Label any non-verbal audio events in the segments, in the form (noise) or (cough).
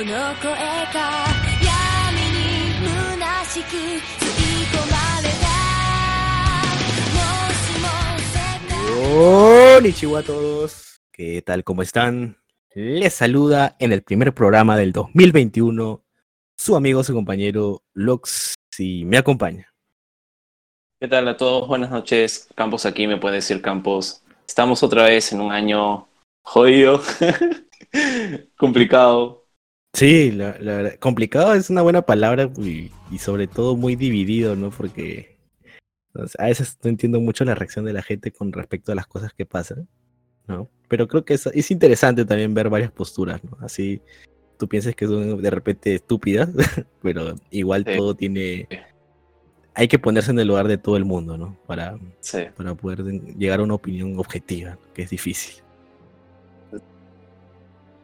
のこの声か闇に虚しく吸い込まれたもしも世界 Konnichiwa a todos. ¿Qué tal? ¿Cómo están? Les saluda en el primer programa del 2021 su amigo, su compañero Lux y me acompaña. ¿Qué tal a todos? Buenas noches. Campos aquí, me puede decir Campos. Estamos otra vez en un año jodido, (laughs) complicado. Sí, la, la verdad, complicado es una buena palabra y, y sobre todo muy dividido, ¿no? Porque o sea, a veces no entiendo mucho la reacción de la gente con respecto a las cosas que pasan, ¿no? Pero creo que es, es interesante también ver varias posturas, ¿no? Así tú piensas que son de repente estúpidas, (laughs) pero igual Sí. todo tiene... Hay que ponerse en el lugar de todo el mundo, ¿no? Para, Sí. para poder llegar a una opinión objetiva, que es difícil.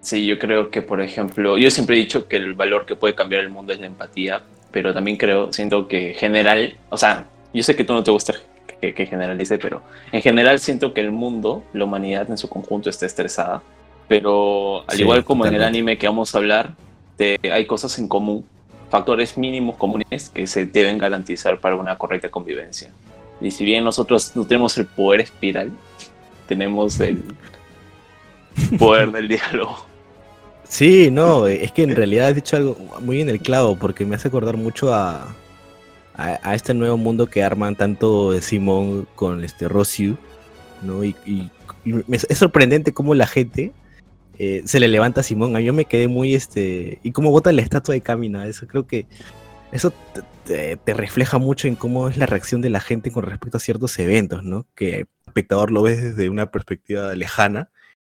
Sí, yo creo que, por ejemplo, yo siempre he dicho que el valor que puede cambiar el mundo es la empatía, pero también creo, siento que general, o sea, yo sé que tú no te gusta que, que generalice, pero en general siento que el mundo, la humanidad en su conjunto está estresada, pero al Sí, igual como en el totalmente. anime que vamos a hablar, de- hay cosas en común, factores mínimos comunes que se deben garantizar para una correcta convivencia. Y si bien nosotros no tenemos el poder espiral, tenemos el poder del diálogo. Sí, no, es que en realidad has dicho algo muy en el clavo, porque me hace acordar mucho a, a, este nuevo mundo que arman tanto Simón con este Rossiu, ¿no? Y, es sorprendente cómo la gente eh, se le levanta a Simón. A mí yo me quedé muy, este, y cómo vota la estatua de Camina. Eso creo que eso te, te- te refleja mucho en cómo es la reacción de la gente con respecto a ciertos eventos, ¿no? Que el espectador lo ves desde una perspectiva lejana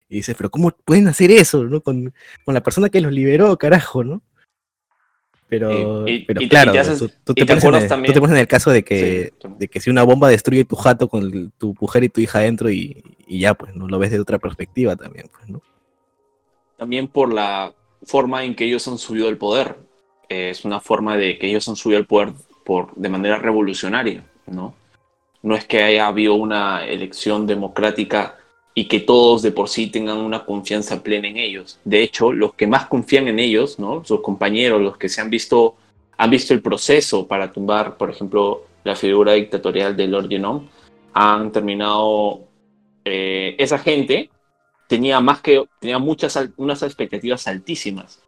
y dices, pero ¿cómo pueden hacer eso, ¿no? Con, con la persona que los liberó, carajo, ¿no? Pero, Y- pero claro, y haces- tú, te te pones en tú también- te pones en el caso de que, Sí. de que si una bomba destruye tu jato con tu mujer y tu hija adentro y, y ya, pues, ¿no? Lo ves de otra perspectiva también, pues, ¿no? también por la forma en que ellos han subido el poder. Eh, es una forma de que ellos han subido el poder por, de manera revolucionaria, ¿no? No es que haya habido una elección democrática y que todos de por sí tengan una confianza plena en ellos. De hecho, los que más confían en ellos, ¿no? Sus compañeros, los que se han visto, han visto el proceso para tumbar, por ejemplo, la figura dictatorial de Lord Genome, han terminado eh, esa gente tenía más que tenía muchas unas expectativas altísimas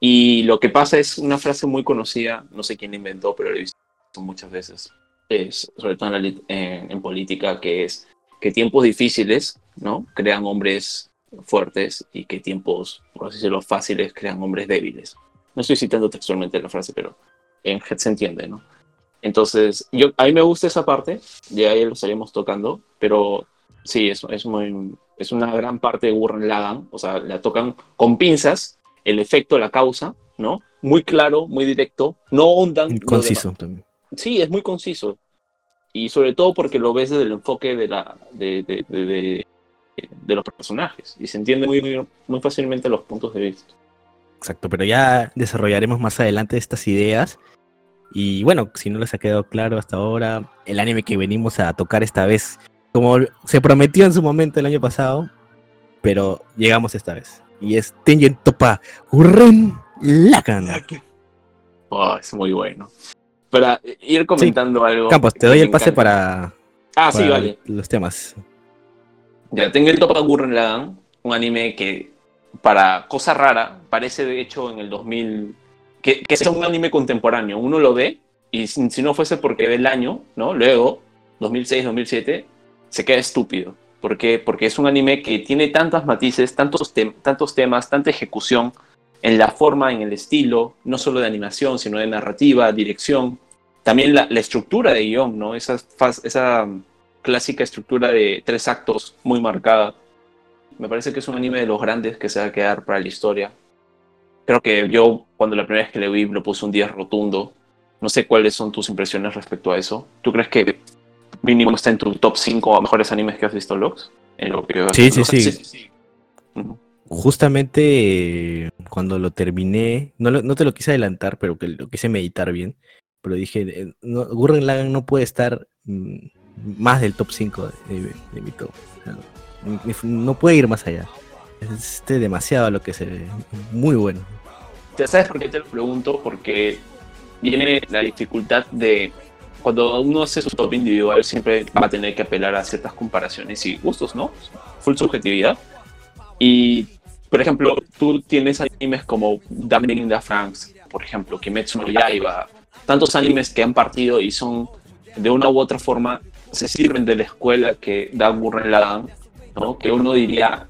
y lo que pasa es una frase muy conocida no sé quién la inventó pero la he visto muchas veces es sobre todo en, la en- en política que es que tiempos difíciles no crean hombres fuertes y que tiempos por así decirlo fáciles crean hombres débiles no estoy citando textualmente la frase pero en se entiende no entonces yo a mí me gusta esa parte ya ahí lo estaríamos tocando pero Sí, es, es, muy, es una gran parte de Gurren Lagann, o sea, la tocan con pinzas, el efecto, la causa, ¿no? Muy claro, muy directo, no ondan. lo Conciso también. Sí, es muy conciso. Y sobre todo porque lo ves desde el enfoque de, la, de, de, de, de- de los personajes y se entiende muy, muy, muy fácilmente los puntos de vista. Exacto, pero ya desarrollaremos más adelante estas ideas. Y bueno, si no les ha quedado claro hasta ahora, el anime que venimos a tocar esta vez, como se prometió en su momento el año pasado, pero llegamos esta vez. Y es Tengen Topa Gurren Lagann. Oh, es muy bueno. Para ir comentando algo. Campos, te doy el pase para, Ah, sí, vale. los temas. Ya, tengo el Topa Gurren Lagann, un anime que para cosa rara parece de hecho en el 2000 que, que es un anime contemporáneo. Uno lo ve y si, si no fuese porque ve el año, ¿no? Luego 2006, 2007 se queda estúpido. ¿Por qué? Porque es un anime que tiene tantos matices, tantos, tem- tantos temas, tanta ejecución en la forma, en el estilo, no solo de animación, sino de narrativa, dirección, también la, la estructura de guion, ¿no? Esa, esa clásica estructura de tres actos muy marcada. Me parece que es un anime de los grandes que se va a quedar para la historia. Creo que yo, cuando la primera vez que le vi, lo puse un 10 rotundo. No sé cuáles son tus impresiones respecto a eso. ¿Tú crees que mínimo está en tu top 5 mejores animes que has visto, Lux? En lo que Sí, sí, sí. Justamente eh, cuando lo terminé, no, lo- no te lo quise adelantar, pero que lo quise meditar bien. Pero dije, eh, Gurren Lagann no puede estar mm, más del top 5 de, mi top. No puede ir más allá. Es este, demasiado lo que se ve. Muy bueno. ¿Ya sabes por qué te lo pregunto? Porque viene la dificultad de cuando uno hace su top individual siempre va a tener que apelar a ciertas comparaciones y gustos, ¿no? Full subjetividad. Y, por ejemplo, tú tienes animes como Damning in Franks, por ejemplo, Kimetsu no Yaiba, tantos animes que han partido y son de una u otra forma se sirven de la escuela que da Gurren Lagann, ¿no? Que uno diría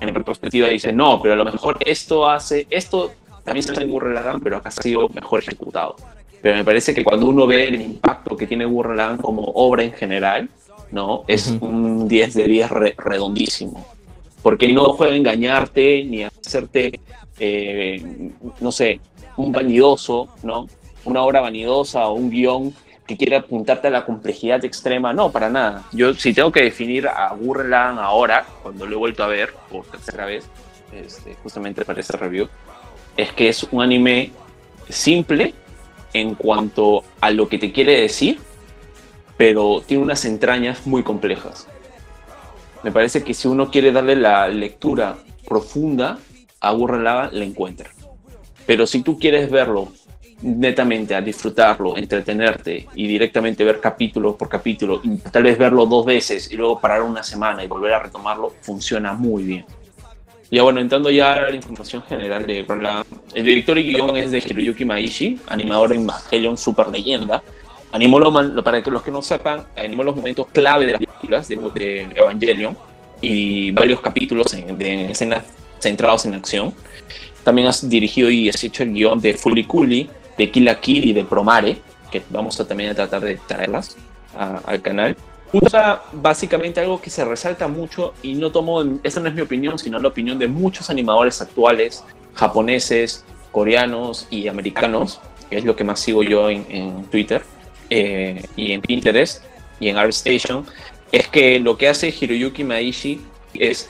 en perspectiva dice, no, pero a lo mejor esto hace, esto también se hace en Gurren Lagann, pero acá ha sido mejor ejecutado. Pero me parece que cuando uno ve el impacto que tiene Gurren Lagann como obra en general, ¿no? Es un 10 de 10 redondísimo. Porque no juega a engañarte ni a hacerte, eh, no sé, un vanidoso, ¿no? Una obra vanidosa o un guion que quiere apuntarte a la complejidad extrema. No, para nada. Yo si tengo que definir a Lagann ahora, cuando lo he vuelto a ver por tercera vez, este, justamente para este review, es que es un anime simple, en cuanto a lo que te quiere decir, pero tiene unas entrañas muy complejas. Me parece que si uno quiere darle la lectura profunda a Lagann, la encuentra. Pero si tú quieres verlo netamente, a disfrutarlo, entretenerte y directamente ver capítulo por capítulo, y tal vez verlo dos veces y luego parar una semana y volver a retomarlo, funciona muy bien. Ya bueno, entrando ya a la información general de la, el director y guion es de Hiroyuki Maishi, animador en Evangelion Super Leyenda. Animó lo, para que los que no sepan, animó los momentos clave de las películas de, Evangelion y varios capítulos en, de escenas centrados en acción. También has dirigido y has hecho el guion de Fully Cooley, de Kill la Kill y de Promare, que vamos a también a tratar de traerlas al canal. Usa básicamente algo que se resalta mucho y no tomo, esa no es mi opinión, sino la opinión de muchos animadores actuales, japoneses, coreanos y americanos, que es lo que más sigo yo en, Twitter eh, y en Pinterest y en ArtStation, es que lo que hace Hiroyuki Maishi es,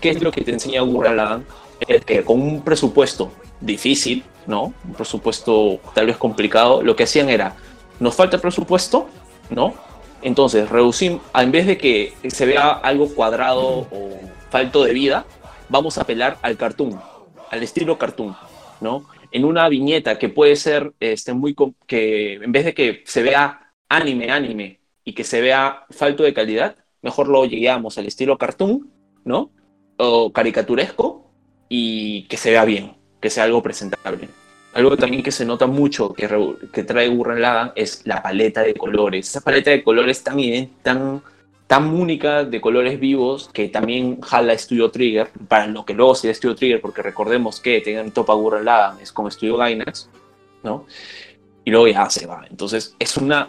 ¿qué es lo que te enseña Gurren Es que con un presupuesto difícil, ¿no? Un presupuesto tal vez complicado, lo que hacían era, nos falta presupuesto, ¿no? Entonces, reducimos, en vez de que se vea algo cuadrado o falto de vida, vamos a apelar al cartoon, al estilo cartoon, ¿no? En una viñeta que puede ser este, muy, que en vez de que se vea anime, anime, y que se vea falto de calidad, mejor lo lleguemos al estilo cartoon, ¿no? O caricaturesco y que se vea bien, que sea algo presentable. Algo también que se nota mucho que, que trae Gurren Lagann es la paleta de colores. Esa paleta de colores tan, tan, tan única de colores vivos que también jala Studio Trigger, para lo que luego sea Studio Trigger, porque recordemos que tienen topa Gurren Lagann, es como Studio Gainax, ¿no? Y luego ya se va. Entonces es una,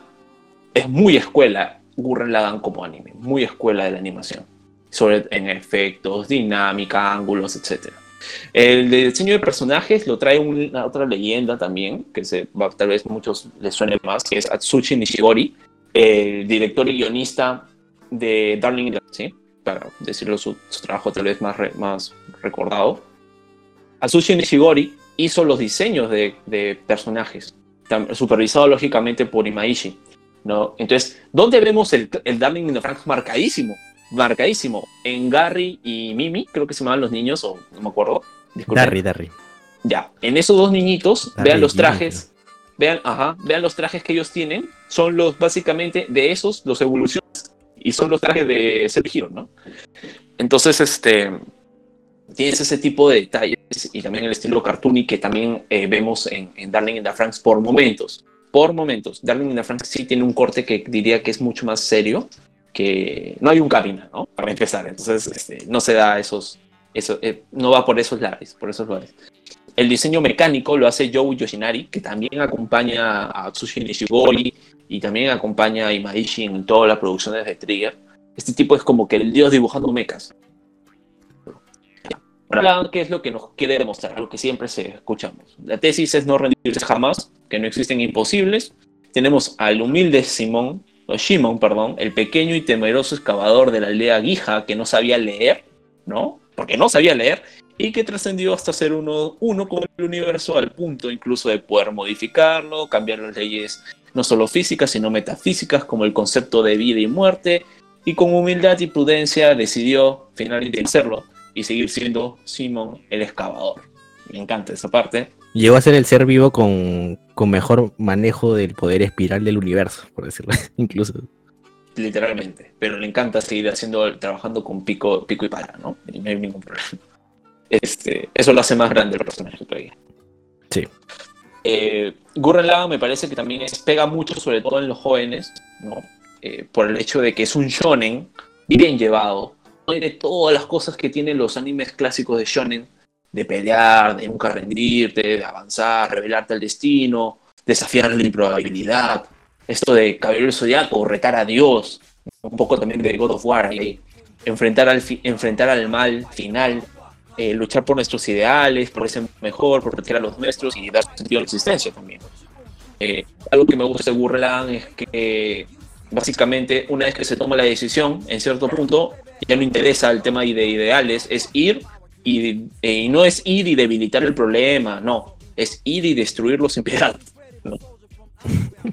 es muy escuela Gurren Lagann como anime, muy escuela de la animación, sobre en efectos, dinámica, ángulos, etcétera. El diseño de personajes lo trae una otra leyenda también, que se, tal vez muchos les suene más, que es Atsushi Nishigori, el director y guionista de Darling in ¿sí? para decirlo su, trabajo tal vez más, más recordado. Atsushi Nishigori hizo los diseños de, personajes, supervisado lógicamente por Imaishi. ¿no? Entonces, ¿dónde vemos el, el Darling in the Franks marcadísimo? Marcadísimo. En Gary y Mimi, creo que se llamaban los niños, o no me acuerdo. Darry, Darry. Ya, en esos dos niñitos, vean los trajes, vean, ajá, vean los trajes que ellos tienen, son los básicamente de esos, los evoluciones, y son los trajes de Sergio, ¿no? Entonces, este, tienes ese tipo de detalles y también el estilo cartoony que también eh, vemos en, en, Darling in the Franks por momentos. Por momentos. Darling in the Franks sí tiene un corte que diría que es mucho más serio, que no hay un camino, ¿no? Para empezar, entonces este, no se da esos, eso, eh, no va por esos lares, por esos lugares. El diseño mecánico lo hace Joe Yoshinari, que también acompaña a Tsushi Nishigori y también acompaña a Imaishi en todas las producciones de Trigger. Este tipo es como que el dios dibujando mechas. Ahora, ¿qué es lo que nos quiere demostrar? Lo que siempre se escuchamos. La tesis es no rendirse jamás, que no existen imposibles. Tenemos al humilde Simón, o Shimon, perdón, el pequeño y temeroso excavador de la aldea Guija que no sabía leer, ¿no? Porque no sabía leer, y que trascendió hasta ser uno, uno con el universo al punto incluso de poder modificarlo, cambiar las leyes no solo físicas, sino metafísicas, como el concepto de vida y muerte, y con humildad y prudencia decidió finalmente hacerlo, y seguir siendo Simon el excavador. Me encanta esa parte. Llegó a ser el ser vivo con, con mejor manejo del poder espiral del universo, por decirlo (laughs) incluso. Literalmente. Pero le encanta seguir haciendo, trabajando con pico, pico y pala, ¿no? Y no hay ningún problema. Este, eso lo hace más grande el personaje todavía. Sí. Eh, Gurren Lagann me parece que también es, pega mucho, sobre todo en los jóvenes, ¿no? Eh, por el hecho de que es un shonen bien llevado. No tiene todas las cosas que tienen los animes clásicos de shonen, de pelear, de nunca rendirte, de avanzar, revelarte al destino, desafiar la improbabilidad. Esto de Caballero Zodiaco, retar a Dios, un poco también de God of War, y enfrentar, al enfrentar al mal final, eh, luchar por nuestros ideales, por ser mejor, por proteger a los nuestros y dar sentido a la existencia también. Eh, algo que me gusta de Lagann es que básicamente una vez que se toma la decisión, en cierto punto, ya no interesa el tema de ideales, es ir y, eh, y no es ir y debilitar el problema, no, es ir y destruirlo sin piedad.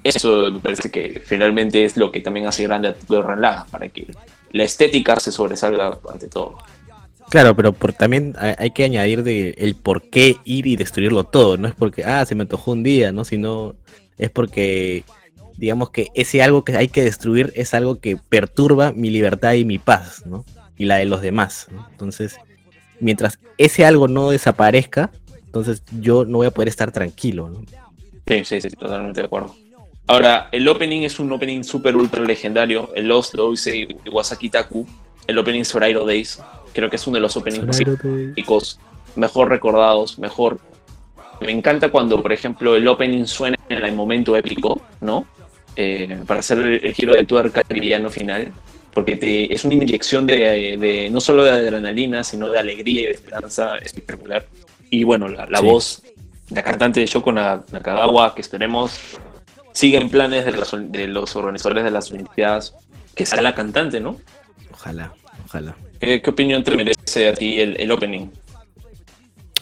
Eso me parece que finalmente es lo que también hace grande a Gurren Lagann, para que la estética se sobresalga ante todo. Claro, pero por, también hay, que añadir de el por qué ir y destruirlo todo. No es porque, ah, se me antojó un día, ¿no? Sino es porque, digamos que ese algo que hay que destruir es algo que perturba mi libertad y mi paz, ¿no? Y la de los demás. Entonces, mientras ese algo no desaparezca, entonces yo no voy a poder estar tranquilo, ¿no? Sí, sí, sí, totalmente de acuerdo. Ahora, el opening es un opening súper ultra legendario. El Lost lo dice Iwasaki Taku. El opening sobre Iron Days. Creo que es uno de los openings más épicos, mejor recordados, mejor. Me encanta cuando, por ejemplo, el opening suena en el momento épico, ¿no? Eh, para hacer el, el giro de tuerca al villano final. Porque te, es una inyección de, de- no solo de adrenalina, sino de alegría y de esperanza espectacular. Y bueno, la, la Sí. voz, la cantante de Shoko Na- Nakagawa, que esperemos siga en planes de los, de los organizadores de las Olimpiadas, que sea la cantante, ¿no? Ojalá, ojalá. ¿Qué, qué opinión te merece a ti el, el opening?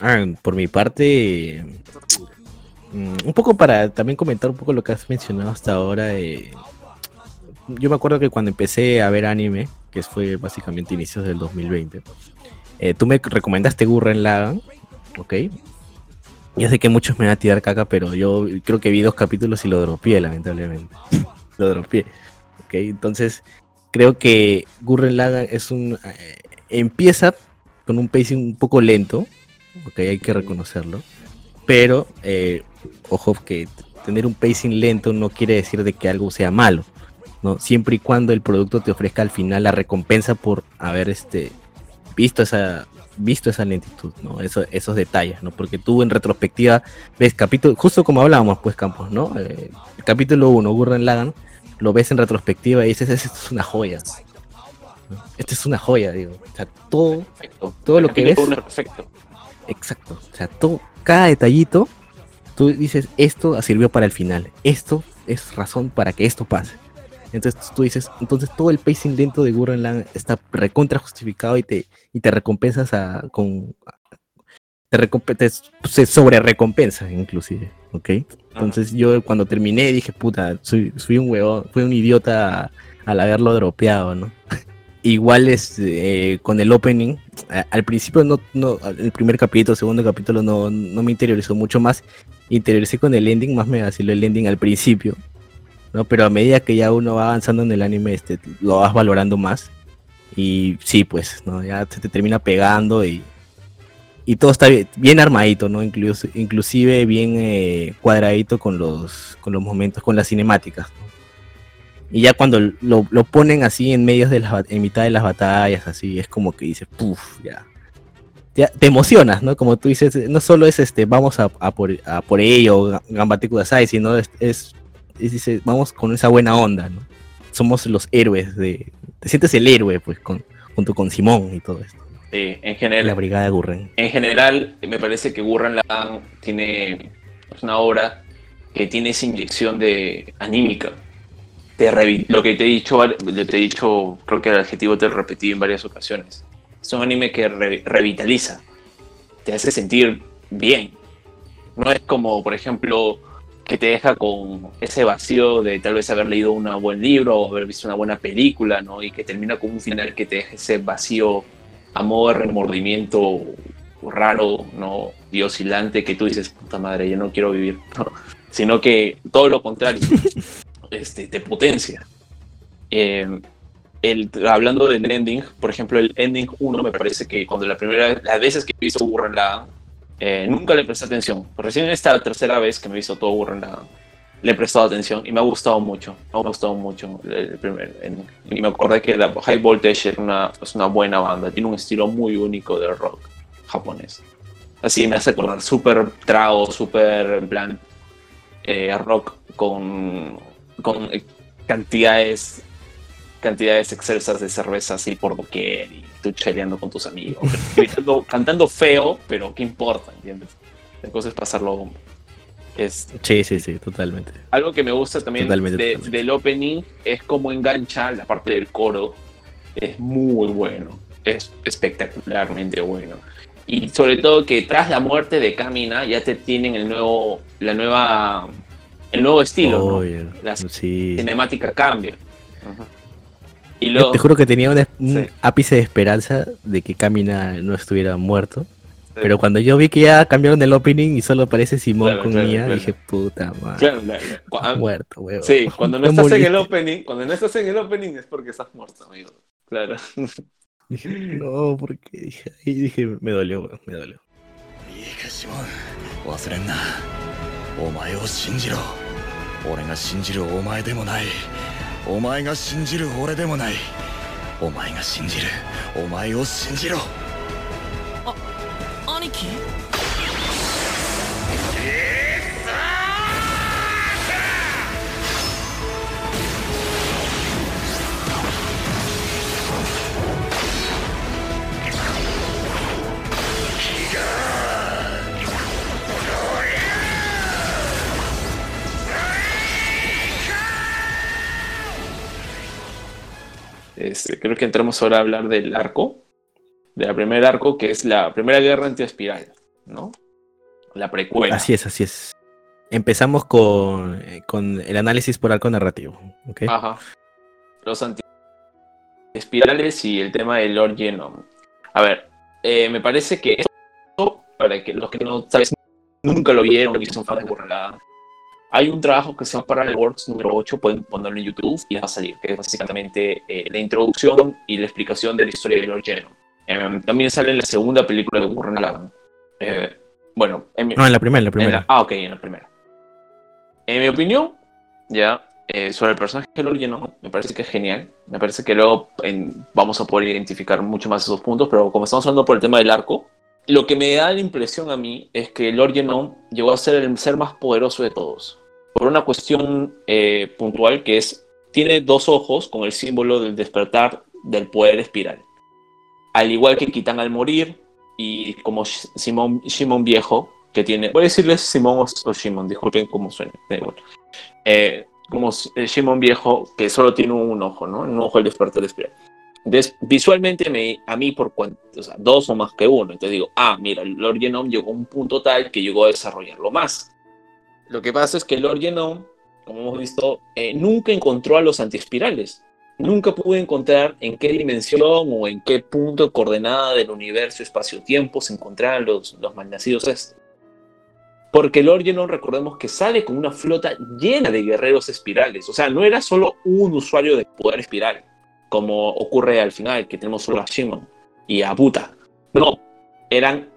Ah, por mi parte, mm, un poco para también comentar un poco lo que has mencionado hasta ahora. eh, yo me acuerdo que cuando empecé a ver anime, que fue básicamente inicios del 2020, eh, tú me recomendaste Gurren Lagann, ¿ok? Ya sé que muchos me van a tirar caca, pero yo creo que vi dos capítulos y lo dropeé, lamentablemente. (laughs) lo dropeé, ¿ok? Entonces, creo que Gurren Lagann es un... eh, empieza con un pacing un poco lento, ok, hay que reconocerlo. Pero, eh, ojo, que tener un pacing lento no quiere decir de que algo sea malo, ¿no? Siempre y cuando el producto te ofrezca al final la recompensa por haber este, visto esa visto esa lentitud, ¿no? Eso, esos detalles, ¿no? Porque tú en retrospectiva ves capítulo, justo como hablábamos, pues, Campos, ¿no? Eh, el capítulo 1, Gurren Lagann, lo ves en retrospectiva y dices, esto es una joya. ¿no? Esto es una joya, digo. O sea, todo, Perfecto. Todo lo que ves- perfecto. Exacto. O sea, todo, cada detallito, tú dices, esto sirvió para el final. Esto es razón para que esto pase. Entonces tú dices, entonces todo el pacing lento de Gurren Lagann está recontra justificado y te, y te recompensas a, con... Te, se sobre recompensa inclusive, ¿ok? Entonces yo cuando terminé dije, puta, soy, soy un huevón, fui un idiota al haberlo dropeado, ¿no? (laughs) Igual es eh, con el opening, a- al principio no, no, el primer capítulo, segundo capítulo no, no me interiorizó mucho más, interioricé con el ending, más me vaciló el ending al principio, ¿no? Pero a medida que ya uno va avanzando en el anime, este, lo vas valorando más. Y sí, pues, ¿no? Ya se te termina pegando y, y todo está bien, bien armadito, ¿no? Inclus- inclusive bien eh, cuadradito con los, con los momentos, con las cinemáticas. Y ya cuando lo, lo ponen así en medio de las, en mitad de las batallas, así, es como que dices, puff, ya. Ya te emocionas, ¿no? Como tú dices, no solo es este, vamos a, a por, a por ello, Gambate Kudasai, sino es, es, es, dice, vamos con esa buena onda, ¿no? Somos los héroes de. Te sientes el héroe, pues, con, junto con Simón y todo esto. Sí, en La general, Brigada Gurren. en general, me parece que Gurren Lagann tiene es una obra que tiene esa inyección de anímica. Te lo que te he dicho, te he dicho, creo que el adjetivo te lo repetí en varias ocasiones. Es un anime que re- revitaliza, te hace sentir bien. No es como, por ejemplo, que te deja con ese vacío de tal vez haber leído un buen libro o haber visto una buena película, ¿no? Y que termina con un final que te deja ese vacío a modo de remordimiento raro, ¿no? Y oscilante que tú dices, puta madre, yo no quiero vivir, (laughs) sino que todo lo contrario, (laughs) este, te potencia. Eh, el, hablando del ending, por ejemplo, el ending 1 me parece que cuando la primera, las veces que he visto Burren eh, nunca le presté atención. Recién esta tercera vez que me he visto todo Burren le he prestado atención y me ha gustado mucho. Me ha gustado mucho el, primer. Y me acordé que la High Voltage es una, es una buena banda, tiene un estilo muy único de rock japonés. Así me hace acordar súper trago, súper en plan eh, rock con, con cantidades cantidades excelsas de cerveza así por doquier y tú cheleando con tus amigos, (laughs) cantando feo, pero ¿qué importa? ¿Entiendes? La cosa es pasarlo. Es, sí, sí, sí, totalmente. Algo que me gusta también del opening es cómo engancha la parte del coro. Es muy bueno, es espectacularmente bueno. Y sobre todo que tras la muerte de Kamina ya te tienen el nuevo, la nueva, el nuevo estilo. La cinemática cambia. Te juro que tenía un ápice de esperanza de que Kamina no estuviera muerto. Pero cuando yo vi que ya cambiaron el opening y solo aparece Simón con Mía, dije, puta madre. (laughs) Claro, muerto, weón. Sí, cuando no estás en el opening, cuando no estás en el opening es porque estás muerto, amigo. Claro. (laughs) Dije, no, porque dije, ahí dije, me dolió, weón, me dolió. お前が信じる お前が信じる俺でもない。お前が信じる。お前を信じろ。あ兄貴？Este, creo que entramos ahora a hablar del arco, de la primer arco, que es la primera guerra anti-espiral, ¿no? La precuela. Así es, así es. Empezamos con, eh, con el análisis por arco narrativo. ¿okay? Ajá. Los anti-espirales y el tema del Lord Genome. A ver, eh, me parece que esto, para que los que no sabes, nunca lo vieron, y son fans de burralada, hay un trabajo que se llama Parallel Works número 8, pueden ponerlo en YouTube y va a salir, que es básicamente eh, la introducción y la explicación de la historia de Lord Genom. Em, también sale en la segunda película de Warren Lagan. Eh, bueno, en no, en la primera, en la primera. ah, ok, en la primera. En mi opinión, ya, eh, sobre el personaje de Lord Genom, me parece que es genial. Me parece que luego vamos a poder identificar mucho más esos puntos, pero como estamos hablando por el tema del arco, lo que me da la impresión a mí es que Lord Genom llegó a ser el ser más poderoso de todos por una cuestión eh, puntual que es, tiene dos ojos con el símbolo del despertar del poder espiral. Al igual que Kitan al morir y como Simón, Simón Viejo, que tiene, voy a decirles Simón o, Simón, disculpen cómo suena, eh, como Simón Viejo, que solo tiene un ojo, ¿no? Un ojo del despertar espiral. Entonces, visualmente me, a mí por cuánto, o sea, dos o más que uno. Entonces digo, ah, mira, Lord Genome llegó a un punto tal que llegó a desarrollarlo más. Lo que pasa es que Lord Genome, como hemos visto, eh, nunca encontró a los antiespirales. Nunca pudo encontrar en qué dimensión o en qué punto de coordenada del universo, espacio-tiempo se encontraban los, los malnacidos estos. Porque Lord Genome, recordemos que sale con una flota llena de guerreros espirales. O sea, no era solo un usuario de poder espiral, como ocurre al final, que tenemos solo a Shimon y a Buta. No, eran,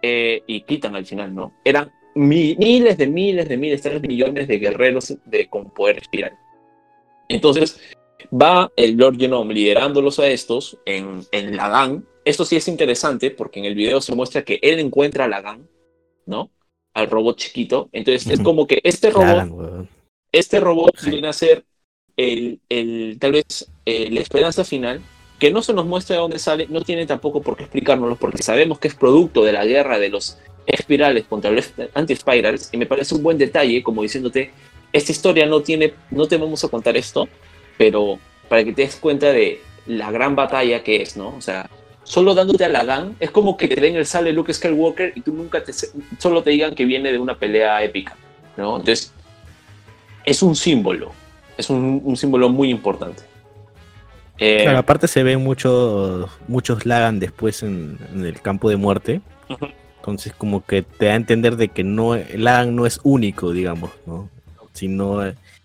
eh, y quitan al final, ¿no? Eran miles de miles de miles, tres millones de guerreros de, con poder espiral. Entonces, va el Lord Genome liderándolos a estos en, en Lagan. Esto sí es interesante porque en el video se muestra que él encuentra a Lagan, ¿no? Al robot chiquito. Entonces, es como que este robot, este robot viene a ser el, el, tal vez eh, la esperanza final que no se nos muestra de dónde sale, no tiene tampoco por qué explicárnoslo, porque sabemos que es producto de la guerra de los espirales contra los anti-spirals, y me parece un buen detalle, como diciéndote, esta historia no tiene, no te vamos a contar esto, pero para que te des cuenta de la gran batalla que es, ¿no? O sea, solo dándote a la GAN, es como que te den el sale Luke Skywalker y tú nunca te, solo te digan que viene de una pelea épica, ¿no? Entonces, es un símbolo, es un, un símbolo muy importante. Eh, Claro, aparte se ven muchos, muchos Lagan después en, en el campo de muerte. Ujú. Entonces como que te da a entender de que no Lagan no es único, digamos, ¿no? Sino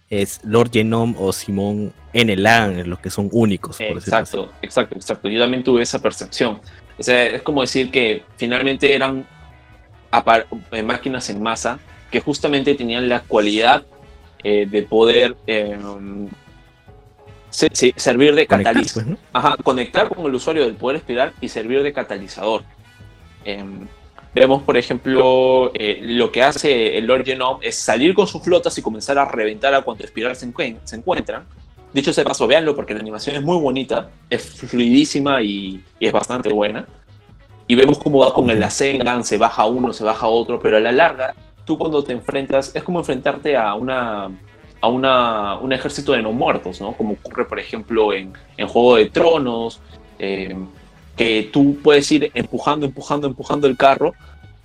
es Lord Genome o Simón en el Lagan los que son únicos, por. Exacto, exacto, exacto. Yo también tuve esa percepción. O sea, es como decir que finalmente eran eh, máquinas en masa que justamente tenían la cualidad eh, de poder eh, se- se- servir de catalizador. pues, ¿no? Ajá, conectar con el usuario del poder espiral y servir de catalizador. Em, vemos, por ejemplo, eh, lo que hace el Lord Genome es salir con sus flotas y comenzar a reventar a cuanto espiral se, encuen- se encuentran. Dicho sea paso, véanlo porque la animación es muy bonita, es fluidísima y, y es bastante buena. Y vemos cómo va con el Rasengan, se baja uno, se baja otro, pero a la larga, tú cuando te enfrentas, es como enfrentarte a una a una, un ejército de no muertos, ¿no? Como ocurre, por ejemplo, en, en Juego de Tronos, eh, que tú puedes ir empujando, empujando, empujando el carro,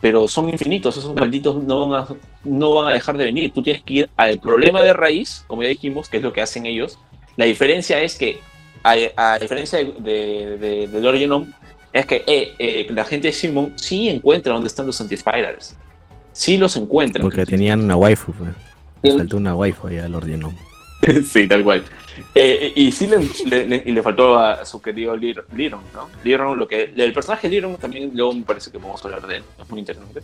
pero son infinitos, esos malditos no van a, no van a dejar de venir. Tú tienes que ir al problema de raíz, como ya dijimos, que es lo que hacen ellos. La diferencia es que, a, a diferencia de, de, de, Lord Genome, es que eh, eh, la gente de Simon sí encuentra dónde están los anti-spirals. Sí los encuentran. Porque tenían una waifu, pues. Faltó una waifu ahí al Lord Genome. (laughs) sí, tal cual. Eh, y sí le, le- le- y le faltó a su querido Lir- Liron, ¿no? Liron, lo que, el personaje de Liron también luego me parece que podemos hablar de él, es muy interesante.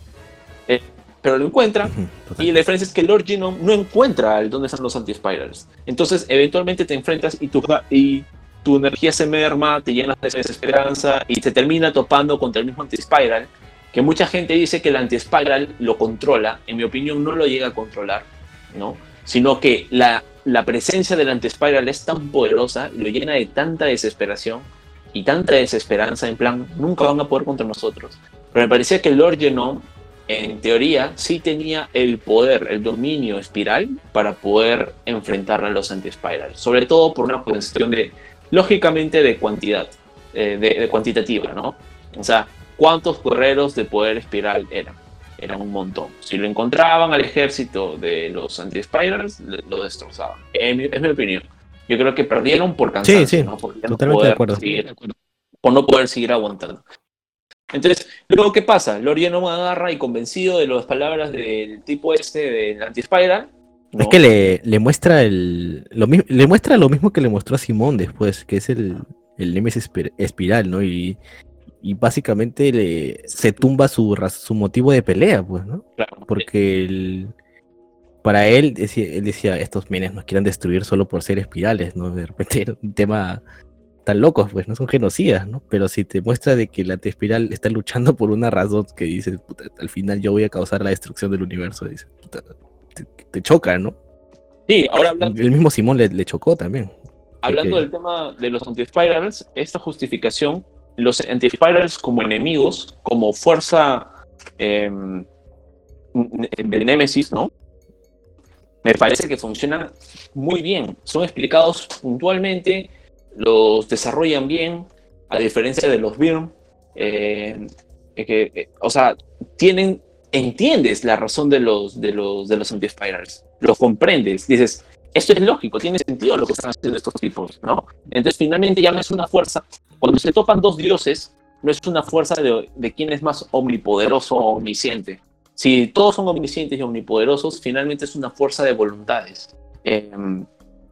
Eh, pero lo total. y la diferencia es que Lord Genome no encuentra el dónde están los anti-spirals. Entonces, eventualmente te enfrentas y tu, y tu energía se merma, te llenas de desesperanza y te termina topando contra el mismo anti-spiral. Que mucha gente dice que el anti-spiral lo controla. En mi opinión, no lo llega a controlar, ¿no? Sino que la, la presencia del anti-spiral es tan poderosa, lo llena de tanta desesperación y tanta desesperanza. En plan, nunca van a poder contra nosotros. Pero me parecía que Lord Genome en teoría, sí tenía el poder, el dominio espiral para poder enfrentar a los anti-spiral. Sobre todo por una cuestión de, lógicamente, de cantidad, eh, de, de cuantitativa, ¿no? O sea, ¿cuántos guerreros de poder espiral eran? Eran un montón. Si lo encontraban al ejército de los anti-spirals, le- lo destrozaban. Es mi, es mi opinión. Yo creo que perdieron por cansancio, sí, ¿no? Por ya no totalmente de poder acuerdo. seguir- por no poder seguir aguantando. Entonces, luego, ¿qué pasa? Lorien no me agarra y convencido de las palabras del tipo este del anti-spiral. Es ¿no? que le, le muestra el lo le muestra lo mismo que le mostró a Simón después, que es el, el Nemesis espi- espiral, ¿no? Y, y básicamente le, se tumba su, su motivo de pelea, pues, ¿no? Claro, Porque el- para él, decía, él decía, estos menes nos quieren destruir solo por ser espirales, ¿no? De repente era un tema tan locos, pues, no son genocidas, ¿no? Pero si te muestra de que la espiral está luchando por una razón que dices, "Puta, al final yo voy a causar la destrucción del universo, dices, "Puta, te, te choca, ¿no? Sí, ahora hablando, El mismo Simón le, le chocó también. hablando porque- del tema de los anti-spirals, esta justificación, los anti-spirals como enemigos, como fuerza eh, de Némesis, ¿no? Me parece que funcionan muy bien. Son explicados puntualmente, los desarrollan bien, a diferencia de los Birm. eh, que, eh, o sea, tienen, entiendes la razón de los, de los, de los anti-spirals. Los comprendes. Dices, esto es lógico, tiene sentido lo que están haciendo estos tipos, ¿no? Entonces, finalmente ya no es una fuerza. Cuando se topan dos dioses, no es una fuerza de, de quién es más omnipoderoso o omnisciente. Si todos son omniscientes y omnipoderosos, finalmente es una fuerza de voluntades. Eh,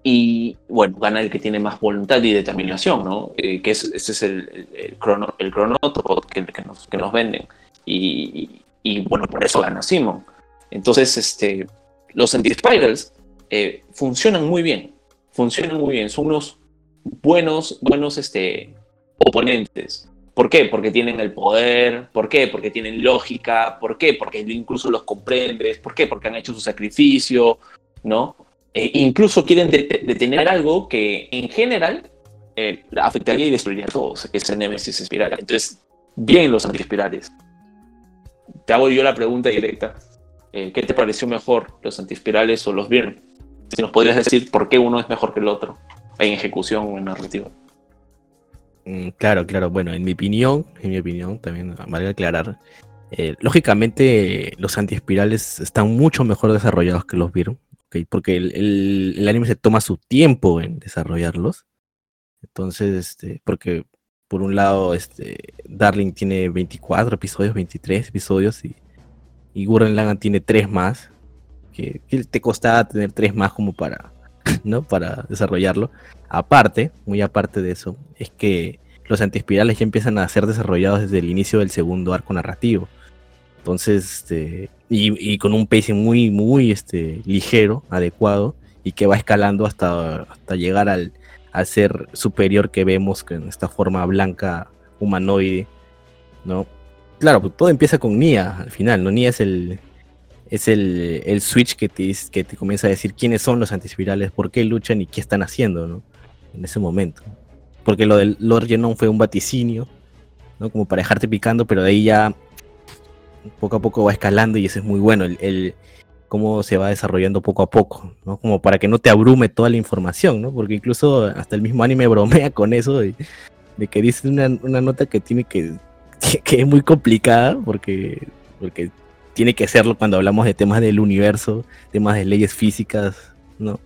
y bueno, gana el que tiene más voluntad y determinación, ¿no? Eh, que es, ese es el, el, crono, el que, que, nos, que nos venden. Y, y, bueno, por eso gana Simon. Entonces, este, los anti-spirals eh, funcionan muy bien. Funcionan muy bien. Son unos buenos, buenos este, oponentes. ¿Por qué? Porque tienen el poder. ¿Por qué? Porque tienen lógica. ¿Por qué? Porque incluso los comprendes. ¿Por qué? Porque han hecho su sacrificio, ¿no? Eh, incluso quieren detener algo que en general eh, afectaría y destruiría a todos, que es el Nemesis espiral. Entonces, bien los antiespirales. Te hago yo la pregunta directa. Eh, ¿Qué te pareció mejor, los antiespirales o los Birn? Si nos podrías decir por qué uno es mejor que el otro, en ejecución o en narrativa. Mm, Claro, claro. Bueno, en mi opinión, en mi opinión, también vale aclarar. eh, lógicamente, los antiespirales están mucho mejor desarrollados que los Virus, ¿ok? porque el, anime se toma su tiempo en desarrollarlos. Entonces, este, porque por un lado, este, Darling tiene 24 episodios, 23 episodios y, y Gurren Lagann tiene 3 más. Que, te costaba tener 3 más como para, (laughs) ¿no? Para desarrollarlo. Aparte, muy aparte de eso, es que los antiespirales ya empiezan a ser desarrollados desde el inicio del segundo arco narrativo. Entonces, este, y, y con un pacing muy, muy este, ligero, adecuado, y que va escalando hasta, hasta llegar al, al ser superior que vemos con esta forma blanca humanoide, ¿no? Claro, pues todo empieza con Nia al final, ¿no? Nia es el, es el, el switch que te, que te comienza a decir quiénes son los antispirales, por qué luchan y qué están haciendo, ¿no? En ese momento. Porque lo del Lord Genon fue un vaticinio, ¿no? Como para dejarte picando, pero de ahí ya poco a poco va escalando y eso es muy bueno. El, el, cómo se va desarrollando poco a poco, ¿no? Como para que no te abrume toda la información, ¿no? Porque incluso hasta el mismo anime bromea con eso de, de que dice una, una, nota que tiene que, (laughs) que, es muy complicada porque, porque tiene que serlo cuando hablamos de temas del universo, temas de leyes físicas, ¿no?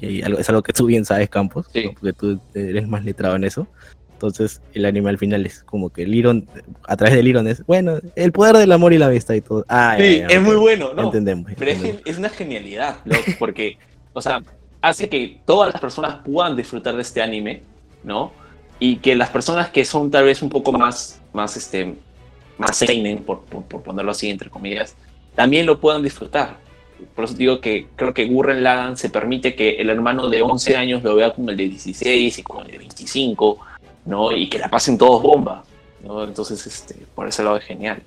Y algo, es algo que tú bien sabes, Campos, sí. ¿no? porque tú eres más letrado en eso. Entonces el anime al final es como que Liron, a través de Liron es, bueno, el poder del amor y la amistad y todo. Ah, sí, ya, ya, es muy bueno, ¿no? Entendemos. Pero entendemos. Es, es, una genialidad, ¿no? porque, o sea, hace que todas las personas puedan disfrutar de este anime, ¿no? Y que las personas que son tal vez un poco más, más, este, más seinen, por, por, por ponerlo así, entre comillas, también lo puedan disfrutar. Por eso digo que creo que Gurren Lagann se permite que el hermano de 11 años lo vea como el de 16 y como el de 25, ¿no? Y que la pasen todos bomba, ¿no? Entonces, este, por ese lado es genial.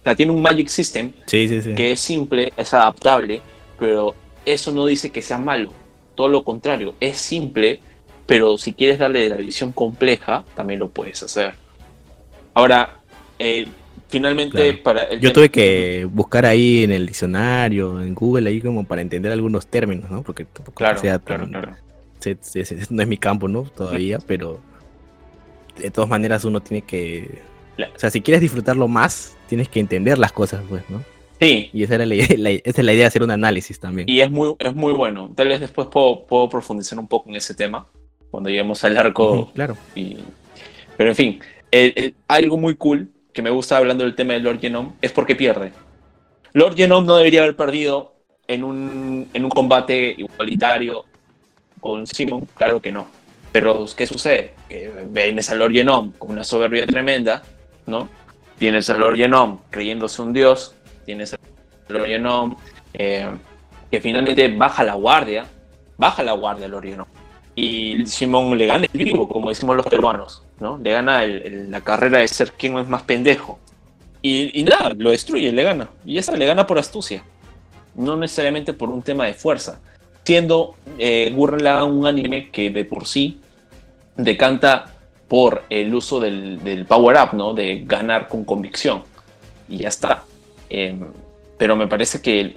O sea, tiene un Magic System sí, sí, sí. que es simple, es adaptable, pero eso no dice que sea malo. Todo lo contrario, es simple, pero si quieres darle la visión compleja, también lo puedes hacer. Ahora, eh, finalmente claro. para... El Yo tuve que buscar ahí en el diccionario, en Google, ahí como para entender algunos términos, ¿no? Porque tampoco claro, sea claro, tan, claro. Se, se, se, no es mi campo, ¿no? Todavía, pero de todas maneras uno tiene que... O sea, si quieres disfrutarlo más, tienes que entender las cosas, pues, ¿no? Sí. Y esa, era la, (laughs) la, esa es la idea de hacer un análisis también. Y es muy, es muy bueno. Tal vez después puedo, puedo profundizar un poco en ese tema, cuando lleguemos al arco. Uh -huh, claro. Y... Pero en fin, el, el, algo muy cool que me gusta hablando del tema de Lord Genome es porque pierde. Lord Genome no debería haber perdido en un, en un combate igualitario con Simon, claro que no. Pero, ¿qué sucede? Que vienes a Lord Genome con una soberbia tremenda, ¿no? Tienes a Lord Genome creyéndose un dios, tienes a Lord Genome eh, que finalmente baja la guardia, baja la guardia Lord Genome. Y Simon le gana el vivo, como decimos los peruanos, ¿no? Le gana la carrera de ser quien es más pendejo. Y, y, nada, lo destruye, le gana. Y esa le gana por astucia. No necesariamente por un tema de fuerza. Siendo eh, un anime que de por sí decanta por el uso del, power-up, ¿no? De ganar con convicción. Y ya está. Eh, pero me parece que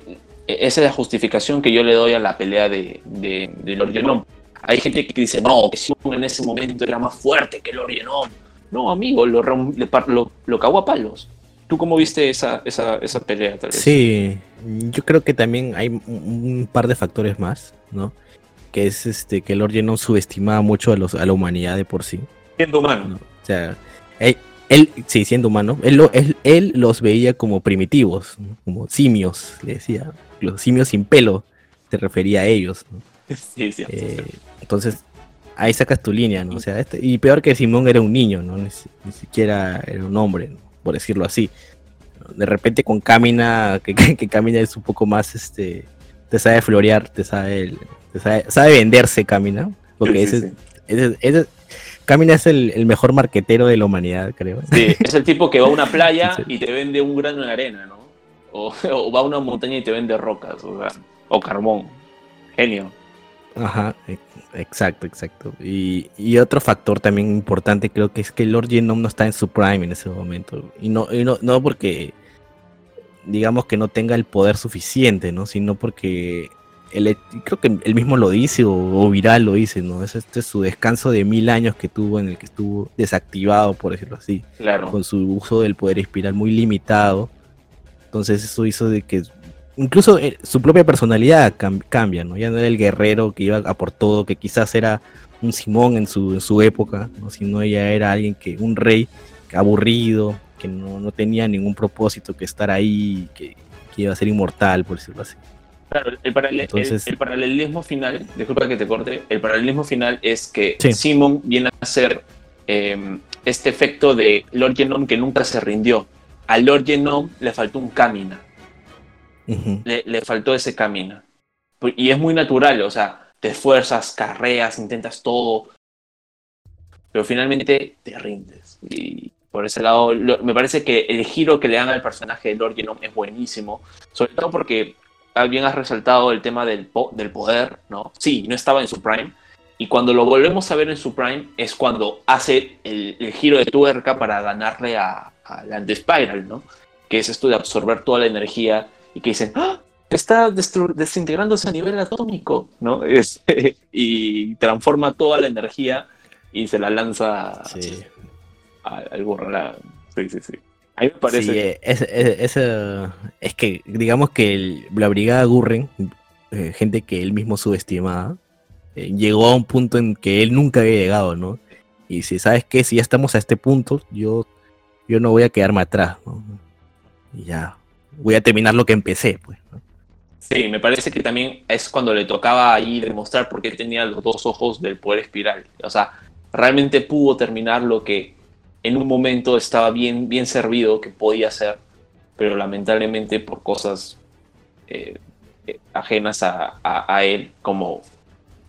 esa es la justificación que yo le doy a la pelea de, de, de Lord Genome. Hay gente que dice, no, que Simon en ese momento era más fuerte que Lord Genome. No, amigo, lo, lo, lo cagó a palos. ¿Tú cómo viste esa, esa, esa pelea? Tal vez? Sí, yo creo que también hay un par de factores más, ¿no? Que es este que Lord Genome subestimaba mucho a, los, a la humanidad de por sí. Siendo humano. ¿no? O sea, él, él, sí, siendo humano, él, lo, él, él los veía como primitivos, ¿no? como simios, le decía. Los simios sin pelo, se refería a ellos. ¿no? (laughs) Sí, sí, eh, entonces, ahí sacas tu línea, ¿no? O sea, este, y peor que Simón era un niño, ¿no? Ni, ni siquiera era un hombre, ¿no? por decirlo así. De repente con Camina, que, que, (laughs) que Camina es un poco más, este, te sabe florear, te sabe, te sabe, sabe venderse Camina, porque sí, ese, sí, ese, ese, Camina es el, el, mejor marquetero de la humanidad, creo. Sí, es el tipo que va a una playa (laughs) y te vende un grano de arena, ¿no? O, (laughs) o, va a una montaña y te vende rocas, o, sea, o carbón. Genio. Ajá, exacto, exacto. Y, y, otro factor también importante creo que es que Lord Genome no está en su prime en ese momento. Y no, y no, no porque digamos que no tenga el poder suficiente, ¿no? Sino porque él, creo que él mismo lo dice o, o Viral lo dice, ¿no? Es este es su descanso de mil años que tuvo en el que estuvo desactivado, por decirlo así. Claro. Con su uso del poder espiral muy limitado. Entonces eso hizo de que incluso eh, su propia personalidad cambia, ¿no? Ya no era el guerrero que iba a por todo, que quizás era un Simón en su, en su época, ¿no? sino ella era alguien que, un rey aburrido, que no, no tenía ningún propósito que estar ahí, que, que, iba a ser inmortal, por decirlo así. Claro, el, paralelismo final, disculpa que te corte, el paralelismo final es que Simón viene a ser em, este efecto de Lord Genom que nunca se rindió. A Lord Genom le faltó un le, le, faltó ese camina. Y es muy natural, o sea, te esfuerzas, carreas, intentas todo, pero finalmente te rindes. Y por ese lado, me parece que el giro que le dan al personaje de Lord Genome es buenísimo, sobre todo porque bien has resaltado el tema del, del poder, ¿no? Sí, no estaba en su prime, y cuando lo volvemos a ver en su prime es cuando hace el, giro de tuerca para ganarle a, a Spiral, ¿no? Que es esto de absorber toda la energía y que dicen, ¡Ah! está desintegrándose a nivel atómico, ¿no? (laughs) Es, y transforma toda la energía y se la lanza al burro. Sí, sí, sí. A mí me parece. es, es, que, digamos que la brigada Gurren, eh, gente que él mismo subestimaba, eh, llegó a un punto en que él nunca había llegado, ¿no? Y si sabes que si ya estamos a este punto, yo, yo no voy a quedarme atrás, ¿no? Y ya, voy a terminar lo que empecé, pues. Sí, me parece que también es cuando le tocaba ahí demostrar por qué tenía los dos ojos del poder espiral. O sea, realmente pudo terminar lo que en un momento estaba bien, bien servido que podía hacer, pero lamentablemente por cosas eh, eh, ajenas a, él, como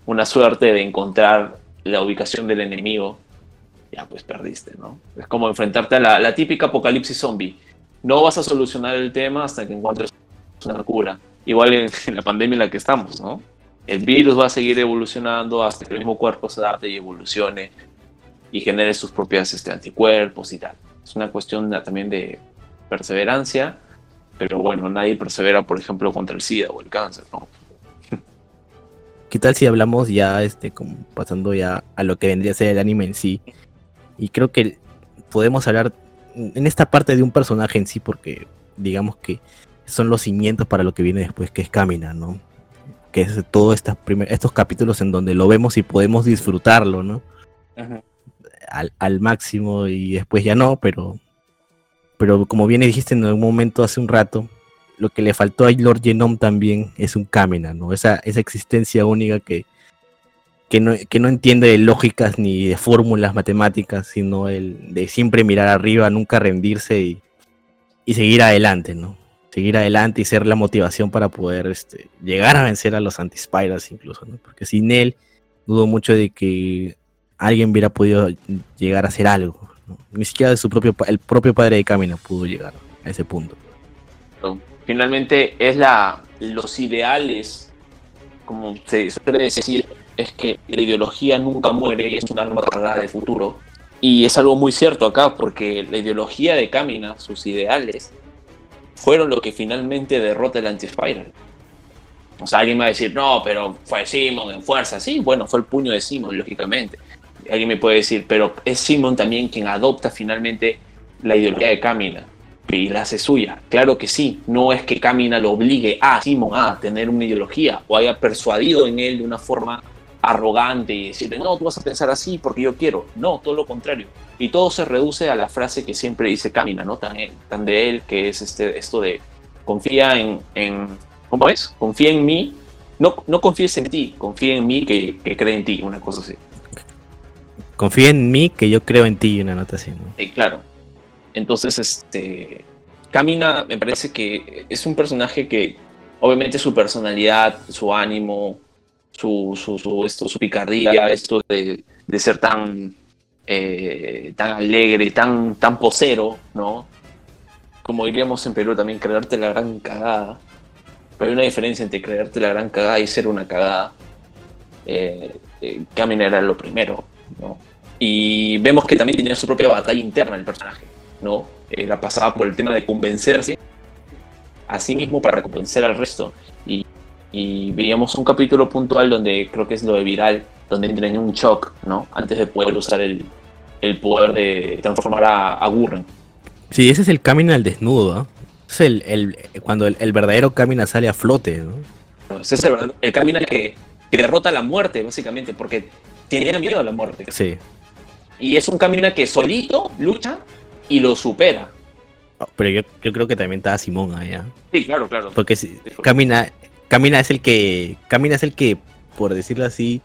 una suerte de encontrar la ubicación del enemigo, ya pues perdiste, ¿no? Es como enfrentarte a la, la típica apocalipsis zombie. No vas a solucionar el tema hasta que encuentres una cura igual en, la pandemia en la que estamos, ¿no? El virus va a seguir evolucionando hasta que el mismo cuerpo se adapte y evolucione y genere sus propios este, anticuerpos y tal. Es una cuestión también de perseverancia, pero bueno, nadie persevera, por ejemplo, contra el SIDA o el cáncer, ¿no? (laughs) ¿Qué tal si hablamos ya, este, pasando ya a lo que vendría a ser el anime en sí? Y creo que podemos hablar en esta parte de un personaje en sí, porque digamos que son los cimientos para lo que viene después, que es Camina, ¿no? Que es todos estos, estos capítulos en donde lo vemos y podemos disfrutarlo, ¿no? Al, máximo y después ya no, pero, pero como bien dijiste en algún momento hace un rato, lo que le faltó a Lord Genome también es un Camina, ¿no? Esa, esa existencia única que, que, no, que no entiende de lógicas ni de fórmulas matemáticas, sino el de siempre mirar arriba, nunca rendirse y, y seguir adelante, ¿no? seguir adelante y ser la motivación para poder este, llegar a vencer a los anti-spiders incluso, ¿no? Porque sin él dudo mucho de que alguien hubiera podido llegar a hacer algo. Ni siquiera de su propio el propio padre de Camino pudo llegar a ese punto. Finalmente es la los ideales, como se suele decir, es que la ideología nunca muere y es un arma cargada de futuro. Y es algo muy cierto acá, porque la ideología de Camina, sus ideales, fueron lo que finalmente derrota el anti-Spiral. O sea, alguien va a decir, no, pero fue Simon en fuerza. Sí, bueno, fue el puño de Simon, lógicamente. Alguien me puede decir, pero es Simon también quien adopta finalmente la ideología de Camina y la hace suya. Claro que sí, no es que Camina lo obligue a Simon a tener una ideología o haya persuadido en él de una forma arrogante y decirle, no, tú vas a pensar así porque yo quiero. No, todo lo contrario. Y todo se reduce a la frase que siempre dice Camina, ¿no? Tan, tan de él, que es este, esto de confía en, en, ¿cómo es? Confía en mí, no, no confíes en ti, confía en mí que, que cree en ti, una cosa así. Confía en mí que yo creo en ti, una nota así, ¿no? claro. Entonces, este, Camina me parece que es un personaje que obviamente su personalidad, su ánimo, su, su, esto, su picardía, esto de, de ser tan, eh, tan alegre, tan, tan posero, ¿no? Como diríamos en Perú también, creerte la gran cagada. Pero hay una diferencia entre creerte la gran cagada y ser una cagada. Eh, eh era lo primero, ¿no? Y vemos que también tenía su propia batalla interna el personaje, ¿no? la pasaba por el tema de convencerse a sí mismo para convencer al resto. Y y veíamos un capítulo puntual donde creo que es lo de Viral, donde entra en un shock, ¿no? Antes de poder usar el, el poder de transformar a, a, Gurren. Sí, ese es el camino al desnudo, ¿eh? Es el, el- cuando el, el verdadero Kamina sale a flote, ¿no? Ese es el, verdadero- el camino que, que derrota la muerte, básicamente, porque tiene miedo a la muerte. Sí. Y es un camino que solito lucha y lo supera. Oh, Pero yo, yo creo que también estaba Simón allá. Sí, claro, claro. Porque si, Camina, Camina es el que. Camina es el que, por decirlo así,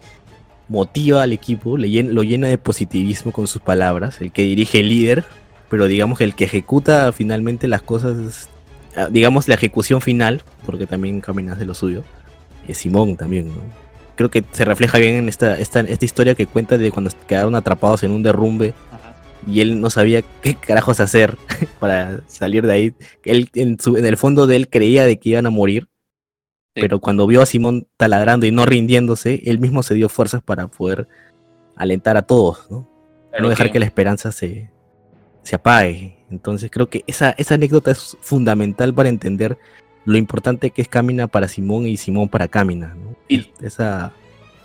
motiva al equipo, le lo llena de positivismo con sus palabras, el que dirige el líder, pero digamos que el que ejecuta finalmente las cosas, ah, digamos la ejecución final, porque también Camina hace lo suyo, es Simón también, ¿no? Creo que se refleja bien en esta, esta, esta historia que cuenta de cuando quedaron atrapados en un derrumbe y él no sabía qué carajos hacer (laughs) para salir de ahí. Él, en, su, en el fondo de él creía de que iban a morir, Sí. pero cuando vio a Simón taladrando y no rindiéndose, él mismo se dio fuerzas para poder alentar a todos, ¿no? Claro no dejar que- que la esperanza se, se apague. Entonces creo que esa, esa anécdota es fundamental para entender lo importante que es Camina para Simón y Simón para Camina, ¿no? Y- Esa,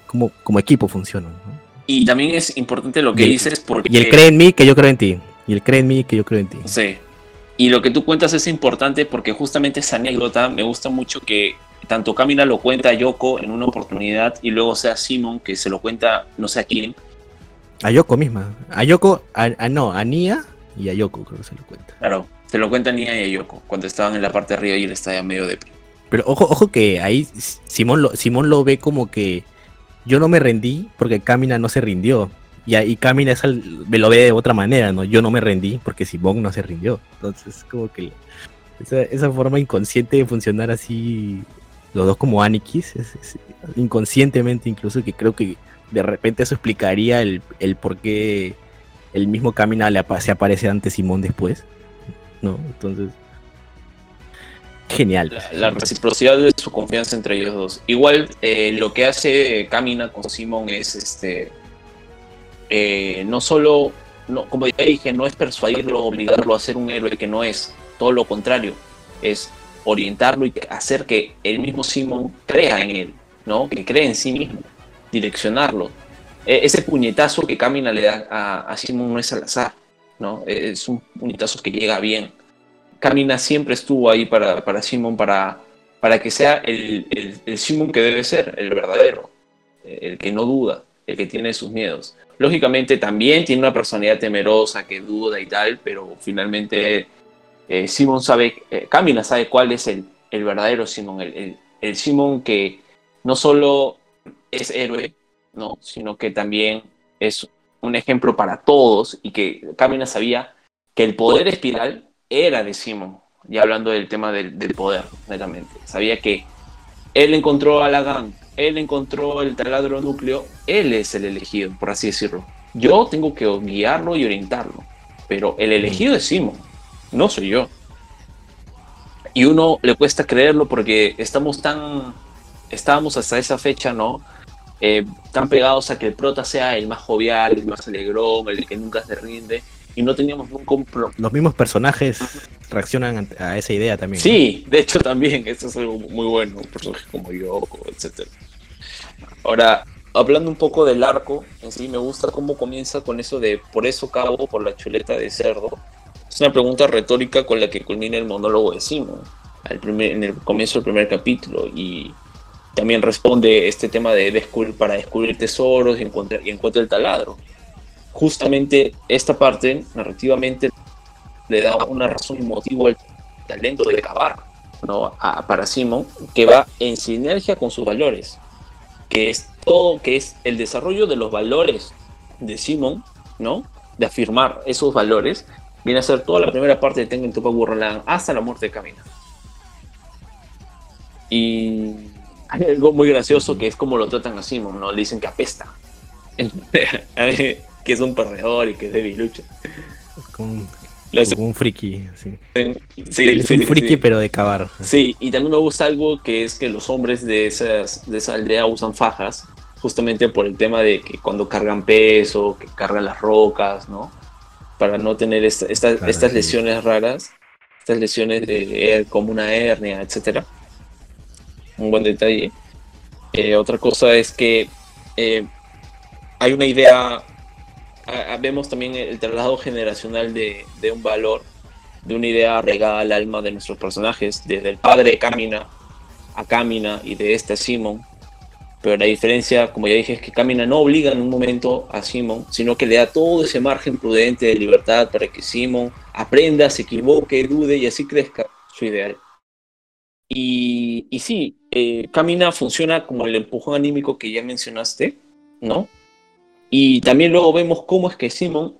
como, como equipo funcionan, ¿no? Y también es importante lo que Y dices porque... Y él cree en mí que yo creo en ti. Y él cree en mí que yo creo en ti. Sí. Y lo que tú cuentas es importante porque justamente esa anécdota me gusta mucho que tanto Camila lo cuenta a Yoko en una oportunidad y luego sea Simon que se lo cuenta no sé a quién. A Yoko misma. A Yoko, a, a- no, a Nia y a Yoko creo que se lo cuenta. Claro, se lo cuenta a Nia y a Yoko cuando estaban en la parte de arriba y él está ya medio de Pero ojo, ojo que ahí Simón lo, Simón lo ve como que yo no me rendí porque Camina no se rindió. Y ahí Camina es al- me lo ve de otra manera, ¿no? Yo no me rendí porque Simón no se rindió. Entonces, como que esa, esa forma inconsciente de funcionar así, los dos como Anikis, es- inconscientemente incluso, que creo que de repente eso explicaría el, el por qué el mismo Camina le se aparece ante Simón después, ¿no? Entonces, genial. la, reciprocidad de su confianza entre ellos dos. Igual eh, lo que hace Camina con Simon es este eh, no solo, no, como ya dije, no es persuadirlo, obligarlo a ser un héroe que no es, todo lo contrario, es orientarlo y hacer que el mismo Simon crea en él, ¿no? Que cree en sí mismo, direccionarlo. E- ese puñetazo que Camina le da a, a Simon no es al azar, ¿no? Es un puñetazo que llega bien. Camina siempre estuvo ahí para, para Simon, para, para que sea el, el, el Simon que debe ser, el verdadero, el que no duda, el que tiene sus miedos. Lógicamente también tiene una personalidad temerosa que duda y tal, pero finalmente eh, Simon sabe, eh, Camina sabe cuál es el, el verdadero Simon, el, el, que no solo es héroe, no, sino que también es un ejemplo para todos y que Camina sabía que el poder espiral era de Simon, ya hablando del tema del, del poder, netamente. Sabía que él encontró a Lagan, él encontró el taladro núcleo, él es el elegido, por así decirlo. Yo tengo que guiarlo y orientarlo, pero el elegido es Simon, no soy yo. Y uno le cuesta creerlo porque estamos tan, estábamos hasta esa fecha, ¿no? Eh, tan pegados a que el prota sea el más jovial, el más alegrón, el que nunca se rinde, y no teníamos un compro Los mismos personajes reaccionan a esa idea también. ¿no? Sí, de hecho también, eso es algo muy bueno, un personaje como Yoko, etc. Ahora, hablando un poco del arco, en sí me gusta cómo comienza con eso de por eso cabo, por la chuleta de cerdo. Es una pregunta retórica con la que culmina el monólogo de Simon al primer, en el comienzo del primer capítulo y también responde este tema de descubrir, para descubrir tesoros y encontrar, y encuentra el taladro. Justamente esta parte, narrativamente, le da una razón y motivo al talento de cavar ¿no? A- para Simon, que va en sinergia con sus valores, que es todo, que es el desarrollo de los valores de Simon, ¿no? De afirmar esos valores, viene a ser toda la primera parte de Tengen Toppa Gurren hasta la muerte de Camina. Y hay algo muy gracioso que es como lo tratan a Simon, ¿no? Le dicen que apesta, (laughs) que es un perdedor y que es debilucho. Como, Le hacen- como un friki. sí. Sí, Es sí, un sí. friki, pero de cavar. Sí, y también me gusta algo que es que los hombres de, esas, de esa aldea usan fajas, justamente por el tema de que cuando cargan peso, que cargan las rocas, ¿no? Para no tener esta- esta- Claro, estas sí. lesiones raras, estas lesiones de, her- como una hernia, etcétera. Un buen detalle. Eh, otra cosa es que eh, hay una idea, ah, vemos también el traslado generacional de, de un valor de una idea regada al alma de nuestros personajes, desde el padre de Kamina a Kamina y de este a Simon. Pero la diferencia, como ya dije, es que Kamina no obliga en un momento a Simon, sino que le da todo ese margen prudente de libertad para que Simon aprenda, se equivoque, dude y así crezca su ideal. Y, y sí, eh, Kamina funciona como el empujón anímico que ya mencionaste, ¿no? Y también luego vemos cómo es que Simon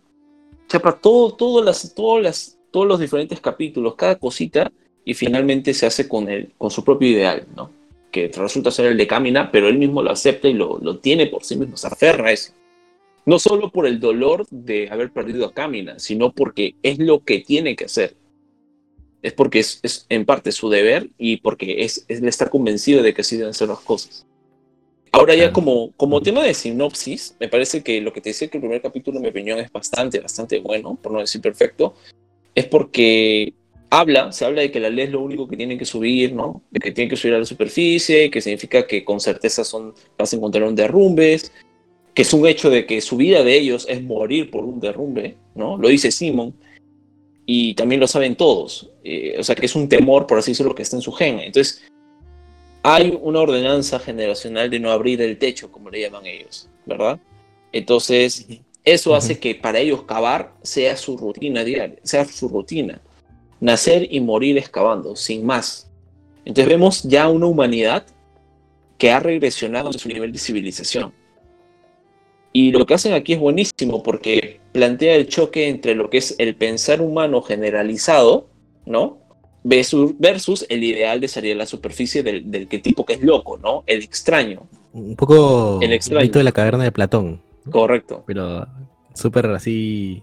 chapa todo, todo las, todas las, todos los diferentes capítulos, cada cosita, y finalmente se hace con, con su propio ideal, ¿no? Que resulta ser el de Kamina, pero él mismo lo acepta y lo, lo tiene por sí mismo, se aferra a eso. No solo por el dolor de haber perdido a Kamina, sino porque es lo que tiene que hacer es porque es, es, en parte su deber y porque es, es estar convencido de que así deben ser las cosas. Ahora ya como, como tema de sinopsis, me parece que lo que te decía que el primer capítulo, en mi opinión, es bastante, bastante bueno, por no decir perfecto, es porque habla, se habla de que la ley es lo único que tiene que subir, ¿no? De que tiene que subir a la superficie, que significa que con certeza son, vas a encontrar un derrumbes, que es un hecho de que su vida de ellos es morir por un derrumbe, ¿no? Lo dice Simon, y también lo saben todos. Eh, o sea, que es un temor, por así decirlo, que está en su gen. Entonces, hay una ordenanza generacional de no abrir el techo, como le llaman ellos, ¿verdad? Entonces, eso hace que para ellos cavar sea su rutina diaria, sea su rutina. Nacer y morir excavando, sin más. Entonces vemos ya una humanidad que ha regresionado en su nivel de civilización. Y lo que hacen aquí es buenísimo porque plantea el choque entre lo que es el pensar humano generalizado, ¿no? Versus, el ideal de salir a la superficie del, del que tipo que es loco, ¿no? El extraño. Un poco el extraño. de la caverna de Platón. Correcto. Pero súper así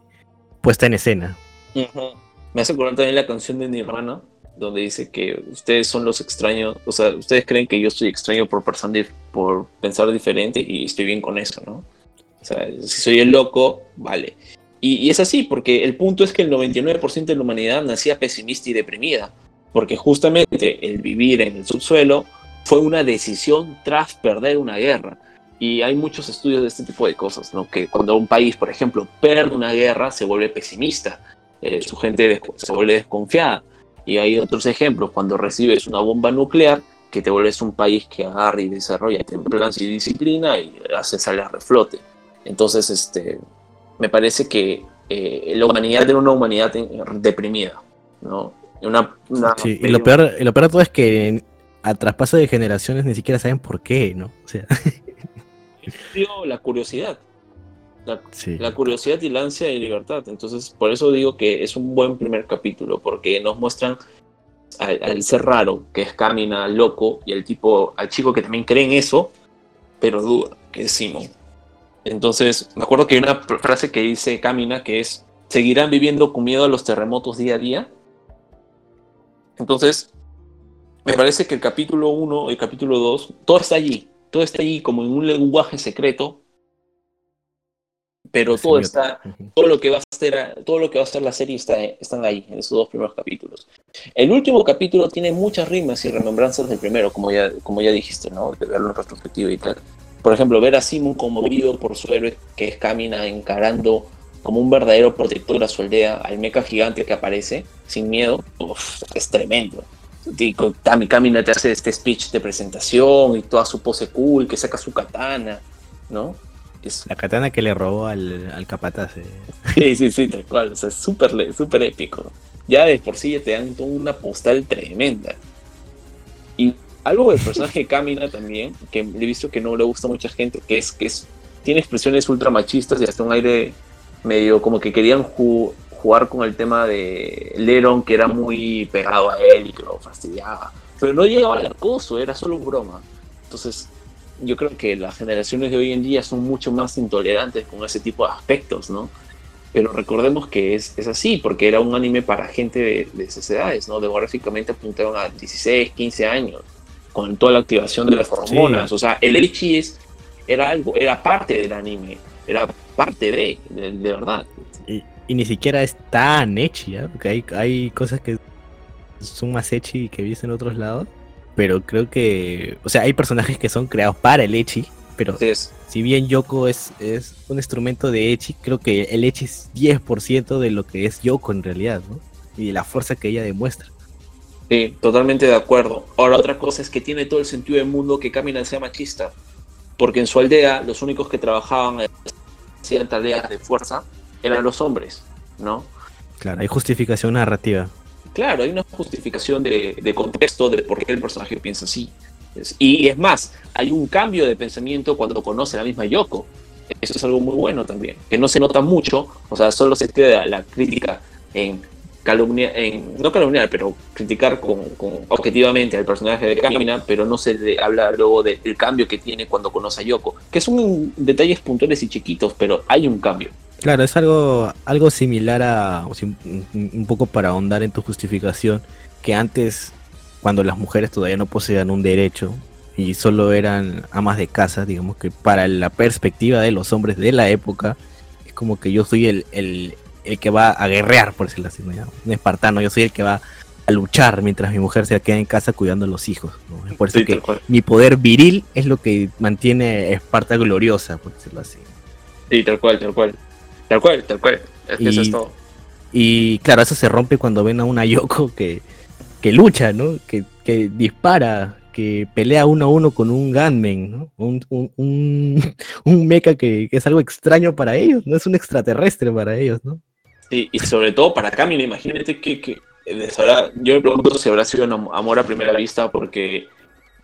puesta en escena. Me hace acordar también la canción de Nirvana, donde dice que ustedes son los extraños, o sea, ustedes creen que yo soy extraño por pensar, por pensar diferente y estoy bien con eso, ¿no? O sea, si soy el loco, vale. Y, es así, porque el punto es que el 99% de la humanidad nacía pesimista y deprimida, porque justamente el vivir en el subsuelo fue una decisión tras perder una guerra. Y hay muchos estudios de este tipo de cosas, ¿no? Que cuando un país, por ejemplo, pierde una guerra, se vuelve pesimista, eh, su gente se vuelve desconfiada. Y hay otros ejemplos, cuando recibes una bomba nuclear, que te vuelves un país que agarra y desarrolla templanza y disciplina y hace salir a reflote. Entonces, este, me parece que eh, la humanidad era una humanidad deprimida, ¿no? Una, sí, y lo peor, lo peor de todo es que a traspaso de generaciones ni siquiera saben por qué, ¿no? O sea. (laughs) la curiosidad. La, curiosidad y la ansia de libertad. Entonces, por eso digo que es un buen primer capítulo, porque nos muestran al, ser raro, que es Camina loco, y el tipo, al chico que también cree en eso, pero duda, que es Simon. Entonces, me acuerdo que hay una frase que dice Camina que es, ¿seguirán viviendo con miedo a los terremotos día a día? Entonces, me parece que el capítulo 1 y el capítulo 2, todo está allí, todo está allí como en un lenguaje secreto, pero todo está, todo lo que va a ser, todo lo que va a ser la serie está, están ahí, en esos dos primeros capítulos. El último capítulo tiene muchas rimas y remembranzas del primero, como ya, como ya dijiste, ¿no? De verlo en retrospectiva y tal. Por ejemplo, ver a Simon conmovido por su héroe que es Camina encarando como un verdadero protector a su aldea, al mecha gigante que aparece sin miedo, es tremendo. Tami Camina te hace este speech de presentación y toda su pose cool, que saca su katana, ¿no? La katana que le robó al, al capataz. Eh. Sí, sí, sí, tal cual. O sea, súper súper épico. Ya de por sí ya te dan una postal tremenda. Y algo del personaje Camina también, que he visto que no le gusta a mucha gente, que es que es, tiene expresiones ultra machistas y hasta un aire medio como que querían jugar con el tema de Leron, que era muy pegado a él y que lo fastidiaba. Pero no llegaba al acoso, era solo broma. Entonces, yo creo que las generaciones de hoy en día son mucho más intolerantes con ese tipo de aspectos, ¿no? Pero recordemos que es, es así, porque era un anime para gente de, de esas edades, ¿no? Demográficamente apuntaban a 16, 15 años con toda la activación de las hormonas. O sea, el Echi era algo, era parte del anime, era parte de, de, verdad. Y, ni siquiera es tan Echi, ¿eh? porque hay, hay cosas que son más Echi que vives en otros lados. Pero creo que, o sea, hay personajes que son creados para el Echi, pero si bien Yoko es, es un instrumento de Echi, creo que el Echi es 10% de lo que es Yoko en realidad, ¿no? y de la fuerza que ella demuestra. Sí, totalmente de acuerdo. Ahora, otra cosa es que tiene todo el sentido del mundo que Camina sea machista, porque en su aldea los únicos que trabajaban hacían tareas de fuerza eran los hombres, ¿no? Claro, hay justificación narrativa. Claro, hay una justificación de, de contexto de por qué el personaje piensa así. Y es más, hay un cambio de pensamiento cuando conoce a la misma Yoko. Eso es algo muy bueno también, que no se nota mucho, o sea, solo se queda la crítica en calumniar, en, no calumniar, pero criticar con, objetivamente al personaje de Kamina, pero no se habla luego del cambio que tiene cuando conoce a Yoko, que son detalles puntuales y chiquitos, pero hay un cambio. Claro, es algo, algo similar a, un poco para ahondar en tu justificación, que antes, cuando las mujeres todavía no poseían un derecho y solo eran amas de casa, digamos que para la perspectiva de los hombres de la época, es como que yo soy el, el, el que va a guerrear, por decirlo así, un espartano, yo soy el que va a luchar mientras mi mujer se queda en casa cuidando a los hijos. por eso que mi poder viril es lo que mantiene a Esparta gloriosa, por decirlo así. Sí, tal cual, tal cual. Tal cual, tal cual. y, eso es todo. Y claro, eso se rompe cuando ven a una Yoko que, que lucha, ¿no? Que, que dispara, que pelea uno a uno con un gunman, ¿no? Un, un, un, (laughs) mecha que, que, es algo extraño para ellos, no es un extraterrestre para ellos, ¿no? Sí, y sobre todo para Camille, imagínate que, que yo me pregunto si habrá sido un amor a primera vista porque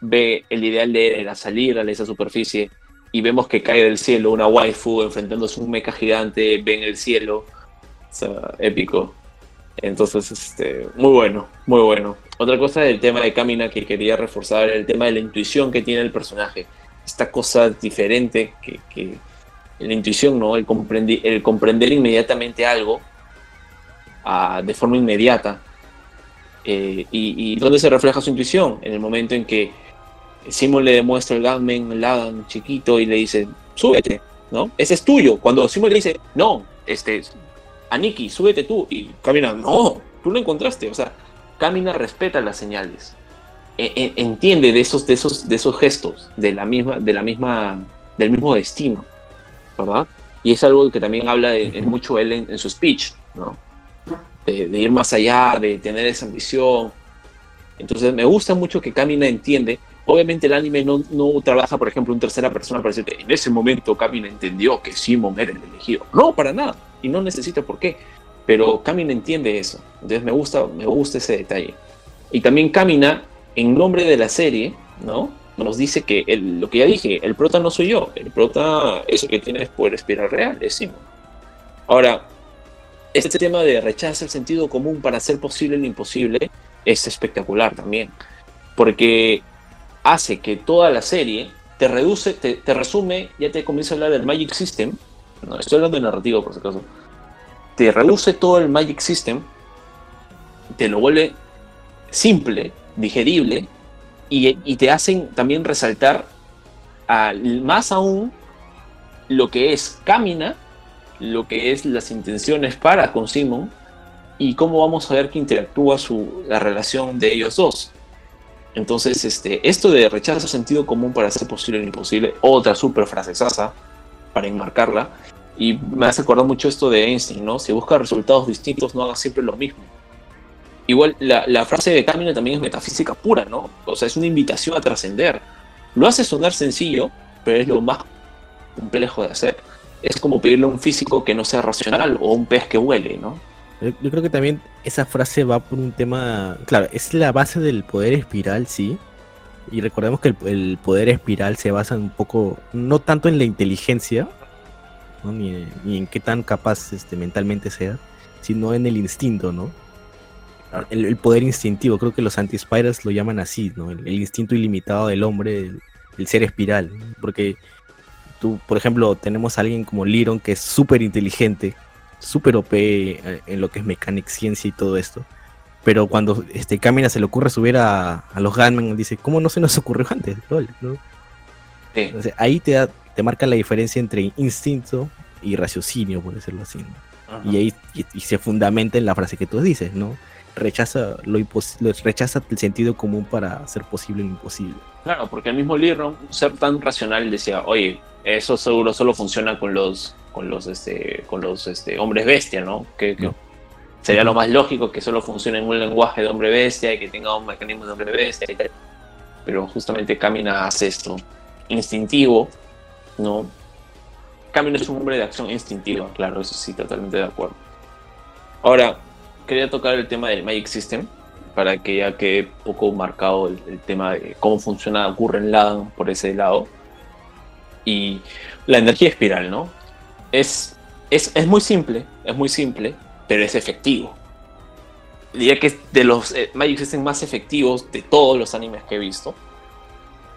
ve el ideal de él era salir a esa superficie y vemos que cae del cielo una waifu enfrentándose a un mecha gigante, ve en el cielo, o sea, épico. Entonces, este, muy bueno, muy bueno. Otra cosa del tema de Camina que quería reforzar, el tema de la intuición que tiene el personaje. Esta cosa diferente que, que la intuición, ¿no? El, el comprender inmediatamente algo ah, de forma inmediata. Eh, y, y, dónde se refleja su intuición? En el momento en que Simon le demuestra el gunman, el Adam chiquito, y le dice, súbete, ¿no? Ese es tuyo. Cuando Simon le dice, no, este, Aniki, súbete tú. Y Camina, no, tú lo encontraste. O sea, Camina respeta las señales. E, e, entiende de esos, de esos, de esos gestos, de la misma, de la misma, del mismo destino. ¿Verdad? Y es algo que también habla de, mucho él en, su speech, ¿no? De, de, ir más allá, de tener esa ambición. Entonces me gusta mucho que Camina entiende Obviamente el anime no, no trabaja, por ejemplo, en tercera persona para decirte, en ese momento Kamina entendió que Simon era el elegido. No, para nada. Y no necesita por qué. Pero Kamina entiende eso. Entonces me gusta, me gusta ese detalle. Y también Kamina, en nombre de la serie, ¿no? Nos dice que el, lo que ya dije, el prota no soy yo. El prota es el que tiene poder espiral real, es Simon. Ahora, este tema de rechazo el sentido común para hacer posible lo imposible es espectacular también. Porque hace que toda la serie te reduce, te, resume, ya te comienza a hablar del Magic System, no estoy hablando de narrativo por si acaso, te reduce todo el Magic System, te lo vuelve simple, digerible, y, te hacen también resaltar más aún lo que es Camina, lo que es las intenciones para con Simon, y cómo vamos a ver que interactúa su, la relación de ellos dos. Entonces, este, esto de rechazo sentido común para hacer posible lo imposible, otra súper frasesaza para enmarcarla, y me hace acordar mucho esto de Einstein, ¿no? Si buscas resultados distintos, no hagas siempre lo mismo. Igual, la, frase de Camino también es metafísica pura, ¿no? O sea, es una invitación a trascender. Lo hace sonar sencillo, pero es lo más complejo de hacer. Es como pedirle a un físico que no sea racional o a un pez que huele, ¿no? Yo creo que también esa frase va por un tema, claro, es la base del poder espiral, sí. Y recordemos que el, poder espiral se basa un poco, no tanto en la inteligencia, ni, en qué tan capaz este, mentalmente sea, sino en el instinto, ¿no? El, poder instintivo, creo que los anti-spiders lo llaman así, ¿no? El, instinto ilimitado del hombre, el, ser espiral. Porque tú, por ejemplo, tenemos a alguien como Liron que es súper inteligente, súper OP eh, en lo que es mecánica, ciencia y todo esto. Pero cuando este Camina se le ocurre subir a, los Gunmen, dice, ¿cómo no se nos ocurrió antes? ahí te, te marca la diferencia entre instinto y raciocinio, por decirlo así. Y ahí se fundamenta en la frase que tú dices, ¿no? Rechaza, lo rechaza el sentido común para hacer posible lo imposible. Claro, porque el mismo Liron, ser tan racional, decía, oye, eso seguro solo funciona con los con los este con los este hombres bestia, ¿no? Que, Sería lo más lógico que solo funcione en un lenguaje de hombre bestia y que tenga un mecanismo de hombre bestia y tal. Pero justamente Kamina hace esto instintivo, ¿no? Kamina es un hombre de acción instintiva, claro, eso sí, totalmente de acuerdo. Ahora, quería tocar el tema del Magic System, para que ya quede poco marcado el, tema de cómo funciona Gurren Lagann por ese lado. Y la energía espiral, ¿no? Es, es, es muy simple, es muy simple, pero es efectivo. Diría que es de los eh, Magic System más efectivos de todos los animes que he visto.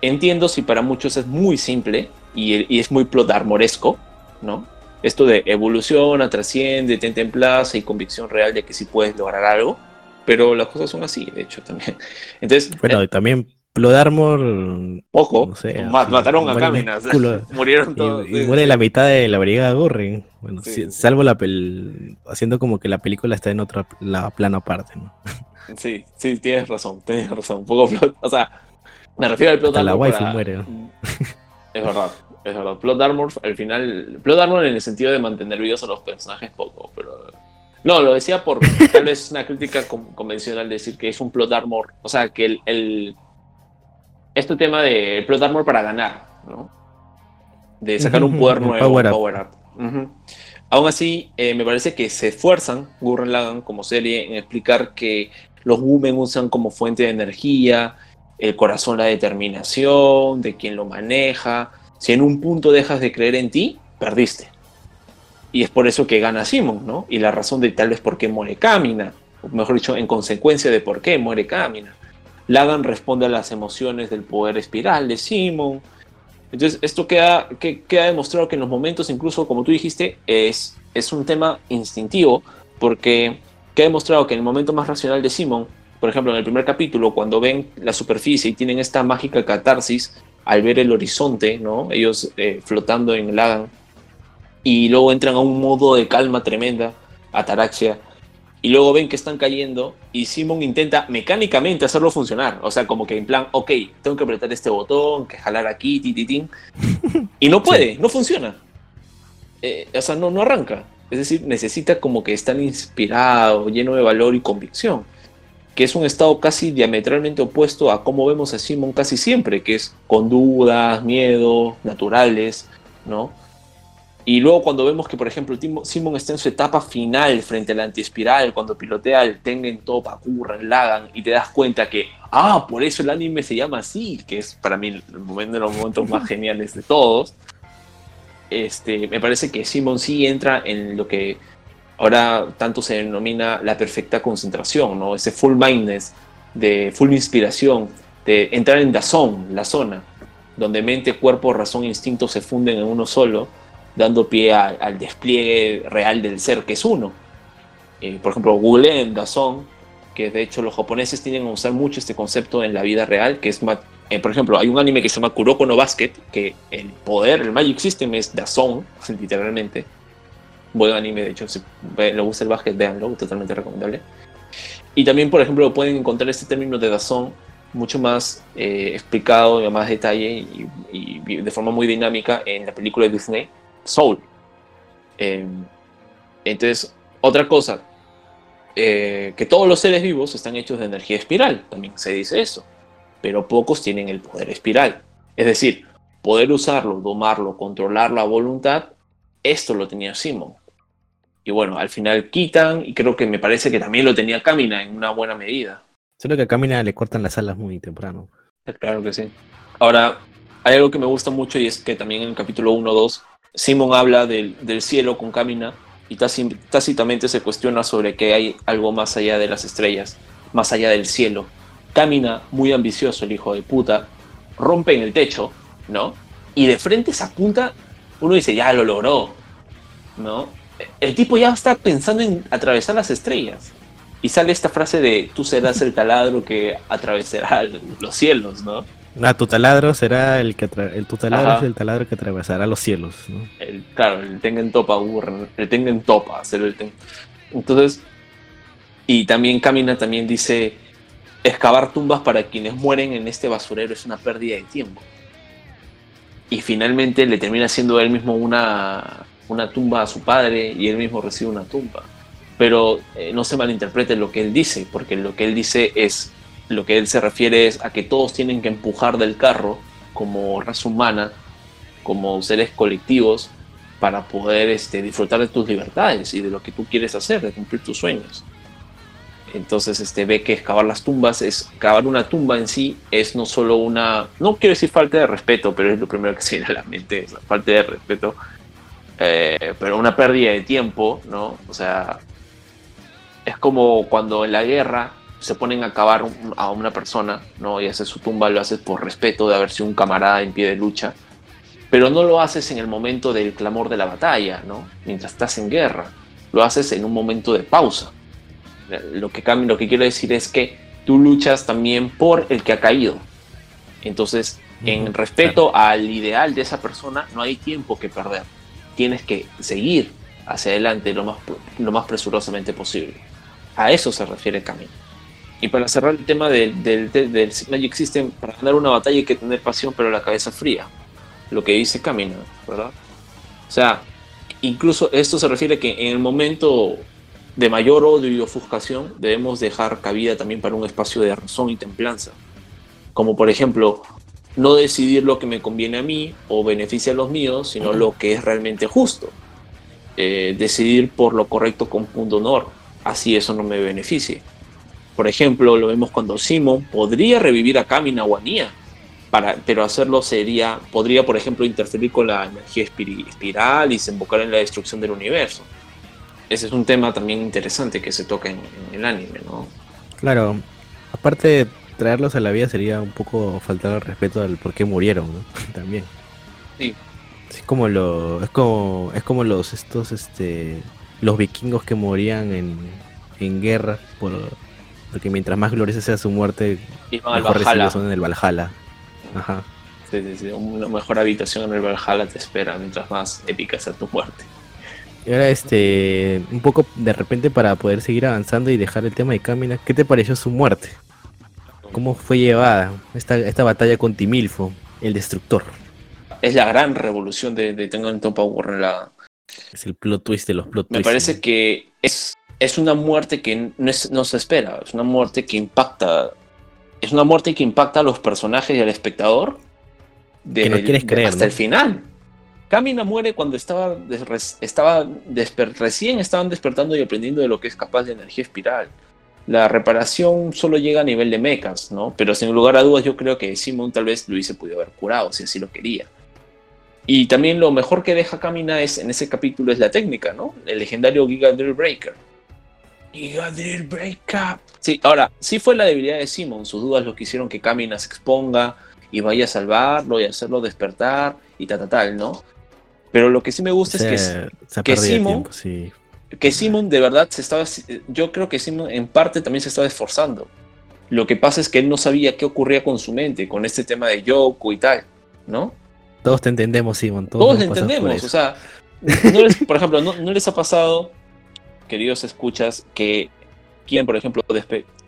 Entiendo si para muchos es muy simple y, y es muy plot armoresco, ¿no? Esto de evoluciona, trasciende, te en plaza y convicción real de que sí puedes lograr algo pero las cosas son así, de hecho, también. (laughs) Entonces, bueno, eh, también Plodarmor. Ojo, no sé, mataron a Caminas, (laughs) murieron todos. Y, muere la mitad de la brigada Gurren. Bueno, salvo la pel haciendo como que la película está en otra la plano aparte, ¿no? Sí, sí, tienes razón, tienes razón. Un poco plot, o sea, me refiero al plot Hasta la wifi muere. (laughs) Es verdad, es verdad. Plot Armor, al final, Plot Armor en el sentido de mantener vivos a los personajes poco, pero no, lo decía por (laughs) tal vez una crítica convencional decir que es un plot armor. O sea, que el, el este tema de plot armor para ganar, ¿no? De sacar un poder nuevo, power up. Power up. Aún así, eh, me parece que se esfuerzan, Gurren Lagann como serie, en explicar que los women usan como fuente de energía, el corazón la determinación, de quien lo maneja. Si en un punto dejas de creer en ti, perdiste. Y es por eso que gana Simon, ¿no? Y la razón de tal vez por qué muere Camina, o mejor dicho, en consecuencia de por qué muere Camina. Lagan responde a las emociones del poder espiral de Simon. Entonces, esto queda, que, queda demostrado que en los momentos, incluso como tú dijiste, es, es un tema instintivo, porque queda demostrado que en el momento más racional de Simon, por ejemplo, en el primer capítulo, cuando ven la superficie y tienen esta mágica catarsis al ver el horizonte, ¿no? Ellos eh, flotando en Lagan, y luego entran a un modo de calma tremenda, ataraxia, y luego ven que están cayendo y Simon intenta mecánicamente hacerlo funcionar, o sea, como que en plan, ok, tengo que apretar este botón, que jalar aquí, tititín, y no (laughs) puede, no funciona, eh, o sea, no, no arranca, es decir, necesita como que estar inspirado, lleno de valor y convicción, que es un estado casi diametralmente opuesto a cómo vemos a Simon casi siempre, que es con dudas, miedos, naturales, ¿no? Y luego cuando vemos que, por ejemplo, Simon está en su etapa final frente al antiespiral, cuando pilotea el Tengen Topa, Curran, Lagan, y te das cuenta que, ah, por eso el anime se llama así, que es para mí el momento de los momentos más geniales de todos, este, me parece que Simon sí entra en lo que ahora tanto se denomina la perfecta concentración, ¿no? Ese full mindness, de full inspiración, de entrar en Dazón, la zona, donde mente, cuerpo, razón e instinto se funden en uno solo dando pie al despliegue real del ser que es uno. Eh, por ejemplo, Google en Dazón, que de hecho los japoneses tienen a usar mucho este concepto en la vida real, que es, eh, por ejemplo, hay un anime que se llama Kuroko no Basket, que el poder, el Magic System es Dazón, (laughs) literalmente. Buen anime, de hecho, si le gusta el básquet, véanlo, totalmente recomendable. Y también, por ejemplo, pueden encontrar este término de Dazón mucho más eh, explicado y más detalle y, de forma muy dinámica en la película de Disney, Soul. Em, entonces, otra cosa, eh, que todos los seres vivos están hechos de energía espiral, también se dice eso, pero pocos tienen el poder espiral. Es decir, poder usarlo, domarlo, controlarlo a voluntad, esto lo tenía Simon. Y bueno, al final quitan, y creo que me parece que también lo tenía Camina en una buena medida. Solo que a Camina le cortan las alas muy temprano. Claro que sí. Ahora, hay algo que me gusta mucho y es que también en el capítulo 1-2 Simon habla del, cielo con Camina y tácitamente se cuestiona sobre que hay algo más allá de las estrellas, más allá del cielo. Camina, muy ambicioso el hijo de puta, rompe en el techo, ¿no? Y de frente se apunta, uno dice, ya lo logró, ¿no? El tipo ya está pensando en atravesar las estrellas. Y sale esta frase de, tú serás el taladro que atravesará los cielos, ¿no? Ah, tu taladro será el que el tu taladro es el taladro que atravesará los cielos, ¿no? El, claro, el Tengen Topa, el Tengen Topa, hacer el Entonces, y también Camina también dice, excavar tumbas para quienes mueren en este basurero es una pérdida de tiempo. Y finalmente le termina haciendo él mismo una, una tumba a su padre y él mismo recibe una tumba. pero eh, no se malinterprete lo que él dice, porque lo que él dice es, lo que él se refiere es a que todos tienen que empujar del carro como raza humana, como seres colectivos, para poder este, disfrutar de tus libertades y de lo que tú quieres hacer, de cumplir tus sueños. Entonces este, ve que excavar las tumbas, es cavar una tumba en sí es no solo una, no quiero decir falta de respeto, pero es lo primero que se viene a la mente, es la falta de respeto, eh, pero una pérdida de tiempo, ¿no? O sea, es como cuando en la guerra se ponen a cavar a una persona, ¿no? Y hace su tumba, lo haces por respeto de haber sido un camarada en pie de lucha pero no lo haces en el momento del clamor de la batalla, ¿no? Mientras estás en guerra, lo haces en un momento de pausa. Lo que, lo que quiero decir es que tú luchas también por el que ha caído. Entonces, en respeto al ideal de esa persona, no hay tiempo que perder. Tienes que seguir hacia adelante lo más, lo más presurosamente posible. A eso se refiere el camino. Y para cerrar el tema del, del, del, del Magic System, para ganar una batalla hay que tener pasión, pero la cabeza fría lo que dice Camina, ¿verdad? O sea, incluso esto se refiere a que en el momento de mayor odio y ofuscación debemos dejar cabida también para un espacio de razón y templanza. Como por ejemplo, no decidir lo que me conviene a mí o beneficia a los míos, sino lo que es realmente justo. Eh, decidir por lo correcto con punto honor, así eso no me beneficie. Por ejemplo, lo vemos cuando Simon podría revivir a Camina o a Nia, pero hacerlo sería, podría, por ejemplo, interferir con la energía espiral y desembocar en la destrucción del universo. Ese es un tema también interesante que se toca en, el anime, ¿no? Claro, aparte de traerlos a la vida sería un poco faltar al respeto al por qué murieron, ¿no? (laughs) También. Sí. Es como lo, es como, es como los estos, este, los vikingos que morían en, en guerra por, porque mientras más gloriosa sea su muerte, mejor recibidos son en el Valhalla. Ajá. Sí, sí, sí. Una mejor habitación en el Valhalla te espera mientras más épica sea tu muerte. Y ahora, este, un poco de repente para poder seguir avanzando y dejar el tema de Camina, ¿qué te pareció su muerte? ¿Cómo fue llevada esta, esta batalla con Timilfo, el destructor? Es la gran revolución de, de Tengan Power. La... Es el plot twist de los plot twists. Me parece que es, es una muerte que no, es, no se espera, es una muerte que impacta es una muerte que impacta a los personajes y al espectador de, no quieres creer, hasta el final. Kamina muere cuando estaba, estaba recién estaban despertando y aprendiendo de lo que es capaz de energía espiral. La reparación solo llega a nivel de mechas, ¿no? Pero sin lugar a dudas yo creo que Simon tal vez lo hubiese podido haber curado si así lo quería. Y también lo mejor que deja Kamina es, en ese capítulo es la técnica, ¿no? El legendario Giga Drill Breaker. Giga Drill Breaker Sí, ahora, sí fue la debilidad de Simon, sus dudas lo que hicieron que Kamina se exponga y vaya a salvarlo y hacerlo despertar y tal, tal, tal, ¿no? Pero lo que sí me gusta es que, que Simon, que Simon de verdad se estaba, yo creo que Simon en parte también se estaba esforzando. Lo que pasa es que él no sabía qué ocurría con su mente, con este tema de Yoko y tal, ¿no? Todos te entendemos, Simon. Todos, te entendemos, o sea, por ejemplo, ¿no, ¿no les ha pasado, queridos escuchas, que quien, por ejemplo,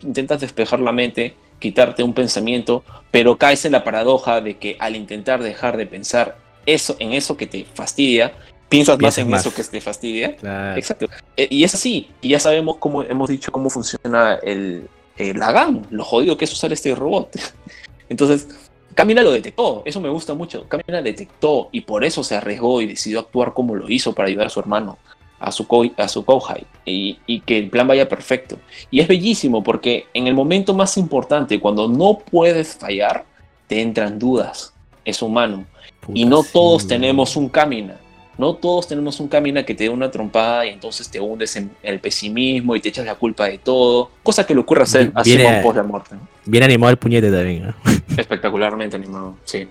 intentas despejar la mente, quitarte un pensamiento, pero caes en la paradoja de que al intentar dejar de pensar eso, en eso que te fastidia, piensas más en eso que te fastidia. Exacto. E, y es así. Y ya sabemos cómo hemos dicho cómo funciona el, el Lagan, lo jodido que es usar este robot. (laughs) Entonces, Camila lo detectó, eso me gusta mucho. Camila detectó y por eso se arriesgó y decidió actuar como lo hizo para ayudar a su hermano a su, a su Kohai y, y, que el plan vaya perfecto. Y es bellísimo porque en el momento más importante, cuando no puedes fallar, te entran dudas. Es humano. y no todos tenemos un camino. No todos tenemos un camino que te dé una trompada y entonces te hundes en el pesimismo y te echas la culpa de todo. Cosa que le ocurre a, hacer a Simon post la muerte. Bien animado el puñete también. (laughs) Espectacularmente animado, sí.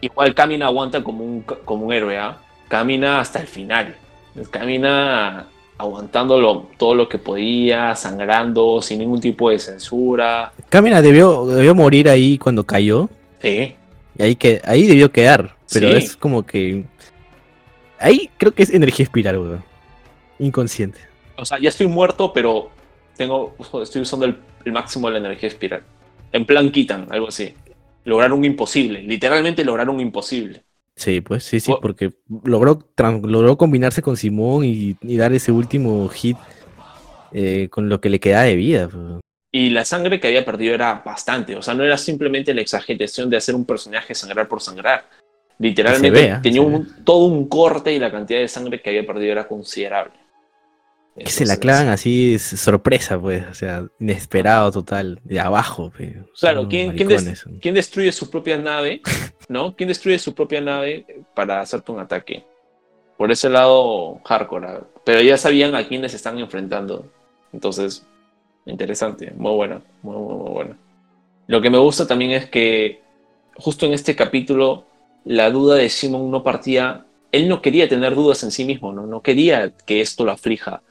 Igual Camina aguanta como un, como un héroe, ¿ah? Camina hasta el final camina aguantándolo todo lo que podía, sangrando, sin ningún tipo de censura. Camina debió, debió morir ahí cuando cayó. Sí. Y ahí, que, ahí debió quedar. Pero es como que. Ahí creo que es energía espiral, weón. Inconsciente. O sea, ya estoy muerto, pero tengo. Estoy usando el, el máximo de la energía espiral. En plan quitan, algo así. Lograr un imposible. Literalmente lograr un imposible. Sí, pues sí, sí, porque logró, logró combinarse con Simón y, dar ese último hit eh, con lo que le queda de vida. pues. Y la sangre que había perdido era bastante. O sea, no era simplemente la exageración de hacer un personaje sangrar por sangrar. Literalmente vea, tenía un- todo un corte y la cantidad de sangre que había perdido era considerable. Que se la clavan así, es sorpresa, pues, o sea, inesperado total, de abajo. pues. Claro, ¿quién, quién des- quién destruye su propia nave? ¿No? ¿Quién destruye su propia nave para hacerte un ataque? Por ese lado, hardcore. ¿ah? Pero ya sabían a quiénes se están enfrentando. Entonces, interesante, muy buena, muy, muy, muy buena. Lo que me gusta también es que justo en este capítulo, la duda de Simon no partía. Él no quería tener dudas en sí mismo, ¿no? No quería que esto lo aflija,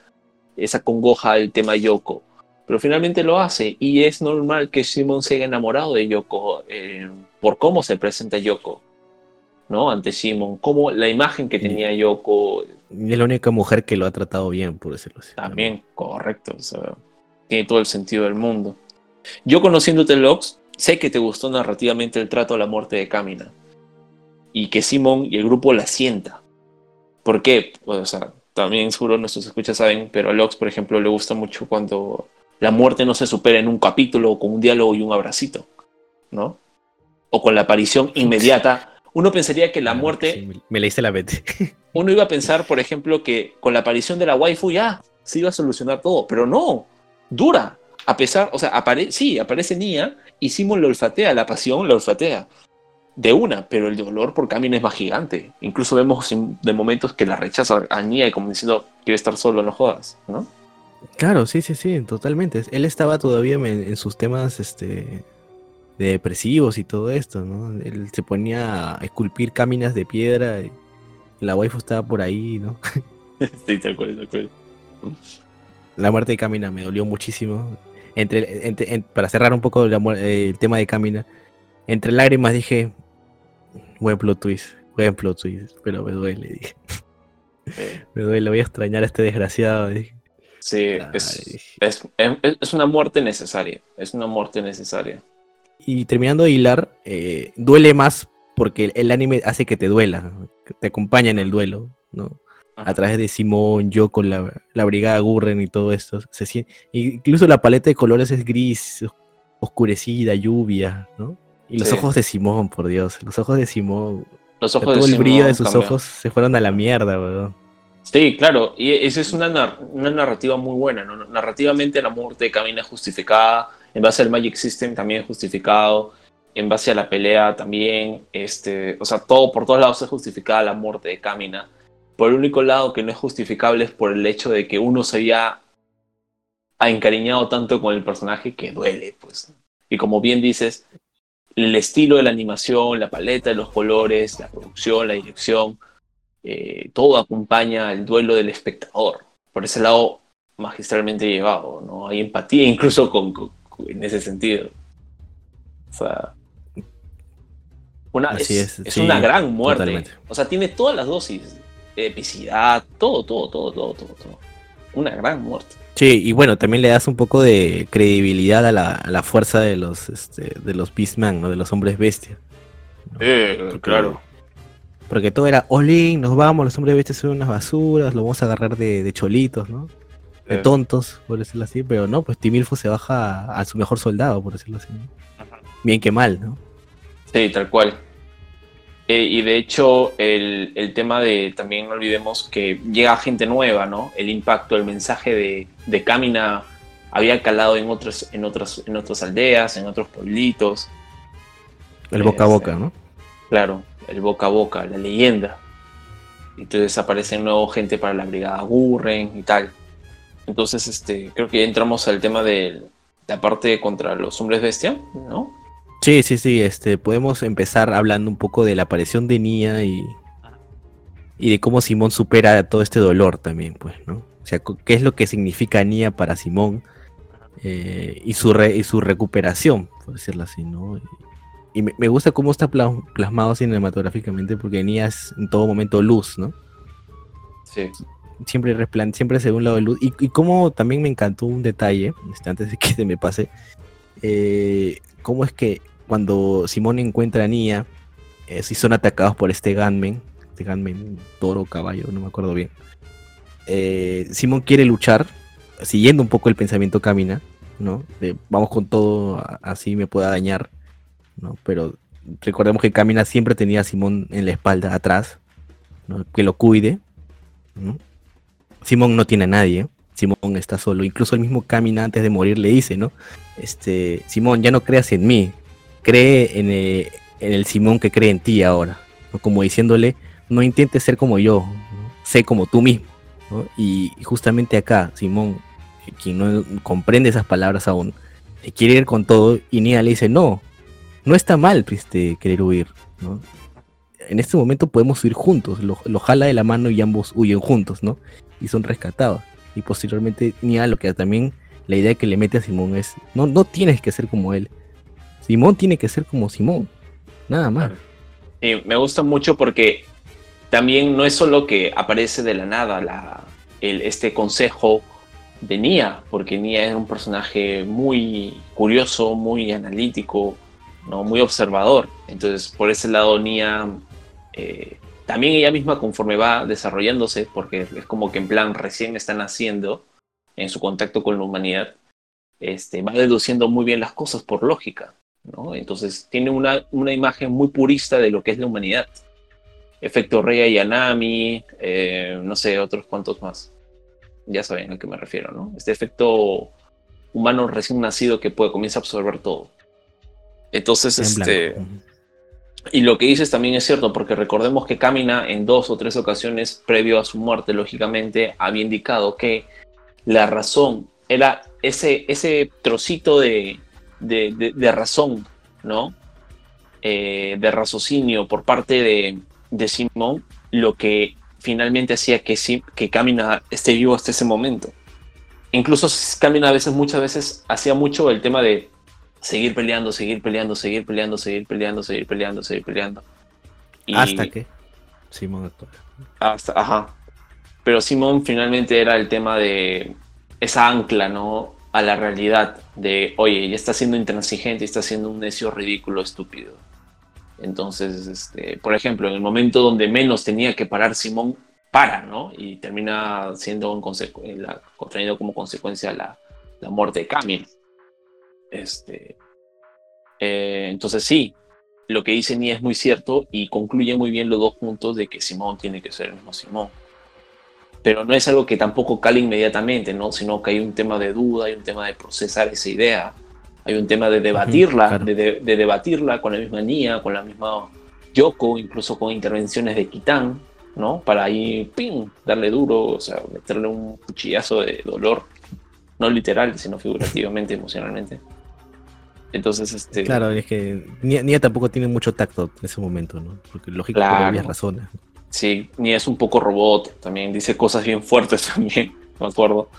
esa congoja del tema Yoko pero finalmente lo hace y es normal que Simon se haya enamorado de Yoko eh, por cómo se presenta Yoko, ¿no? Ante Simon, como la imagen que tenía Yoko Y es la única mujer que lo ha tratado bien, por decirlo así. también, correcto, o sea, tiene todo el sentido del mundo. Yo conociéndote, Lox, sé que te gustó narrativamente el trato a la muerte de Kamina y que Simon y el grupo la sienta. ¿Por qué? Pues, o sea, también seguro nuestros escuchas saben, pero a Lox, por ejemplo, le gusta mucho cuando la muerte no se supera en un capítulo con un diálogo y un abracito, ¿no? O con la aparición inmediata. Uno pensaría que la Ah, muerte sí, me, me leíste la mente. (laughs) uno iba a pensar, por ejemplo, que con la aparición de la waifu ya se iba a solucionar todo, pero no, dura. A pesar, o sea, apare sí, aparece Nia y Simon lo olfatea, la pasión lo olfatea. De una, pero el dolor por Camino es más gigante. Incluso vemos de momentos que la rechaza a Nia y como diciendo, quiere estar solo, no jodas, ¿no? Claro, sí, sí, sí, totalmente. Él estaba todavía en, en sus temas este, de depresivos y todo esto, ¿no? Él se ponía a esculpir cáminas de piedra y la waifu estaba por ahí, ¿no? (laughs) sí, tal cual, tal cual. La muerte de Camina me dolió muchísimo. Entre, entre- en- para cerrar un poco la el tema de Camina, entre lágrimas dije, buen plot twist, buen plot twist, pero me duele, dije. (laughs) Me duele, voy a extrañar a este desgraciado. dije. sí, es, dije. es, es- es una muerte necesaria. Es una muerte necesaria. Y terminando de hilar, eh, duele más porque el, el anime hace que te duela, que te acompaña en el duelo, ¿no? A través de Simón, yo con la, la brigada Gurren y todo esto. Se siente, incluso la paleta de colores es gris, os- oscurecida, lluvia, ¿no? Y los Sí. ojos de Simón, por Dios, los ojos de Simón, Los o sea, ojos todo de el brillo de Simón sus ojos se fueron a la mierda, weón. Sí, claro, y esa es una, nar- una narrativa muy buena, ¿no? Narrativamente la muerte de Kamina es justificada, en base al Magic System también es justificado, en base a la pelea también, este, o sea, todo por todos lados es justificada la muerte de Kamina. Por el único lado que no es justificable es por el hecho de que uno se había encariñado tanto con el personaje que duele, pues. Y como bien dices, el estilo de la animación, la paleta de los colores, la producción, la dirección, eh, todo acompaña al duelo del espectador. Por ese lado, magistralmente llevado, ¿no? Hay empatía incluso con, con- con- en ese sentido. O sea, una, Así es, es, es sí, una gran muerte. totalmente. O sea, tiene todas las dosis, epicidad, todo, todo, todo, todo, todo, todo. Una gran muerte. Sí, y bueno, también le das un poco de credibilidad a la, a la fuerza de los, este, de los Beastman, ¿no? De los hombres bestia. ¿no? Porque- claro. Porque todo era, Olin, nos vamos, los hombres bestias son unas basuras, lo vamos a agarrar de, de cholitos, ¿no? De Eh. tontos, por decirlo así, pero no, pues Timilfo se baja a, a su mejor soldado, por decirlo así. ¿no? Bien que mal, ¿no? Sí, tal cual. Eh, y de hecho, el, el tema de, también no olvidemos que llega gente nueva, ¿no? El impacto, el mensaje de, de Kamina había calado en otras, en, otras, en otras aldeas, en otros pueblitos. El boca a Este, boca, ¿no? Claro, el boca a boca, la leyenda. Entonces aparecen nuevo gente para la brigada Gurren y tal. Entonces, este, creo que ya entramos al tema de la parte contra los hombres bestia, ¿no? Sí, sí, sí, este, podemos empezar hablando un poco de la aparición de Nia y, y de cómo Simón supera todo este dolor también, pues, ¿no? O sea, qué es lo que significa Nia para Simón eh, y, su re- y su recuperación, por decirlo así, ¿no? Y me, me gusta cómo está pla- plasmado cinematográficamente porque Nia es en todo momento luz, ¿no? Sí. siempre resplan siempre se ve un lado de luz. Y, y como también me encantó un detalle, este, antes de que se me pase, eh, cómo es que cuando Simón encuentra a Nia, eh, si son atacados por este Gunman, este Gunman toro, caballo, no me acuerdo bien. eh, Simón quiere luchar, siguiendo un poco el pensamiento Camina, ¿no? De vamos con todo, así me pueda dañar, ¿no? Pero recordemos que Camina siempre tenía a Simón en la espalda, atrás, ¿no? que lo cuide. ¿no? Simón no tiene a nadie, Simón está solo. Incluso el mismo Camina antes de morir le dice, ¿no? Este, Simón, ya no creas en mí, cree en el, en el Simón que cree en ti ahora. ¿no? Como diciéndole, no intentes ser como yo, sé como tú mismo. Y justamente acá, Simón, quien no comprende esas palabras aún, quiere ir con todo y Nia le dice, no, no está mal este, querer huir. En este momento podemos huir juntos, lo, jala de la mano y ambos huyen juntos, ¿no? Y son rescatados. Y posteriormente Nia lo que también la idea que le mete a Simón es, no, no tienes que ser como él. Simón tiene que ser como Simón. Nada más. me gusta mucho porque también no es solo que aparece de la nada el, este consejo de Nia, porque Nia es un personaje muy curioso, muy analítico, muy observador. Entonces, por ese lado, Nia, eh, también ella misma conforme va desarrollándose, porque es como que en plan recién está naciendo en su contacto con la humanidad, este, va deduciendo muy bien las cosas por lógica. ¿No? Entonces, tiene una, una imagen muy purista de lo que es la humanidad efecto Rey y Anami, eh, no sé, otros cuantos más. Ya saben a qué me refiero, ¿no? Este efecto humano recién nacido que puede comienza a absorber todo. Entonces, este. Y lo que dices también es cierto, porque recordemos que Kamina en dos o tres ocasiones, previo a su muerte, lógicamente, había indicado que la razón era ese, ese trocito de, de, razón, ¿no? Eh, de raciocinio por parte de, de Simón lo que finalmente hacía que, que Camina esté vivo hasta ese momento. Incluso Camina a veces, muchas veces, hacía mucho el tema de seguir peleando, seguir peleando, seguir peleando, seguir peleando, seguir peleando, seguir peleando. hasta que Simón Hasta, ajá. Pero Simón finalmente era el tema de esa ancla, ¿no? A la realidad de, oye, ya está siendo intransigente, está siendo un necio ridículo, estúpido. Entonces, este, por ejemplo, en el momento donde menos tenía que parar Simón, para, ¿no? Y termina siendo un la, trayendo como consecuencia la, la muerte de Camille. Este, eh, entonces sí, lo que dice Nia es muy cierto y concluye muy bien los dos puntos de que Simón tiene que ser el mismo Simón. Pero no es algo que tampoco cale inmediatamente, ¿no? Sino que hay un tema de duda, hay un tema de procesar esa idea hay un tema de debatirla, de, debatirla con la misma Nia, con la misma Yoko, incluso con intervenciones de Kitán, ¿no? Para ahí, ¡ping!, darle duro, o sea, meterle un cuchillazo de dolor, no literal, sino figurativamente, emocionalmente. Entonces, este... Claro, es que Nia, tampoco tiene mucho tacto en ese momento, ¿no? Porque lógico claro. por razones. Sí, Nia es un poco robot, también dice cosas bien fuertes (laughs) también, me acuerdo.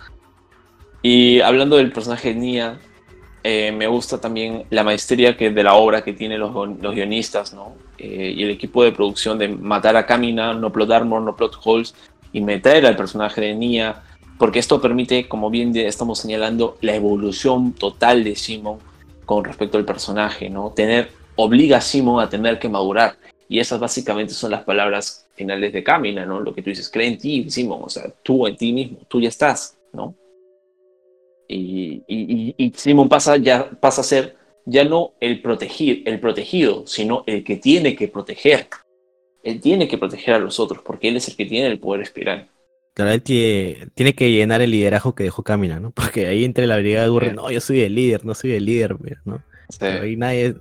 Y hablando del personaje de Nia, eh, me gusta también la maestría que de la obra que tienen los, los guionistas, ¿no? Eh, y el equipo de producción de matar a Kamina, no plot armor, no plot holes, y meter al personaje de Nia, porque esto permite, como bien estamos señalando, la evolución total de Simon con respecto al personaje, ¿no? Tener, obliga a Simon a tener que madurar. Y esas básicamente son las palabras finales de Kamina, ¿no? Lo que tú dices, cree en ti, Simon, o sea, tú en ti mismo, tú ya estás, ¿no? Y, y, Simon pasa, ya, pasa a ser ya no el, protegir, el protegido, sino el que tiene que proteger. Él tiene que proteger a los otros porque él es el que tiene el poder espiral. Claro, él tiene, que llenar el liderazgo que dejó Camina, ¿no? (laughs) Porque ahí entre la brigada de no, yo soy el líder, no soy el líder, ¿no? Pero ahí nadie,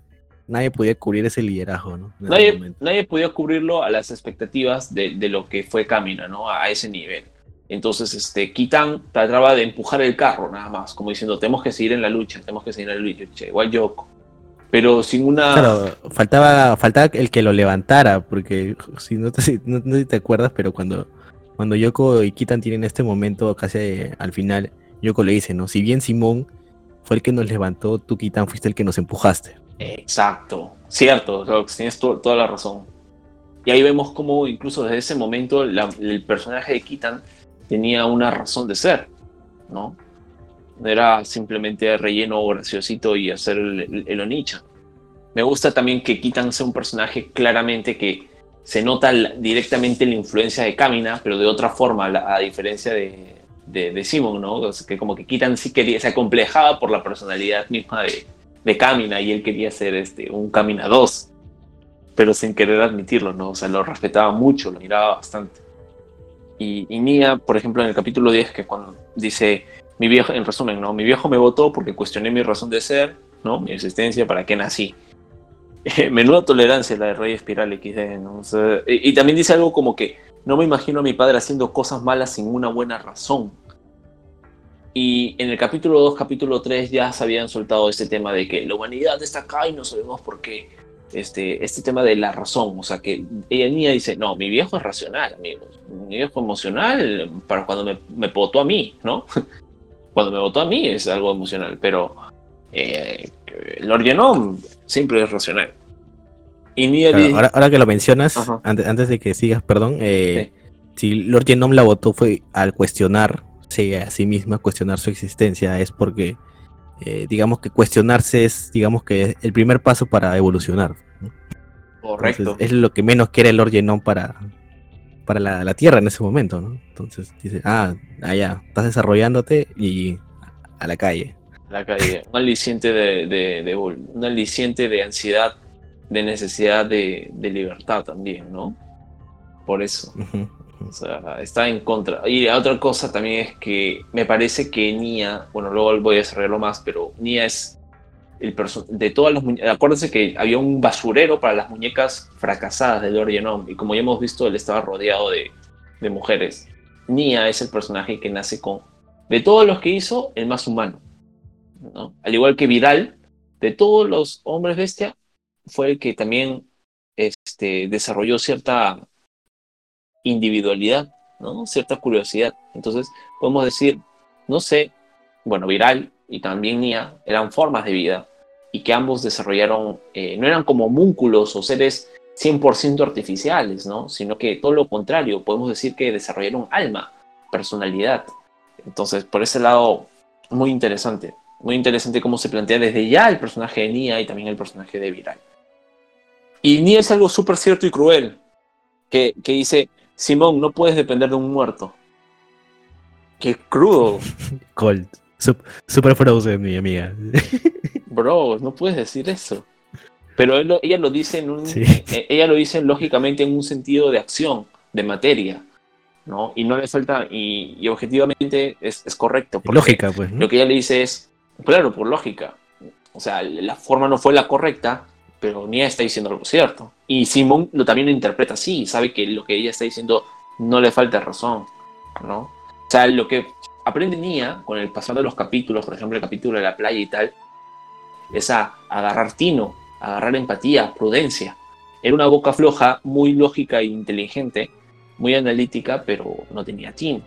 nadie podía cubrir ese liderazgo, ¿no? Nadie, nadie podía cubrirlo a las expectativas de, de, lo que fue Camina, ¿no? A ese nivel. Entonces, este, Kitan trataba de empujar el carro, nada más, como diciendo, tenemos que seguir en la lucha, tenemos que seguir en la lucha, igual Yoko. Pero sin una... Claro, faltaba, faltaba el que lo levantara, porque si no te, no, te acuerdas, pero cuando, cuando Yoko y Kitan tienen este momento casi al final, Yoko le dice, ¿no? Si bien Simón fue el que nos levantó, tú Kitan fuiste el que nos empujaste. Exacto, cierto, tienes toda la razón. Y ahí vemos cómo incluso desde ese momento el personaje de Kitan tenía una razón de ser, ¿no? No era simplemente relleno graciosito y hacer el, el, Onicha. Me gusta también que Kitan sea un personaje claramente que se nota directamente la influencia de Kamina, pero de otra forma, a diferencia de, de, de Simon, ¿no? O que como que Kitan sí quería, se acomplejaba por la personalidad misma de, de Kamina y él quería ser este, un Kamina 2, pero sin querer admitirlo, ¿no? O sea, lo respetaba mucho, lo miraba bastante. Y, y por ejemplo, en el capítulo 10, que cuando dice, mi viejo, en resumen, ¿no? Mi viejo me votó porque cuestioné mi razón de ser, ¿no? Mi existencia, para qué nací. (laughs) Menuda tolerancia la de Rey Espiral XD, ¿no? O y, y también dice algo como que no me imagino a mi padre haciendo cosas malas sin una buena razón. Y en el capítulo 2, capítulo 3 ya se habían soltado este tema de que la humanidad está acá y no sabemos por qué. Este, este tema de la razón, o sea que ella niña dice, no, mi viejo es racional, amigos. Mi viejo emocional para cuando me, me votó a mí, ¿no? (laughs) cuando me votó a mí es algo emocional, pero eh, Lord Genom siempre es racional. Y Claro, dice- ahora, ahora que lo mencionas, antes, antes de que sigas, perdón, eh, si Lord Genom la votó fue al cuestionarse a sí misma, cuestionar su existencia, es porque, eh, digamos que cuestionarse es, digamos que el primer paso para evolucionar. ¿no? correcto. Entonces, es lo que menos quiere Lord Genom para, para la, la Tierra en ese momento, ¿no? Entonces dice, ah, allá, estás desarrollándote y a la calle. la calle, un aliciente de, de, de- un aliciente de ansiedad, de necesidad de, de libertad también, ¿no? Por eso, Ujú, o sea, está en contra. Y la otra cosa también es que me parece que Nia, bueno, luego voy a desarrollarlo más, pero Nia es el de todas las muñecas, acuérdense que había un basurero para las muñecas fracasadas de Lord Genom, y como ya hemos visto, él estaba rodeado de, de mujeres. Nia es el personaje que nace con, de todos los que hizo, el más humano. ¿no? Al igual que Vidal, de todos los hombres bestia, fue el que también este, desarrolló cierta individualidad, ¿no? cierta curiosidad. Entonces, podemos decir, no sé, bueno, Viral y también Nia eran formas de vida y que ambos desarrollaron, eh, no eran como múnculos o seres 100% artificiales, ¿no? sino que todo lo contrario, podemos decir que desarrollaron alma, personalidad. Entonces, por ese lado, muy interesante. Muy interesante cómo se plantea desde ya el personaje de Nia y también el personaje de Viral. Y Nia es algo súper cierto y cruel, que, que dice, Simón, no puedes depender de un muerto. Qué crudo, (laughs) Cold. Sup- Super Frozen, mi amiga. (laughs) bro, no puedes decir eso. Pero él lo- ella lo dice en un, Sí. eh, ella lo dice lógicamente en un sentido de acción, de materia, ¿no? Y no le falta, y, y objetivamente es, es correcto. porque Lógica, pues. ¿no? Lo que ella le dice es, claro, por lógica. O sea, la forma no fue la correcta, pero Nia está diciendo algo cierto. Y Simón lo también lo interpreta así, sabe que lo que ella está diciendo no le falta razón, ¿no? O sea, lo que aprende Nia con el pasar de los capítulos, por ejemplo, el capítulo de la playa y tal, es a agarrar tino, a agarrar empatía, prudencia. Era una boca floja, muy lógica e inteligente, muy analítica, pero no tenía tino.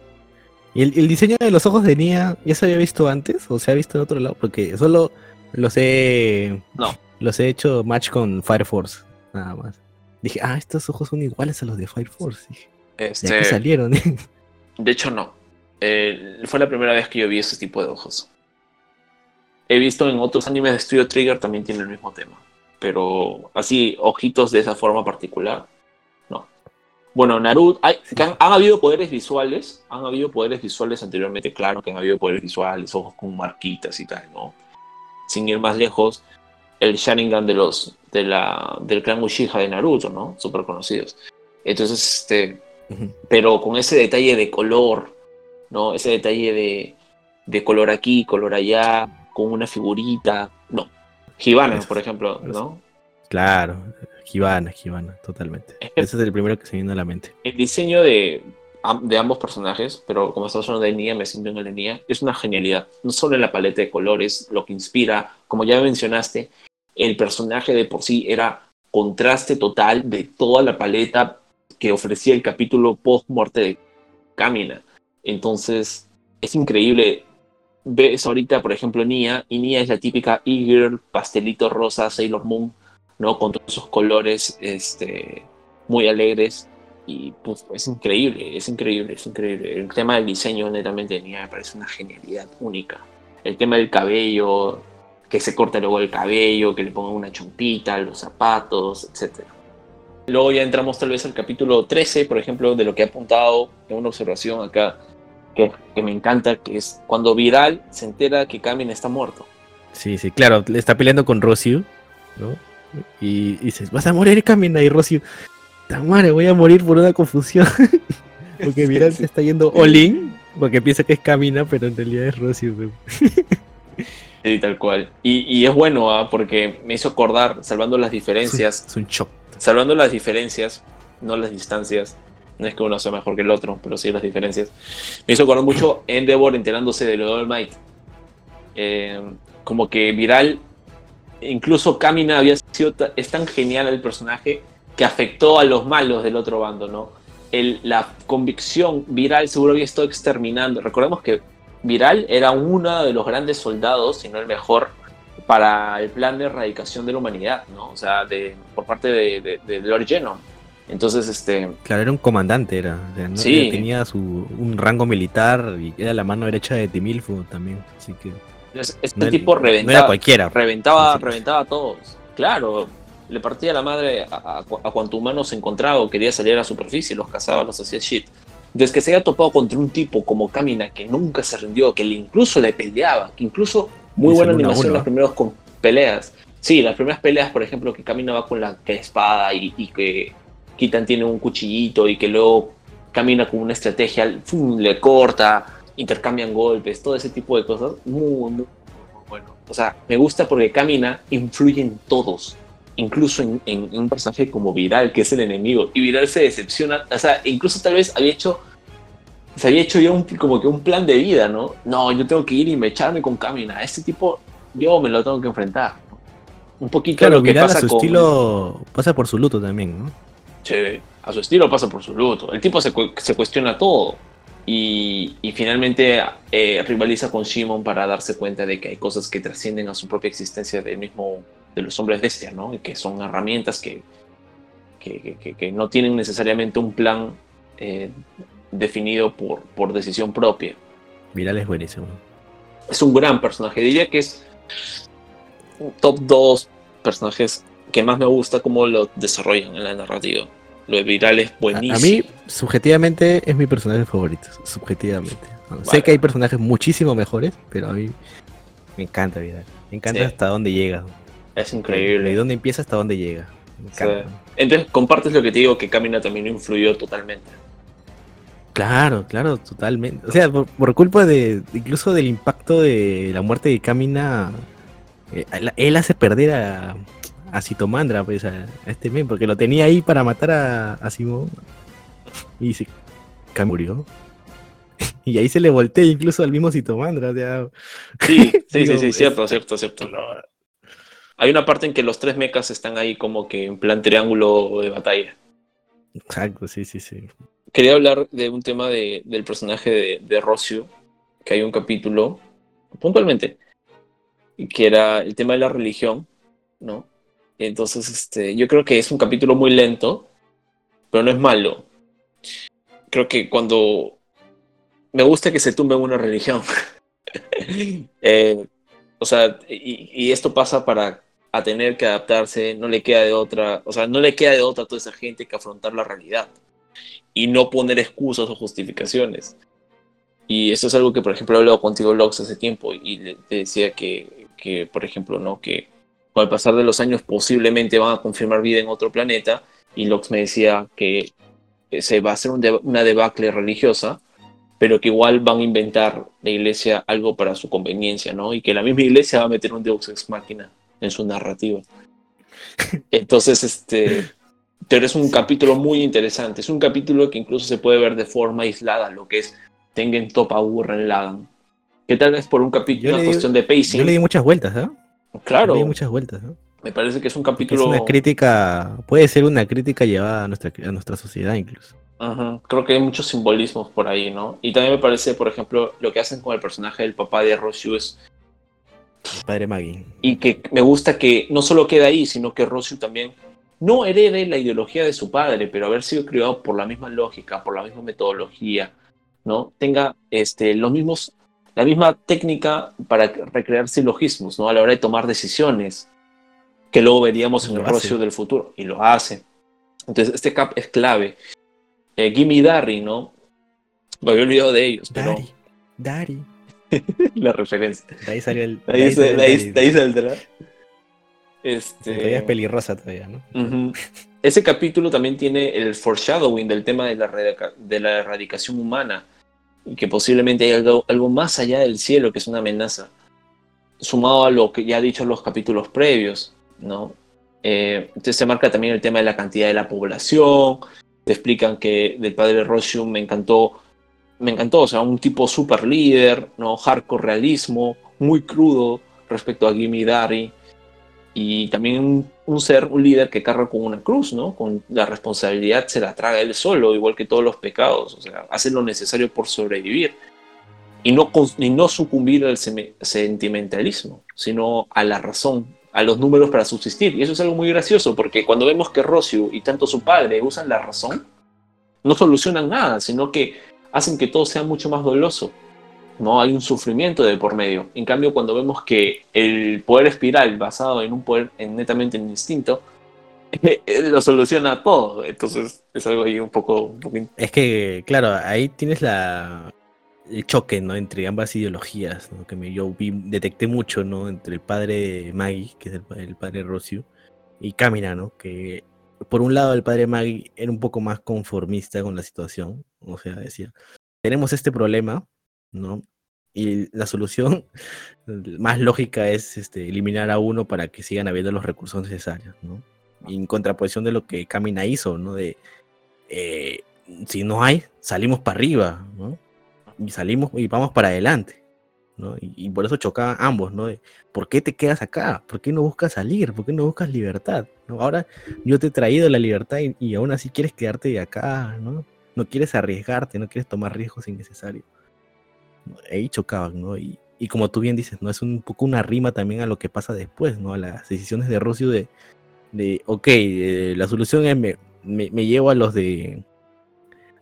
¿Y el, el diseño de los ojos de Nia ya se había visto antes o se ha visto en otro lado? Porque solo los he. No. Los he hecho match con Fire Force, nada más. Dije, ah, estos ojos son iguales a los de Fire Force. Dije, ¿de Este, aquí salieron? (laughs) De hecho, no. Eh, fue la primera vez que yo vi ese tipo de ojos. He visto en otros animes de Studio Trigger también tiene el mismo tema. Pero así, ojitos de esa forma particular, no. Bueno, Naruto, hay- han habido poderes visuales, han habido poderes visuales anteriormente, claro que han habido poderes visuales, ojos con marquitas y tal, ¿no? Sin ir más lejos, el Sharingan de los, de la, del clan Uchiha de Naruto, ¿no? Súper conocidos. Entonces, este, Ujú. pero con ese detalle de color, ¿no? Ese detalle de, de color aquí, color allá, con una figurita, no. Hibana, Eso, por ejemplo. ¿no? claro, Hibana, Hibana, totalmente. Ese es el primero que se viene a la mente. El diseño de, de ambos personajes, pero como estamos hablando de Nia, me siento en el de Nia, es una genialidad. No solo en la paleta de colores, lo que inspira, como ya mencionaste, el personaje de por sí era contraste total de toda la paleta que ofrecía el capítulo post muerte de Kamina. Entonces, es increíble. Ves ahorita, por ejemplo, Nia, y Nia es la típica e-girl, pastelito rosa, Sailor Moon, ¿no? Con todos esos colores este, muy alegres. Y pues, es increíble, es increíble, es increíble. El tema del diseño netamente de Nia me parece una genialidad única. El tema del cabello, que se corta luego el cabello, que le pongan una chompita, los zapatos, etc. Luego ya entramos tal vez al capítulo 13, por ejemplo, de lo que he apuntado en una observación acá. que, que me encanta, que es cuando Viral se entera que Kamin está muerto. Sí, sí, claro, le está peleando con Rosyu, ¿no? Y, y dices, vas a morir, Camina, y Rosyu, "Ta madre, voy a morir por una confusión. (laughs) porque Viral se está yendo all-in, porque piensa que es Camina, pero en realidad es Rosyu. (laughs) Sí, tal cual. Y, y es bueno, ¿ah? porque me hizo acordar, salvando las diferencias, Es un shock. salvando las diferencias, no las distancias. No es que uno sea mejor que el otro, pero sí las diferencias. Me hizo acordar mucho Endeavor enterándose de lo de All Might. Eh, como que Viral, incluso Kamina había sido, es tan genial el personaje que afectó a los malos del otro bando, ¿no? El- la convicción Viral seguro había estado exterminando. Recordemos que Viral era uno de los grandes soldados, si no el mejor, para el plan de erradicación de la humanidad, ¿no? O sea, de, por parte de, de, de Lord Genom. Entonces, este, Claro, era un comandante, era. o sea, ¿no? Sí. Tenía su, un rango militar y era la mano derecha de Timilfo también. Así que. es- este no, tipo no reventaba, era cualquiera. reventaba, Sí. reventaba a todos. Claro, le partía la madre a, a, a cuanto humano se encontraba o quería salir a la superficie, los cazaba, los hacía shit. Desde que se haya topado contra un tipo como Kamina, que nunca se rindió, que incluso le peleaba, que incluso muy buena animación en las primeras con peleas. Sí, las primeras peleas, por ejemplo, que Kamina va con la espada y, y que Kitan tiene un cuchillito y que luego camina con una estrategia, ¡fum! le corta, intercambian golpes, todo ese tipo de cosas. Muy, muy, muy bueno. O sea, me gusta porque Kamina influye en todos, incluso en, en- en un personaje como Viral, que es el enemigo. Y Viral se decepciona, o sea, incluso tal vez había hecho, se había hecho ya un, como que un plan de vida, ¿no? No, yo tengo que ir y me echarme con Kamina. Este tipo, yo me lo tengo que enfrentar. ¿no? Un poquito Claro, lo que Viral a pasa su con... estilo pasa por su luto también, ¿no? Sí, a su estilo pasa por su luto. El tipo se, cu- se cuestiona todo. Y, y finalmente eh, rivaliza con Shimon para darse cuenta de que hay cosas que trascienden a su propia existencia del mismo, de los hombres bestia, ¿no? Y que son herramientas que, que, que- no tienen necesariamente un plan eh, definido por, por decisión propia. Viral es buenísimo. Es un gran personaje. Diría que es un top 2 personajes que más me gusta cómo lo desarrollan en la narrativa. Lo de Viral es buenísimo. a mí, subjetivamente, es mi personaje favorito. Subjetivamente. Sé Vale. que hay personajes muchísimo mejores, pero a mí me encanta Viral. Me encanta Sí. hasta dónde llega. Es De increíble. dónde empieza hasta dónde llega. Entonces, compartes lo que te digo, que Camina también influyó totalmente. Claro, claro, totalmente. O sea, por, por culpa de incluso del impacto de la muerte de Kamina, eh, él, hace perder a, a Citomandra, pues, a, a este men, porque lo tenía ahí para matar a, a Simón. Y se murió. (laughs) Y ahí se le voltea incluso al mismo Citomandra. O sea, Sí, sí, (laughs) sí, sí, es- cierto, cierto, cierto. Hay una parte en que los tres mechas están ahí como que en plan triángulo de batalla. exacto, sí, sí, sí. Quería hablar de un tema de- del personaje de, de Rocio, que hay un capítulo, puntualmente, que era el tema de la religión, ¿no? Entonces, este, yo creo que es un capítulo muy lento, pero no es malo. Creo que cuando me gusta que se tumbe una religión. (laughs) Eh, o sea, y, y esto pasa para a tener que adaptarse, no le queda de otra, o sea, no le queda de otra a toda esa gente que afrontar la realidad y no poner excusas o justificaciones. Y eso es algo que, por ejemplo, he hablado contigo, Lox, hace tiempo y te decía que, que, por ejemplo, ¿no? que con el pasar de los años posiblemente van a confirmar vida en otro planeta y Lox me decía que se va a hacer un deba- una debacle religiosa, pero que igual van a inventar la iglesia algo para su conveniencia, ¿no? Y que la misma iglesia va a meter un Deus Ex Machina en su narrativa. Entonces, este, pero es un capítulo muy interesante. Es un capítulo que incluso se puede ver de forma aislada, lo que es Tengen Topa Gurren Lagann. Que tal vez por un capítulo, una cuestión de pacing. Yo le di muchas vueltas, ¿ah? claro, Le di muchas vueltas, ¿no? me parece que es un Que es capítulo. una crítica, puede ser una crítica llevada a nuestra, a nuestra sociedad incluso. Ajá, Creo que hay muchos simbolismos por ahí, ¿no? Y también me parece, por ejemplo, lo que hacen con el personaje del papá de Roshu es El padre Maggie. y que me gusta que no solo queda ahí, sino que Roshu también no herede la ideología de su padre, pero haber sido criado por la misma lógica, por la misma metodología, ¿no? Tenga este, los mismos, la misma técnica para recrear silogismos, ¿no? A la hora de tomar decisiones, que luego veríamos en el. Roshu del futuro, y lo hace. Entonces, este cap es clave. Eh, Gimme Darry, ¿no? Me había olvidado de ellos, pero Dari, Dari. (laughs) la referencia. De ahí salió el. De ahí, de ahí- Dari. de ahí saldrá. Este, Todavía es pelirrosa todavía, ¿no? Ese capítulo también tiene el foreshadowing del tema de la, de la erradicación humana y que posiblemente hay algo, algo más allá del cielo que es una amenaza, sumado a lo que ya he dicho en los capítulos previos, ¿no? Eh, entonces se marca también el tema de la cantidad de la población, te explican que del padre Roshium me encantó, me encantó, o sea, un tipo super líder, ¿no? Hardcore realismo, muy crudo respecto a Gimme Dari y también un, un ser, un líder que carga con una cruz, ¿no? Con la responsabilidad se la traga él solo, igual que todos los pecados, o sea, hace lo necesario por sobrevivir y no, y no sucumbir al sentimentalismo, sino a la razón, a los números para subsistir. Y eso es algo muy gracioso, porque cuando vemos que Rocio y tanto su padre usan la razón, no solucionan nada, sino que hacen que todo sea mucho más doloroso. No hay un sufrimiento de por medio. En cambio, cuando vemos que el poder espiral basado en un poder en netamente en instinto, (laughs) lo soluciona todo. Entonces es algo ahí un poco, un poco Es que, claro, ahí tienes la el choque, ¿no? Entre ambas ideologías, ¿no? Que me, yo vi, detecté mucho, ¿no? Entre el padre Maggie, que es el, pa- el padre Rocio, y Kamina, ¿no? Que por un lado el padre Maggie era un poco más conformista con la situación, o sea, decía, tenemos este problema, ¿no? Y la solución (laughs) más lógica es este, eliminar a uno para que sigan habiendo los recursos necesarios, ¿no? Y en contraposición de lo que Kamina hizo, ¿no? De, eh, si no hay, salimos para arriba, ¿no? Y salimos y vamos para adelante, ¿no? Y, por eso chocaban ambos, ¿no? ¿Por qué te quedas acá? ¿Por qué no buscas salir? ¿Por qué no buscas libertad? ¿no? Ahora yo te he traído la libertad y, y aún así quieres quedarte de acá, ¿no? No quieres arriesgarte, no quieres tomar riesgos innecesarios. Ahí chocaban, ¿no? Y, y como tú bien dices, ¿no? Es un poco una rima también a lo que pasa después, ¿no? A las decisiones de Rocio de, de ok, eh, la solución es me, me, me llevo a los de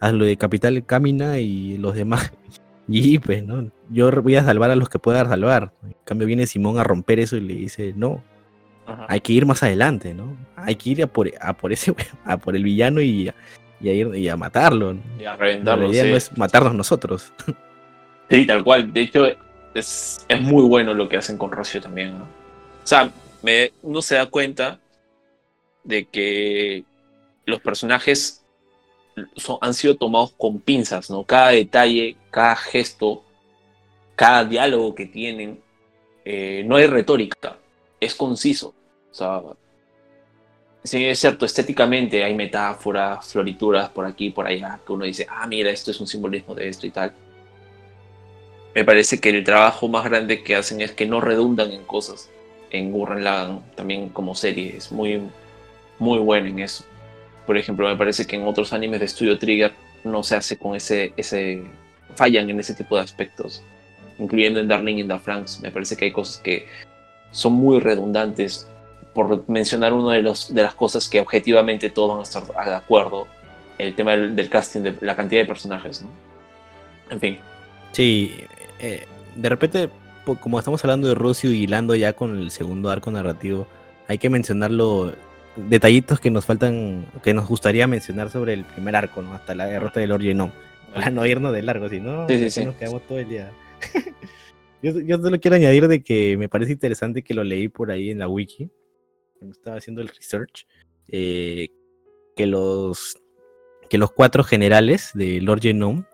a lo de Capital Camina y los demás. (laughs) Y pues, ¿no? Yo voy a salvar a los que pueda salvar. En cambio viene Simón a romper eso y le dice, no, Ajá. hay que ir más adelante, ¿no? Hay que ir a por, a por ese, (laughs) a por el villano y y a ir y a matarlo. Y a La reventarlo, idea sí. no es matarnos nosotros. (laughs) Sí, tal cual. De hecho, es, es muy bueno lo que hacen con Rocio también, ¿no? O sea, me, uno se da cuenta de que los personajes son- han sido tomados con pinzas, ¿no? Cada detalle, cada gesto, cada diálogo que tienen, eh, no hay retórica, es conciso. O sea, sí, es cierto, estéticamente hay metáforas, florituras por aquí, por allá, que uno dice, ah, mira, esto es un simbolismo de esto y tal me parece que el trabajo más grande que hacen es que no redundan en cosas. En Gurren Lagann, también como serie, es muy, muy bueno en eso. Por ejemplo, me parece que en otros animes de Studio Trigger no se hace con ese, ese fallan en ese tipo de aspectos, incluyendo en Darling in the Franks. Me parece que hay cosas que son muy redundantes, por mencionar una de, los, de las cosas que objetivamente todos van a estar de acuerdo, el tema del, del casting, de la cantidad de personajes. ¿no? En fin. Sí, eh, de repente, como estamos hablando de Rocio y hilando ya con el segundo arco narrativo, hay que mencionarlo, detallitos que nos faltan, que nos gustaría mencionar sobre el primer arco, ¿no? Hasta la derrota del Lord Genom. Para no irnos de largo, si no, Sí, sí, sí. nos quedamos todo el día. (laughs) yo, yo solo quiero añadir de que me parece interesante que lo leí por ahí en la wiki, cuando estaba haciendo el research, eh, que los que los cuatro generales de Lord Genome,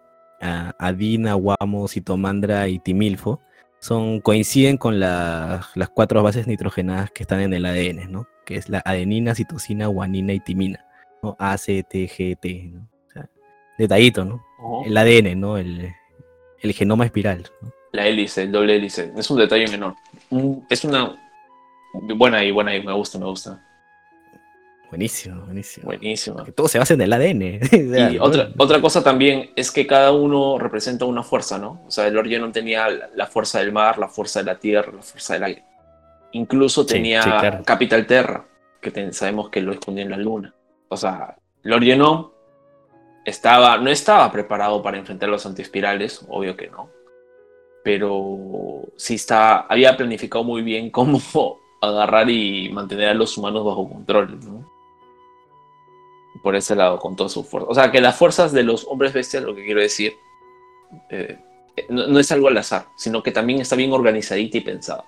Adina, Wamos, Citomandra y Timilfo, son, coinciden con la- las cuatro bases nitrogenadas que están en el ADN, ¿no? Que es la adenina, citosina, guanina y timina, ¿no? A, C, T, G, T, ¿no? O sea, detallito, ¿no? El ADN, ¿no? El, el genoma espiral, ¿no? La hélice, el doble hélice. Es un detalle menor. Es una buena y buena y me gusta, me gusta. Buenísimo, buenísimo. Buenísima. Que todo se basa en el ADN. (laughs) Y otra, otra cosa también es que cada uno representa una fuerza, ¿no? O sea, el Lord Genom tenía la, fuerza del mar, la fuerza de la tierra, la fuerza del aire. Incluso Sí, tenía sí, claro. Capital Terra, que ten- sabemos que lo escondía en la luna. O sea, Lord Genom estaba, no estaba preparado para enfrentar los antiespirales, obvio que no. Pero sí está, había planificado muy bien (laughs) cómo agarrar y mantener a los humanos bajo control, por ese lado con toda su fuerza. O sea, que las fuerzas de los hombres bestias, lo que quiero decir, Eh, no, no es algo al azar, sino que también está bien organizadita y pensada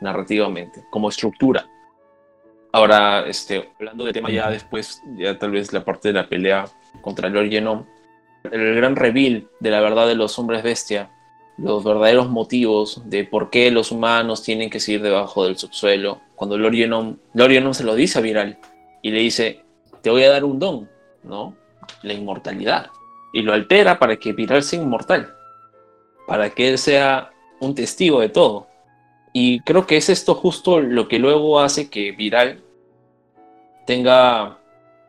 narrativamente, como estructura. Ahora, este, hablando de tema ya después, ya tal vez la parte de la pelea contra Lord Genom, el gran reveal de la verdad de los hombres bestia, los verdaderos motivos de por qué los humanos tienen que seguir debajo del subsuelo, cuando Lord Genom se lo dice a Viral y le dice, te voy a dar un don, ¿no? La inmortalidad. Y lo altera para que Viral sea inmortal, para que él sea un testigo de todo. Y creo que es esto justo lo que luego hace que Viral tenga,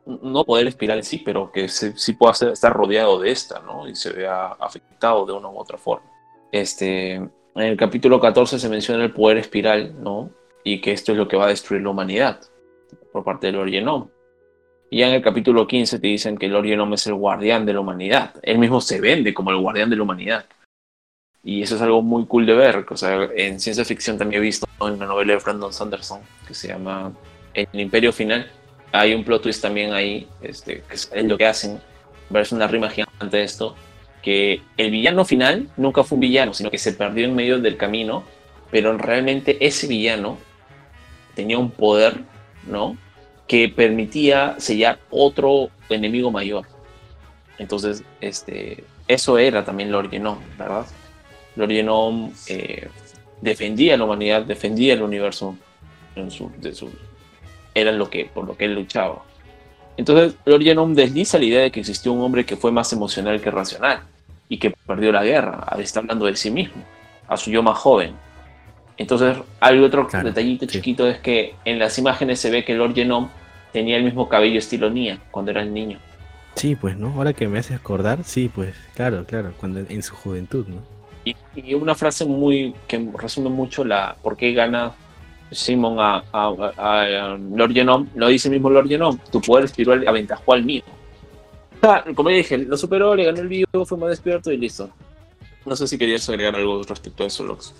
no poder espiral en sí, pero que sí pueda estar rodeado de esta, ¿no? Y se vea afectado de una u otra forma. Este, en el capítulo 14 se menciona el poder espiral, ¿no? Y que esto es lo que va a destruir la humanidad por parte del Orienom. Y ya en el capítulo 15 te dicen que el Orienom es el guardián de la humanidad. Él mismo se vende como el guardián de la humanidad. Y eso es algo muy cool de ver. O sea, en ciencia ficción también he visto en una novela de Brandon Sanderson que se llama El Imperio Final. Hay un plot twist también ahí, este, que es lo que hacen. Verse una rima gigante esto. El villano final nunca fue un villano, sino que se perdió en medio del camino. Pero realmente ese villano tenía un poder, ¿no? Que permitía sellar otro enemigo mayor. Entonces, este, eso era también Lord Genom, ¿verdad? Lord eh, defendía la humanidad, defendía el universo era lo que, por lo que él luchaba. Entonces, Lord desliza la idea de que existió un hombre que fue más emocional que racional y que perdió la guerra. Está hablando de sí mismo, a su yo más joven. Entonces, hay otro detallito chiquito es que en las imágenes se ve que Lord Genome tenía el mismo cabello estilo Nia cuando era el niño. Sí, pues, ¿no? Ahora que me haces acordar, sí, pues, claro, claro, cuando en su juventud, ¿no? Y, una frase muy que resume mucho la por qué gana Simon a, a, Lord Genome, lo dice el mismo Lord Genome, tu poder espiritual aventajó al mío. Como ya dije, lo superó, le ganó el vivo, fue más despierto y listo. No sé si querías agregar algo respecto a eso, Lux.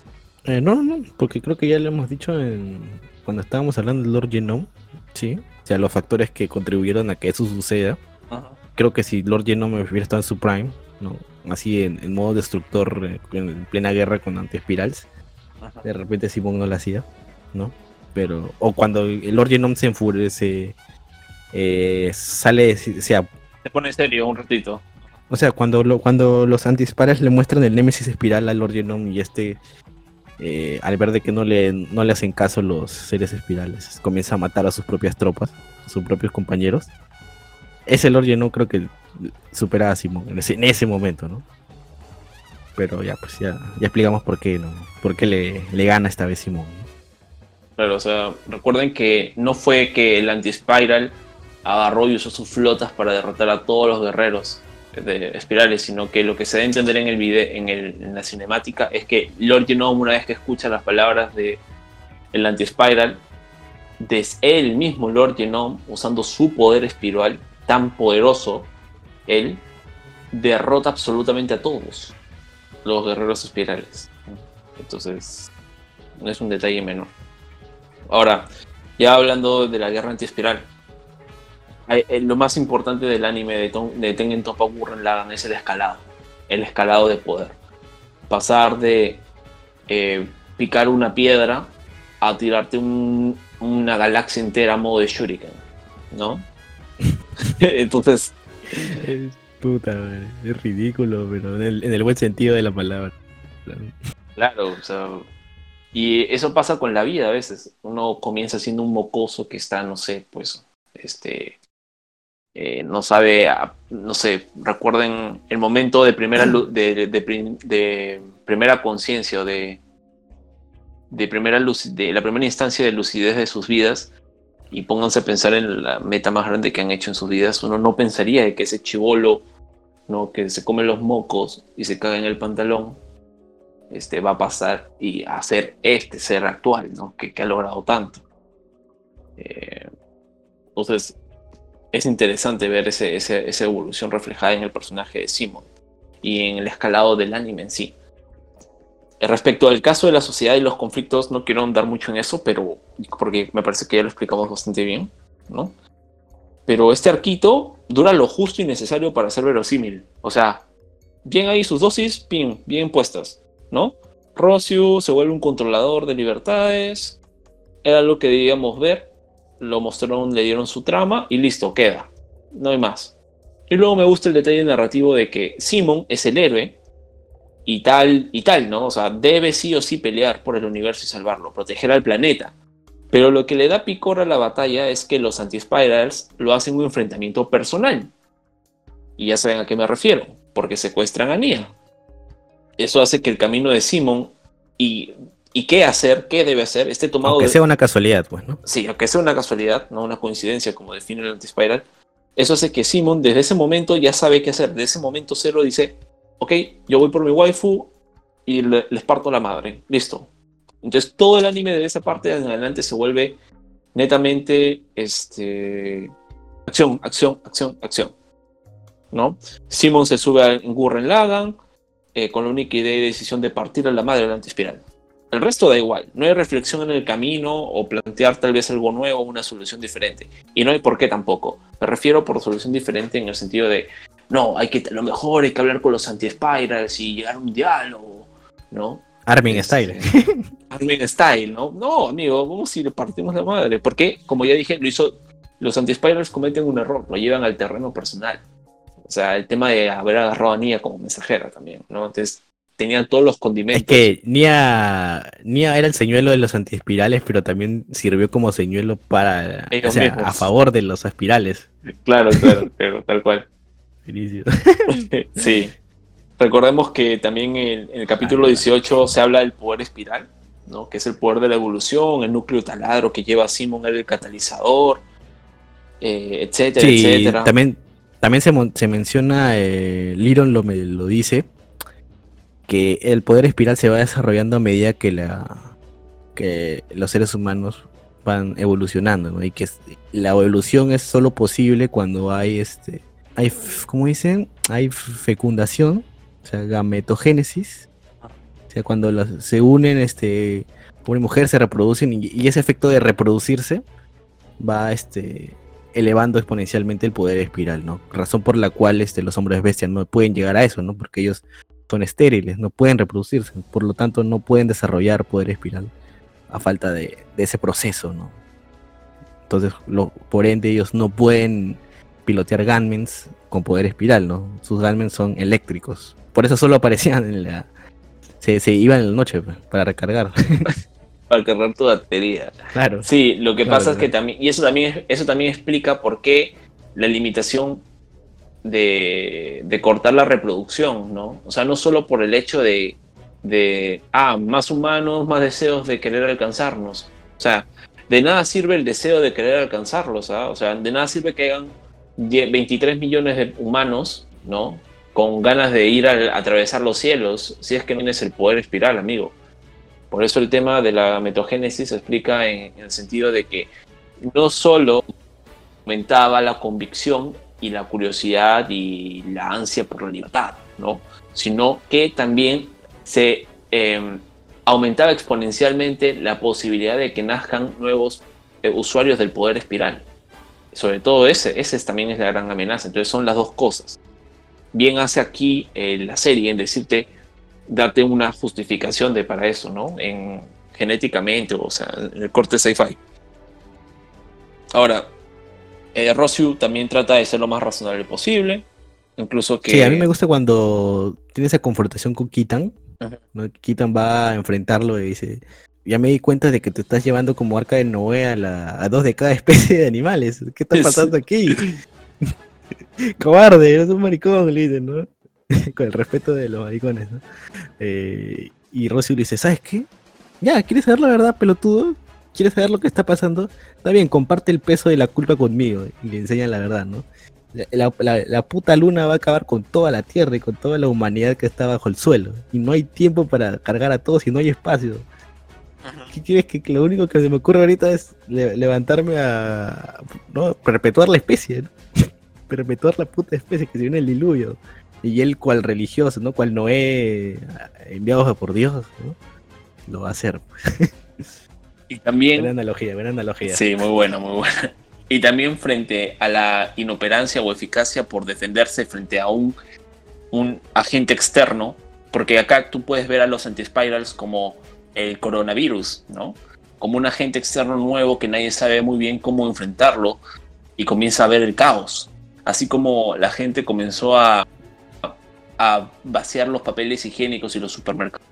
Eh, no, no, porque creo que ya lo hemos dicho en, cuando estábamos hablando del Lord Genome, sí, o sea, los factores que contribuyeron a que eso suceda. Creo que si Lord Genome hubiera estado en su prime, ¿no? así en, modo destructor eh, en plena guerra con antiespirals. De repente Simón no lo hacía, ¿no? Pero, o cuando el Lord Genome se enfurece, eh, sale, o sea... Se pone serio un ratito. O sea, cuando, lo, cuando los antiespirals le muestran el Nemesis espiral al Lord Genome y este, eh, al ver de que no le, no le hacen caso los seres espirales, comienza a matar a sus propias tropas, a sus propios compañeros. Ese Lord Genome creo que supera a Simón en ese, momento, ¿no? Pero ya, pues ya, ya explicamos por qué, ¿no? Por qué le, le gana esta vez Simón. Claro, o sea, recuerden que no fue que el anti-spiral agarró y usó sus flotas para derrotar a todos los guerreros espirales, sino que lo que se debe entender en el video, en, la cinemática, es que Lord Genome, una vez que escucha las palabras de el anti-spiral, es él mismo, Lord Genome, usando su poder espiritual tan poderoso, él derrota absolutamente a todos los guerreros espirales. Entonces, no es un detalle menor. Ahora, ya hablando de la guerra anti-espiral, lo más importante del anime de, de Tengen Toppa Gurren Lagann es el escalado, el escalado de poder. Pasar de eh, picar una piedra a tirarte una galaxia entera a modo de shuriken, ¿no? (laughs) Entonces, es puta, es ridículo, pero en el, buen sentido de la palabra. Claro, o sea, y eso pasa con la vida a veces. Uno comienza siendo un mocoso que está, no sé, pues, este, eh, no sabe, no sé, recuerden el momento de primera, de, de, primera conciencia de, de primera luz, de la primera instancia de lucidez de sus vidas y pónganse a pensar en la meta más grande que han hecho en sus vidas, uno no pensaría que ese chivolo ¿no? que se come los mocos y se caga en el pantalón, este, va a pasar y a ser este ser actual, ¿no? que, ha logrado tanto. Eh, entonces, es interesante ver ese, esa evolución reflejada en el personaje de Simon y en el escalado del anime en sí. Respecto al caso de la sociedad y los conflictos, no quiero andar mucho en eso, pero porque me parece que ya lo explicamos bastante bien, ¿no? Pero este arquito dura lo justo y necesario para ser verosímil. O sea, bien ahí sus dosis, pim, bien puestas, ¿no? Rossiu se vuelve un controlador de libertades, era lo que debíamos ver, lo mostraron, le dieron su trama y listo, queda, no hay más. Y luego me gusta el detalle narrativo de que Simon es el héroe y tal, y tal, ¿no? O sea, debe sí o sí pelear por el universo y salvarlo, proteger al planeta. Pero lo que le da picor a la batalla es que los anti-spirals lo hacen un enfrentamiento personal. Y ya saben a qué me refiero, porque secuestran a Nia. Eso hace que el camino de Simon y, y qué hacer, qué debe hacer, esté tomado. Aunque de- sea una casualidad, pues, ¿no? Sí, aunque sea una casualidad, no una coincidencia como define el anti-spiral. Eso hace que Simon desde ese momento ya sabe qué hacer. Desde ese momento cero dice, ok, yo voy por mi waifu y le- les parto la madre. Listo. Entonces todo el anime de esa parte en adelante se vuelve netamente este, acción, acción, acción, acción. ¿No? Simon se sube a- en Gurren Lagann eh, con la única idea y decisión de partir a la madre del anti-espiral. El resto da igual, no hay reflexión en el camino o plantear tal vez algo nuevo una solución diferente. Y no hay por qué tampoco. Me refiero por solución diferente en el sentido de, no, hay que, a lo mejor hay que hablar con los anti-spirals y llegar a un diálogo, ¿no? Armin Style. (laughs) Armin Style, ¿no? No, amigo, vamos si le partimos la madre. Porque, como ya dije, lo hizo, los anti-spirals cometen un error, lo llevan al terreno personal. O sea, el tema de haber agarrado a Nia como mensajera también, ¿no? Entonces, tenían todos los condimentos. Es que Nia, Nia era el señuelo de los antiespirales, pero también sirvió como señuelo para, o Ellos sea, mismos. a favor de los espirales. Claro, claro, (laughs) claro, tal cual. (laughs) Sí. Recordemos que también en, en el capítulo 18 se habla del poder espiral, ¿no? Que es el poder de la evolución, el núcleo taladro que lleva a Simon era el catalizador, eh, etcétera, Sí, etcétera. también, también se, se menciona, eh, Liron lo, me, lo dice, que el poder espiral se va desarrollando a medida que, la, que los seres humanos van evolucionando, ¿no? Y que la evolución es solo posible cuando hay, este, hay, ¿cómo dicen? Hay fecundación, o sea, gametogénesis, o sea, cuando las- se unen, este, hombre y mujer se reproducen y, y ese efecto de reproducirse va, este, elevando exponencialmente el poder espiral, ¿no? Razón por la cual este, los hombres bestias no pueden llegar a eso, ¿no? Porque ellos son estériles, no pueden reproducirse, por lo tanto no pueden desarrollar poder espiral a falta de, de ese proceso, ¿no? Entonces, lo, por ende, ellos no pueden pilotear Gunmans con poder espiral, ¿no? Sus Gunmans son eléctricos. Por eso solo aparecían en la... Se, se iban en la noche pues, para recargar. (laughs) Para cargar tu batería. claro. Sí, lo que Claro, pasa es que también, y eso también, es- eso también explica por qué la limitación de, cortar la reproducción, ¿no? O sea, no solo por el hecho de, de, ah, más humanos, más deseos de querer alcanzarnos. O sea, de nada sirve el deseo de querer alcanzarlos, ¿ah? O sea, de nada sirve que hayan 10 23 millones de humanos, ¿no? Con ganas de ir a atravesar los cielos, si es que no tienes el poder espiral, amigo. Por eso el tema de la metogénesis se explica en el sentido de que no solo aumentaba la convicción y la curiosidad y la ansia por la libertad, ¿no? sino que también se eh, aumentaba exponencialmente la posibilidad de que nazcan nuevos eh, usuarios del poder espiral. Sobre todo ese, ese es- también es la gran amenaza. Entonces son las dos cosas. Bien hace aquí eh, la serie en decirte darte una justificación de para eso, ¿no? En genéticamente, o sea, en el corte sci-fi. Ahora, eh, Rossiu también trata de ser lo más razonable posible, incluso que Sí, a mí me gusta cuando tiene esa confrontación con Kitan. Kitan va a enfrentarlo y dice, ya me di cuenta de que te estás llevando como arca de Noé a, la, a dos de cada (laughs) especie de animales. ¿Qué está pasando aquí? (laughs) Cobarde, eres un maricón, le ¿no? (laughs) con el respeto de los maricones, ¿no? Eh, y Rossiu le dice, ¿sabes qué? Ya, ¿quieres saber la verdad, pelotudo? ¿Quieres saber lo que está pasando? Está bien, comparte el peso de la culpa conmigo. Y le enseñan la verdad, ¿no? La, la- la- puta luna va a acabar con toda la tierra y con toda la humanidad que está bajo el suelo. Y no hay tiempo para cargar a todos y no hay espacio. ¿Qué quieres que que lo único que se me ocurre ahorita es le- levantarme a ¿no? perpetuar la especie? ¿no? (laughs) perpetuar la puta especie que se viene el diluvio. Y él cual religioso, ¿no? Cual Noé enviados por Dios, ¿no? Lo va a hacer. (laughs) y también Buena analogía, buena analogía. Sí, muy buena, muy buena. Y también frente a la inoperancia o eficacia por defenderse frente a un un agente externo, porque acá tú puedes ver a los anti-spirals como el coronavirus, ¿no? Como un agente externo nuevo que nadie sabe muy bien cómo enfrentarlo y comienza a ver el caos. Así como la gente comenzó a, a vaciar los papeles higiénicos y los supermercados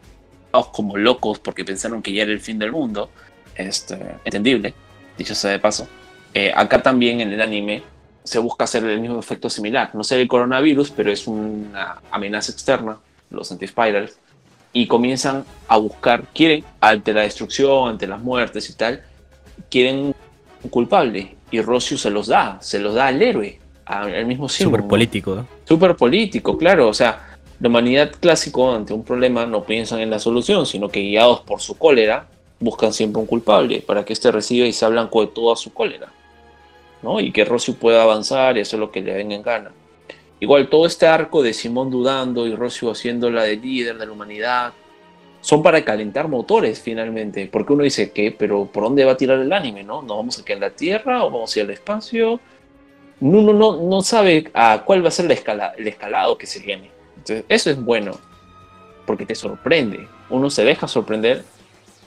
como locos porque pensaron que ya era el fin del mundo, este, entendible, dicho sea de paso. Eh, acá también en el anime se busca hacer el mismo efecto similar. No sé el coronavirus, pero es una amenaza externa, los anti-spirals, y comienzan a buscar, quieren, ante la destrucción, ante las muertes y tal, quieren un culpable. Y Rocio se los da, se los da al héroe, al mismo Simon. Súper político. ¿no? Súper político, claro. O sea, la humanidad clásico ante un problema no piensan en la solución, sino que guiados por su cólera, buscan siempre un culpable para que éste reciba y sea blanco de toda su cólera. ¿no? Y que Rocio pueda avanzar y hacer lo que le venga en gana. Igual todo este arco de Simón dudando y Rocio haciéndola de líder de la humanidad son para calentar motores finalmente, porque uno dice que, pero ¿por dónde va a tirar el anime? ¿No? ¿Nos vamos a quedar en la Tierra o vamos a ir al espacio? Uno no, no sabe a cuál va a ser la el escalado que se viene. Entonces, eso es bueno, porque te sorprende. Uno se deja sorprender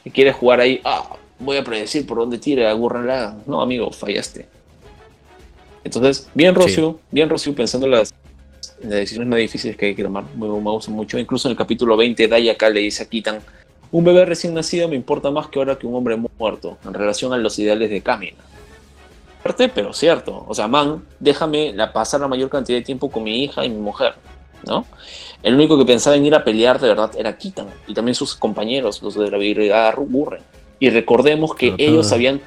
y quiere jugar ahí, ah, voy a predecir por dónde tira, la No, amigo, fallaste. Entonces, bien Rocio, bien Rocio pensando las, las, decisiones más difíciles que hay que tomar. Me, me gusta mucho. Incluso en el capítulo 20, Daya acá le dice a Kitan, un bebé recién nacido me importa más que ahora que un hombre muerto, en relación a los ideales de Kamina. Fuerte, pero cierto. O sea, man, déjame la, pasar la mayor cantidad de tiempo con mi hija y mi mujer, ¿no? El único que pensaba en ir a pelear de verdad era Kitan, y también sus compañeros, los de la brigada Burren. Y recordemos que ellos, habían,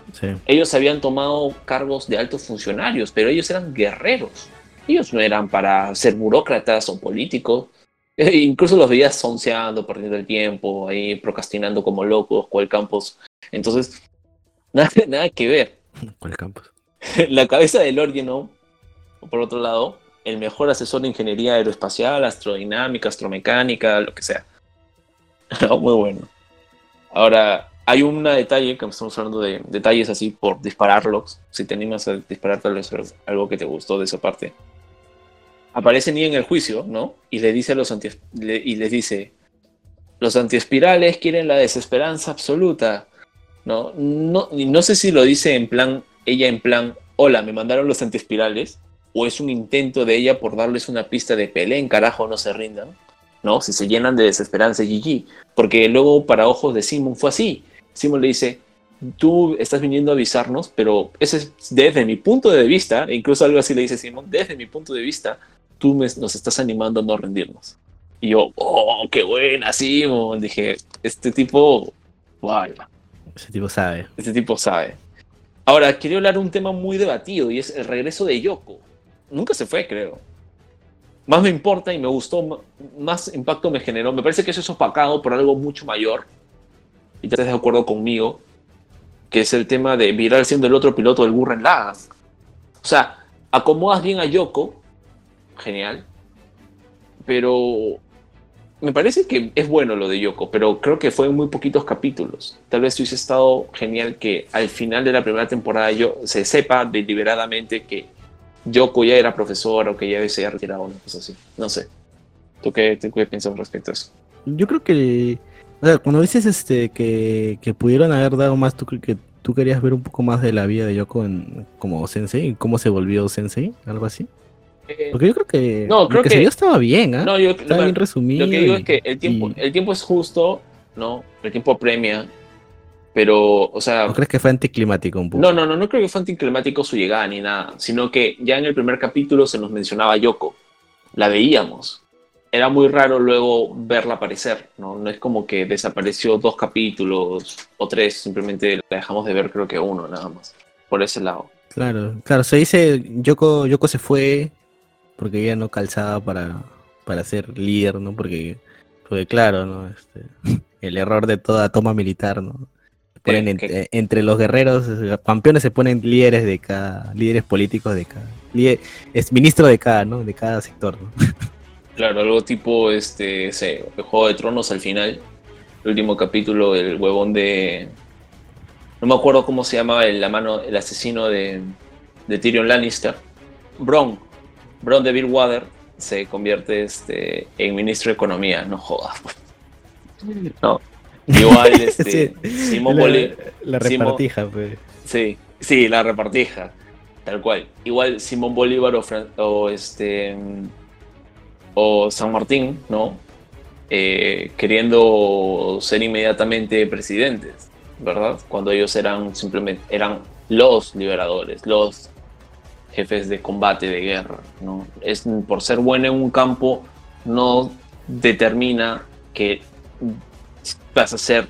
ellos habían tomado cargos de altos funcionarios, pero ellos eran guerreros. Ellos no eran para ser burócratas o políticos. (laughs) E incluso los veías sonceando, perdiendo el tiempo, ahí procrastinando como locos, cual campos. Entonces, (laughs) nada, nada que ver. ¿Cuál campos? (laughs) La cabeza del órgano, por otro lado, el mejor asesor de ingeniería aeroespacial, astrodinámica, astromecánica, lo que sea. (laughs) Muy bueno. Ahora, hay un detalle que estamos hablando de detalles así por dispararlos. Si te animas a disparar tal vez algo que te gustó de esa parte. Aparece ni en el juicio, ¿no? Y le dice los anti y les dice los antiespirales quieren la desesperanza absoluta. ¿no? No, no sé si lo dice en plan, ella en plan, hola, me mandaron los antiespirales, o es un intento de ella por darles una pista de en carajo, no se rindan, ¿no? Si se llenan de desesperanza, GG. Porque luego, para ojos de Simon, fue así. Simon le dice, tú estás viniendo a avisarnos, pero ese es desde mi punto de vista, e incluso algo así le dice Simon, desde mi punto de vista, tú nos estás animando a no rendirnos. Y yo, oh, qué buena, Simon. Dije, este tipo, vaya. Ese tipo sabe. Este tipo sabe. Ahora, quería hablar de un tema muy debatido y es el regreso de Yoko. Nunca se fue, creo. Más me importa y me gustó, más impacto me generó. Me parece que eso es opacado por algo mucho mayor y te estás de acuerdo conmigo, que es el tema de Viral siendo el otro piloto del Gurren Lagann. O sea, acomodas bien a Yoko, genial, pero me parece que es bueno lo de Yoko, pero creo que fue en muy poquitos capítulos. Tal vez hubiese estado genial que al final de la primera temporada yo, se sepa deliberadamente que Yoko ya era profesor o que ya se había retirado, una cosa así. No sé. ¿Tú qué, tú qué piensas respecto a eso? Yo creo que o sea, cuando dices este que, que pudieron haber dado más, ¿tú que tú querías ver un poco más de la vida de Yoko en, como sensei? ¿Cómo se volvió sensei? ¿Algo así? Eh, Porque yo creo que no, creo que, se estaba bien, ¿eh? No, yo, estaba bien resumido. Lo que digo es que el tiempo, el tiempo es justo, ¿no? El tiempo premia, pero, o sea... ¿No crees que fue anticlimático un poco? No, no, no, no creo que fue anticlimático su llegada ni nada, sino que ya en el primer capítulo se nos mencionaba Yoko, la veíamos, era muy raro luego verla aparecer, ¿no? No es como que desapareció dos capítulos o tres, simplemente la dejamos de ver creo que uno nada más, por ese lado. Claro, claro, se dice Yoko, Yoko se fue porque ella no calzaba para, para ser líder, ¿no? Porque, fue claro, ¿no? Este, (laughs) el error de toda toma militar, ¿no? Ponen entre los guerreros, los campeones se ponen líderes de cada, líderes políticos de cada, es ministro de cada, ¿no? De cada sector, ¿no? (laughs) Claro, algo tipo este, ese, el Juego de Tronos al final. El último capítulo, el huevón de. No me acuerdo cómo se llamaba el, la mano, el asesino de, de Tyrion Lannister. Bron. Bron de Water se convierte este, en ministro de Economía, no jodas. pues. No. Igual (laughs) este, Sí, Simón la, Bolívar. la Simón- repartija, pues. Sí, sí, la repartija. Tal cual. Igual Simón Bolívar o, Fran- o este o San Martín, ¿no? Eh, queriendo ser inmediatamente presidentes, ¿verdad? Cuando ellos eran simplemente eran los liberadores, los jefes de combate, de guerra, ¿no? Es por ser bueno en un campo no determina que vas a ser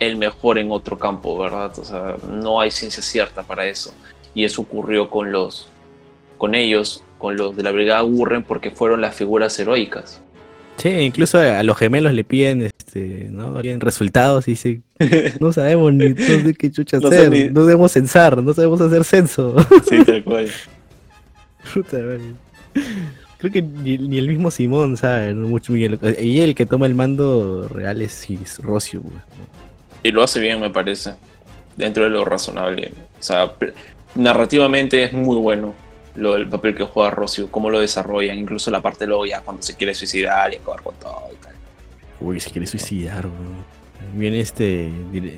el mejor en otro campo, ¿verdad? O sea, no hay ciencia cierta para eso. Y eso ocurrió con los, con ellos, con los de la Brigada Gurren, porque fueron las figuras heroicas. Sí, incluso a los gemelos le piden, este, ¿no? Piden resultados y dicen, (laughs) no sabemos ni (laughs) no sé qué chucha No hacer, ni- no sabemos censar, no sabemos hacer censo. (laughs) Sí, tal cual. Puta. Creo que ni, ni el mismo Simón sabe mucho lo- Y el que toma el mando real es es Rocio. Y lo hace bien, me parece. Dentro de lo razonable. O sea, narrativamente es muy bueno lo del papel que juega Rocio, cómo lo desarrollan, incluso la parte luego ya cuando se quiere suicidar y acabar con todo y tal. Uy, se quiere suicidar, weón. Bien este,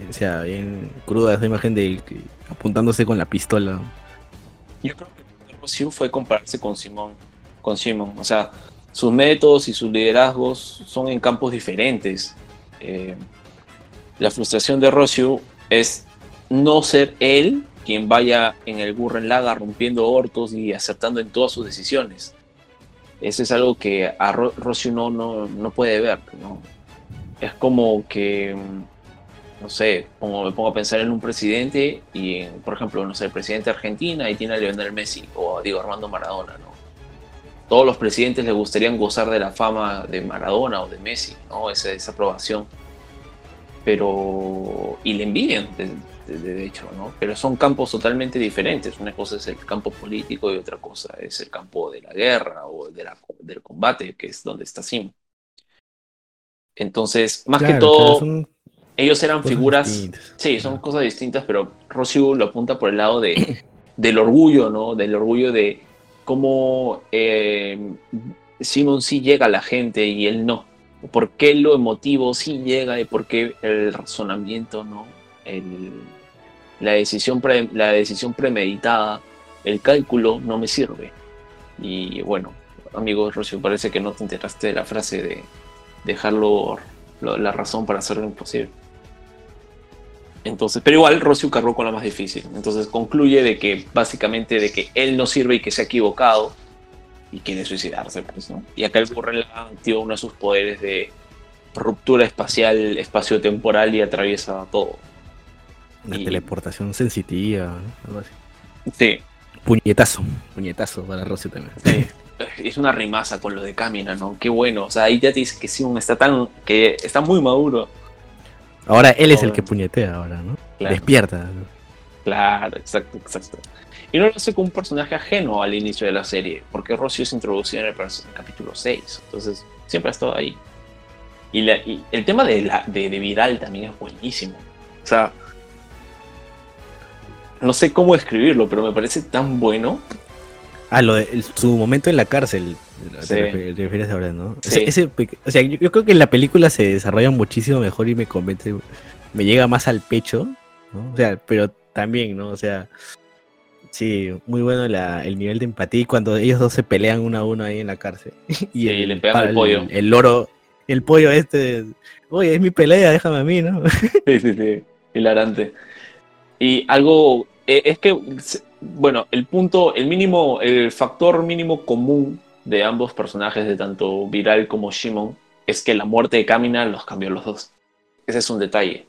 o sea, bien cruda esa imagen de él apuntándose con la pistola. Yo creo que Rocio fue compararse con Simón, con Simón. O sea, sus métodos y sus liderazgos son en campos diferentes. Eh, la frustración de Rocio es no ser él quien vaya en el Gurren Laga rompiendo hortos y acertando en todas sus decisiones. Eso es algo que a Ro- Rocio no, no, no puede ver. ¿no? Es como que, mm, no sé, como me pongo a pensar en un presidente y, por ejemplo, no sé, el presidente de Argentina y tiene a Lionel Messi o digo Armando Maradona, ¿no? Todos los presidentes les gustarían gozar de la fama de Maradona o de Messi, ¿no? Esa, esa aprobación. Pero, y le envidian, de, de- de hecho, ¿no? Pero son campos totalmente diferentes. Una cosa es el campo político y otra cosa es el campo de la guerra o de la- del combate, que es donde está Sim. Entonces, más que Claro, todo, claro, son ellos eran figuras distintas. Sí, son cosas distintas, pero Rocio lo apunta por el lado de, del orgullo, ¿no? Del orgullo de cómo eh, Simon sí llega a la gente y él no. ¿Por qué lo emotivo sí llega y por qué el razonamiento no? La, decisión la decisión premeditada, el cálculo no me sirve. Y bueno, amigo Rocio, parece que no te enteraste de la frase de dejarlo lo- la razón para hacer lo imposible. Entonces, pero igual Rocio cargó con la más difícil. Entonces concluye de que básicamente de que él no sirve y que se ha equivocado y quiere suicidarse, pues, ¿no? Y acá el Lagann activa uno de sus poderes de ruptura espacial, espacio-temporal y atraviesa todo. Una y- teleportación sensitiva, ¿no? Algo así. Sí, Puñetazo, puñetazo para Rocio también. sí. Es una rimaza con lo de Camina, ¿no? Qué bueno. O sea, ahí ya te dice que Simon está tan. que está muy maduro. Ahora él es el que puñetea ahora, ¿no? Claro. Despierta. Claro, exacto, exacto. Y no lo hace como un personaje ajeno al inicio de la serie, porque Rocio es introducido en el, capítulo 6, entonces siempre ha estado ahí. Y, la- y el tema de, la, de, de Viral también es buenísimo. O sea, no sé cómo escribirlo, pero me parece tan bueno. Ah, lo de su momento en la cárcel. Sí. te refieres ahora, ¿no? Sí. Ese- ese o sea, yo, yo creo que en la película se desarrolla muchísimo mejor y me convence, me llega más al pecho, ¿no? O sea, pero también, ¿no? O sea, sí, muy bueno la- el nivel de empatía y cuando ellos dos se pelean uno a uno ahí en la cárcel. (laughs) y Sí, le pegan al el, pollo. El loro, el pollo este, oye, es mi pelea, déjame a mí, ¿no? (laughs) Sí, sí, sí. Hilarante. Y algo, eh, es que, bueno, el punto, el mínimo, el factor mínimo común de ambos personajes, de tanto Viral como Shimon, es que la muerte de Kamina los cambió a los dos. Ese es un detalle.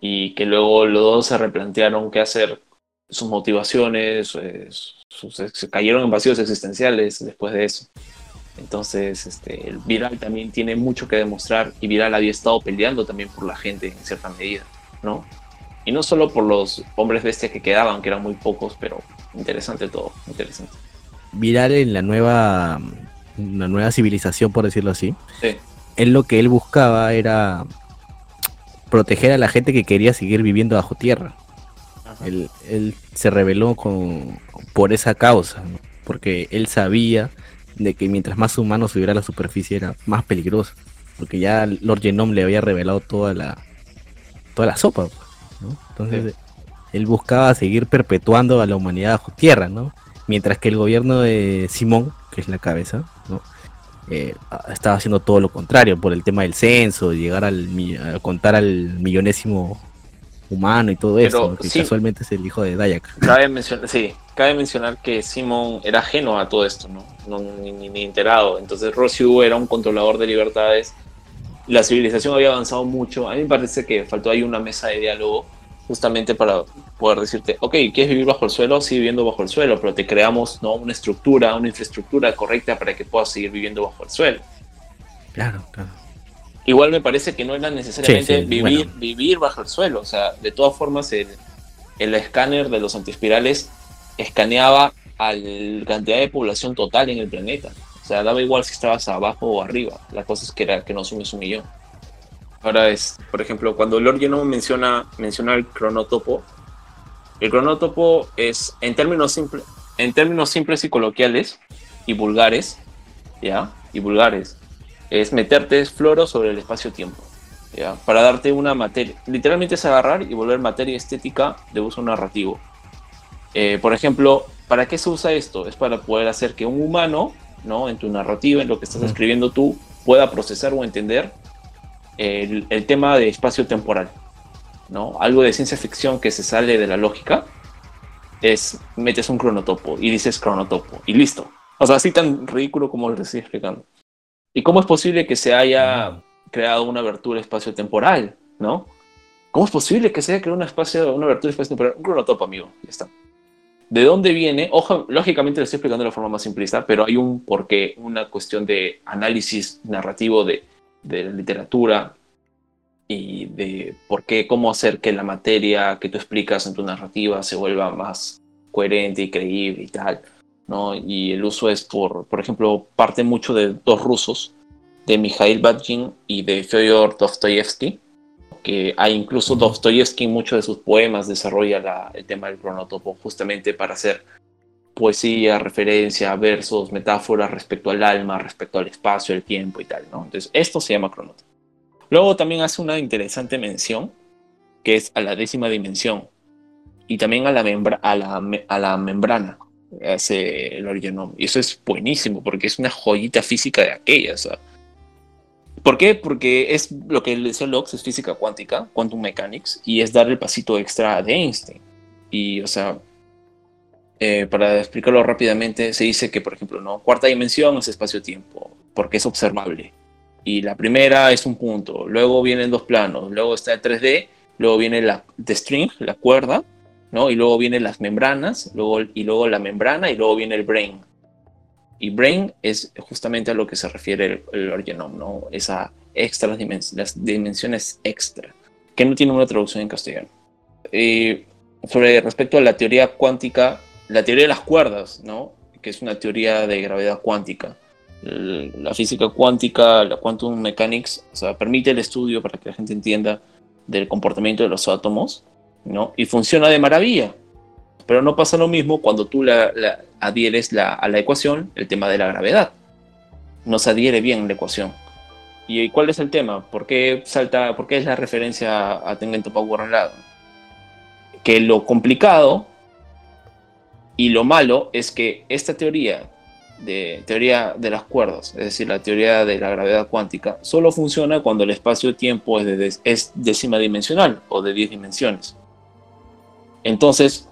Y que luego los dos se replantearon qué hacer, sus motivaciones, eh, sus- se cayeron en vacíos existenciales después de eso. Entonces, este, el Viral también tiene mucho que demostrar y Viral había estado peleando también por la gente en cierta medida, ¿no? Y no solo por los hombres bestia que quedaban, que eran muy pocos, pero interesante todo, interesante. Viral en la nueva, la nueva civilización, por decirlo así. Sí, él lo que él buscaba era proteger a la gente que quería seguir viviendo bajo tierra. Él, él se rebeló con, por esa causa, ¿no? porque él sabía de que mientras más humano subiera a la superficie era más peligroso, porque ya Lord Genome le había revelado toda la toda la sopa, ¿no? Entonces él buscaba seguir perpetuando a la humanidad bajo tierra, ¿no? Mientras que el gobierno de Simón, que es la cabeza, ¿no? Eh, estaba haciendo todo lo contrario por el tema del censo, llegar al a contar al millonésimo humano y todo eso, que casualmente es el hijo de Dayak. Cabe mencionar, sí, cabe mencionar que Simón era ajeno a todo esto, ¿no? ni, ni, enterado. Entonces Rossiu era un controlador de libertades. La civilización había avanzado mucho. A mí me parece que faltó ahí una mesa de diálogo justamente para poder decirte, ok, ¿quieres vivir bajo el suelo? Sigue viviendo bajo el suelo, pero te creamos ¿no? una estructura, una infraestructura correcta para que puedas seguir viviendo bajo el suelo. Claro, claro. Igual me parece que no era necesariamente vivir, vivir bajo el suelo. O sea, de todas formas, el, el escáner de los antiespirales escaneaba a la cantidad de población total en el planeta. O sea, daba igual si estabas abajo o arriba. La cosa es que era que no sumes un millón. Ahora es, por ejemplo, cuando Lord Genome menciona, menciona el cronotopo, el cronotopo es, en términos, simples en términos simples y coloquiales y vulgares, ¿ya? Y vulgares, es meterte floro sobre el espacio-tiempo, ¿ya? Para darte una materia, literalmente es agarrar y volver materia estética de uso narrativo. Eh, por ejemplo, ¿para qué se usa esto? Es para poder hacer que un humano, ¿no? En tu narrativa, en lo que estás escribiendo tú, pueda procesar o entender el, tema de espacio temporal, ¿no? Algo de ciencia ficción que se sale de la lógica es metes un cronotopo y dices cronotopo y listo. O sea, así tan ridículo como lo estoy explicando. ¿Y cómo es posible que se haya creado una abertura espacio-temporal, no? ¿Cómo es posible que se haya creado una, espacio, una abertura espacio-temporal? Un cronotopo, amigo, ya está. ¿De dónde viene? Lógicamente lo estoy explicando de la forma más simplista, pero hay un porqué, una cuestión de análisis narrativo de de la literatura y de por qué, cómo hacer que la materia que tú explicas en tu narrativa se vuelva más coherente y creíble y tal, ¿no? Y el uso es por, por ejemplo, parte mucho de dos rusos, de Mikhail Bakhtin y de Fyodor Dostoyevsky, que hay incluso Dostoyevsky en muchos de sus poemas desarrolla el tema del cronotopo justamente para hacer poesía, referencia, versos, metáforas respecto al alma, respecto al espacio, el tiempo y tal, ¿no? Entonces, esto se llama cronotopo. Luego también hace una interesante mención, que es a la décima dimensión, y también a la, a la, a la membrana, hace el original. Y eso es buenísimo, porque es una joyita física de aquellas. ¿Por qué? Porque es lo que le decía Locke, es física cuántica, quantum mechanics, y es dar el pasito extra de Einstein. Y, o sea, eh, para explicarlo rápidamente, se dice que, por ejemplo, ¿no? cuarta dimensión es espacio-tiempo, porque es observable. Y la primera es un punto, luego vienen dos planos, luego está el 3D, luego viene la the string, la cuerda, ¿no? y luego vienen las membranas, luego, y luego la membrana, y luego viene el brain. Y brain es justamente a lo que se refiere el, el ¿no? Esa extra las dimensiones extra, que no tiene una traducción en castellano. Eh, sobre respecto a la teoría cuántica, la teoría de las cuerdas, ¿no? que es una teoría de gravedad cuántica. La física cuántica, la quantum mechanics, o sea, permite el estudio para que la gente entienda del comportamiento de los átomos, ¿no? Y funciona de maravilla. Pero no pasa lo mismo cuando tú la, adhieres a la ecuación el tema de la gravedad. No se adhiere bien la ecuación. ¿Y cuál es el tema? ¿Por qué, salta, por qué es la referencia a Tengen Power Que lo complicado y lo malo es que esta teoría de teoría de las cuerdas, es decir, la teoría de la gravedad cuántica, solo funciona cuando el espacio-tiempo es, es décima dimensional o de 10 dimensiones. Entonces,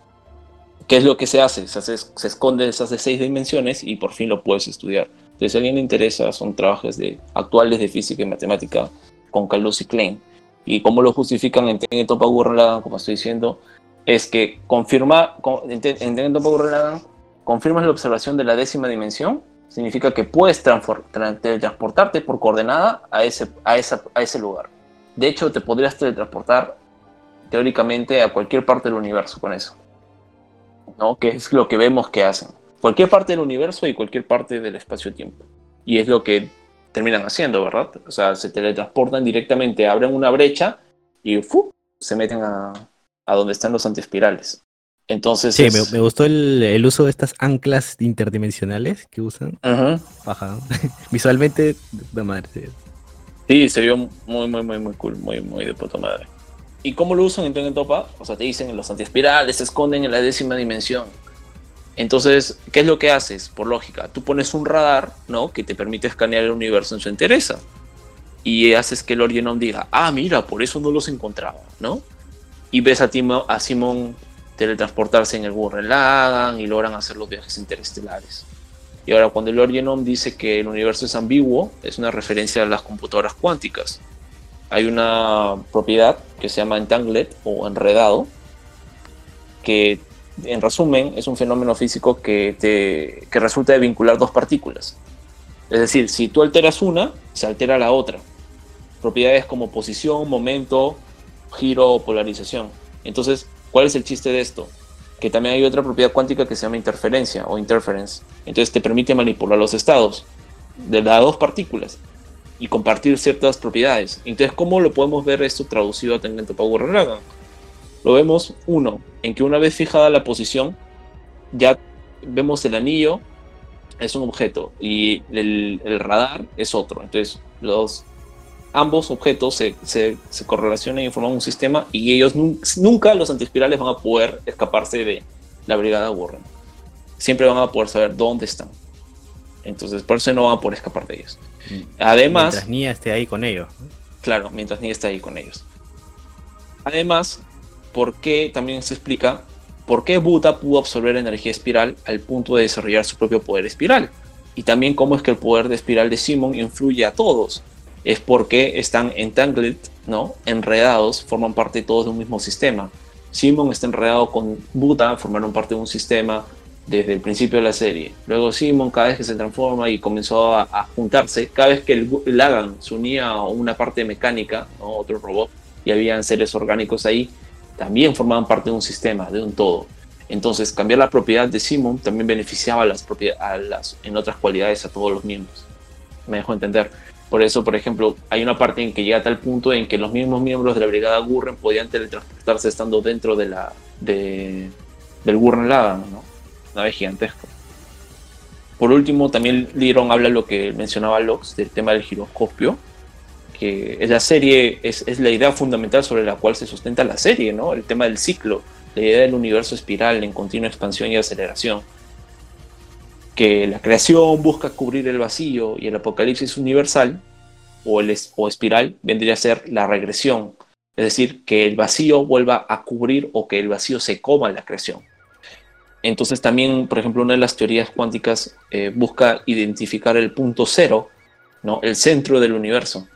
¿qué es lo que se hace? Se, esconde esas de 6 dimensiones y por fin lo puedes estudiar. Entonces, a alguien le interesa, son trabajos de, actuales de física y matemática con Carlos y Klein. Y cómo lo justifican en Topa Gurren como estoy diciendo, es que confirma, entendiendo un poco confirmas la observación de la décima dimensión, significa que puedes transportarte por coordenada a ese, a, a ese lugar. De hecho, te podrías teletransportar teóricamente a cualquier parte del universo con eso. ¿no? Que es lo que vemos que hacen. Cualquier parte del universo y cualquier parte del espacio-tiempo. Y es lo que terminan haciendo, ¿verdad? O sea, se teletransportan directamente, abren una brecha y se meten a, a donde están los antiespirales. Entonces. Sí, es- me, me gustó el, el uso de estas anclas interdimensionales que usan. Ujú. Baja. (laughs) Visualmente, de madre. sí. Sí, se vio muy, muy, muy, muy cool, muy, muy de puta madre. ¿Y cómo lo usan en Tengen Topa? O sea, te dicen los antiespirales se esconden en la décima dimensión. Entonces, ¿qué es lo que haces? Por lógica, tú pones un radar, ¿no? Que te permite escanear el universo en su entereza. Y haces que Lord Genom diga, ah, mira, por eso no los encontraba, ¿no? Y ves a, Timo, a Simon teletransportarse en el Gurren Lagann y logran hacer los viajes interestelares. Y ahora cuando el Lord Genome dice que el universo es ambiguo, es una referencia a las computadoras cuánticas. Hay una propiedad que se llama entangled o enredado, que en resumen es un fenómeno físico que, te, que resulta de vincular dos partículas. Es decir, si tú alteras una, se altera la otra. Propiedades como posición, momento, giro o polarización. Entonces, ¿cuál es el chiste de esto? Que también hay otra propiedad cuántica que se llama interferencia o interference. Entonces te permite manipular los estados de las dos partículas y compartir ciertas propiedades. Entonces, ¿cómo lo podemos ver esto traducido a Toppa Gurren Lagann? Lo vemos, uno, en que una vez fijada la posición, ya vemos el anillo es un objeto y el, el radar es otro. Entonces, los, ambos objetos se, se, se, correlacionan y forman un sistema y ellos nun- nunca, los antiespirales, van a poder escaparse de la brigada Warren. Siempre van a poder saber dónde están. Entonces, por eso no van a poder escapar de ellos. Además, Mientras Nia esté ahí con ellos. Claro, mientras Nia está ahí con ellos. Además, ¿por qué también se explica por qué Buta pudo absorber energía espiral al punto de desarrollar su propio poder espiral? Y también cómo es que el poder de espiral de Simon influye a todos. Es porque están entangled, ¿no? Enredados, forman parte todos de un mismo sistema. Simon está enredado con Buta, formaron parte de un sistema desde el principio de la serie. Luego Simon, cada vez que se transforma y comenzó a, a juntarse, cada vez que el Lagan se unía a una parte mecánica, ¿no? otro robot, y habían seres orgánicos ahí, también formaban parte de un sistema, de un todo. Entonces, cambiar la propiedad de Simon también beneficiaba las a las, en otras cualidades a todos los miembros. Me dejo entender. Por eso, por ejemplo, hay una parte en que llega a tal punto en que los mismos miembros de la brigada Gurren podían teletransportarse estando dentro de la, de, del Gurren Lagann, ¿no? Nave gigantesca. Por último, también Liron habla lo que mencionaba Lox del tema del giroscopio, que es la serie, es, es la idea fundamental sobre la cual se sustenta la serie, ¿no? El tema del ciclo, la idea del universo espiral en continua expansión y aceleración. Que la creación busca cubrir el vacío y el apocalipsis universal o, el o espiral vendría a ser la regresión. Es decir, que el vacío vuelva a cubrir o que el vacío se coma la creación. Entonces también, por ejemplo, una de las teorías cuánticas eh, busca identificar el punto cero, ¿no? el centro del universo.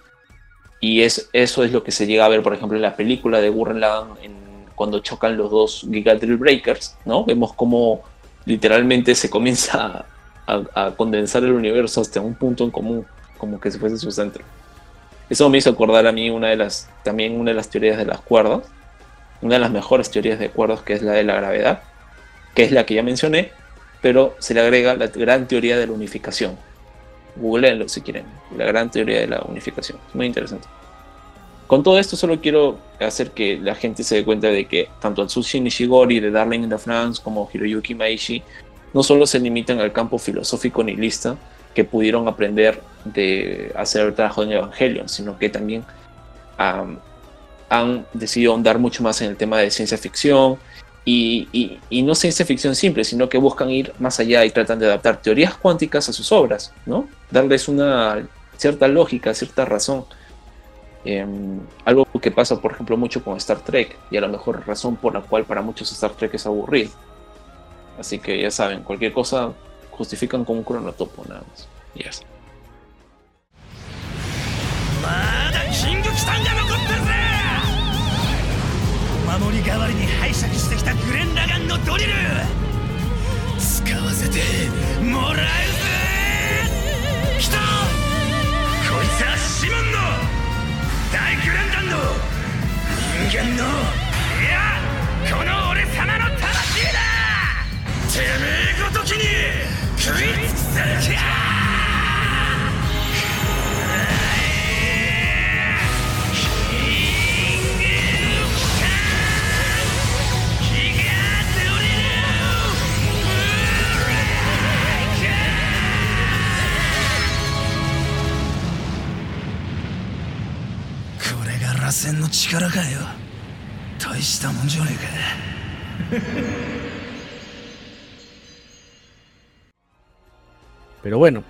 Y es, eso es lo que se llega a ver, por ejemplo, en la película de Gurren Lagann, en- cuando chocan los dos Giga Breakers, ¿no? Vemos cómo literalmente se comienza a, a- condensar el universo hasta un punto en común, como que si fuese su centro. Eso me hizo acordar a mí una de las, también una de las teorías de las cuerdas, una de las mejores teorías de cuerdas, que es la de la gravedad, que es la que ya mencioné, pero se le agrega la gran teoría de la unificación. Googleenlo si quieren, la gran teoría de la unificación. Es muy interesante. Con todo esto solo quiero hacer que la gente se dé cuenta de que tanto Atsushi Nishigori de Darling in the France como Hiroyuki Maishi no solo se limitan al campo filosófico nihilista que pudieron aprender de hacer el trabajo en Evangelion, sino que también am, han decidido ahondar mucho más en el tema de ciencia ficción y no ciencia ficción simple, sino que buscan ir más allá y tratan de adaptar teorías cuánticas a sus obras, ¿no? Darles una cierta lógica, cierta razón. Em, algo que pasa, por ejemplo, mucho con Star Trek, y a lo mejor razón por la cual para muchos Star Trek es aburrido. Así que ya saben, cualquier cosa justifican con un cronotopo nada más. Y ya está. まだキングキタンが残ってるぜお守り代わりに拝借してきたグレン・ラガンのドリル使わせてもらうぜ来たこいつはシモンの大グランダンの人間のいやこの俺様の魂だてめえごときに食い尽くせるか螺旋の力かよ大したもんじゃねえか Pero bueno,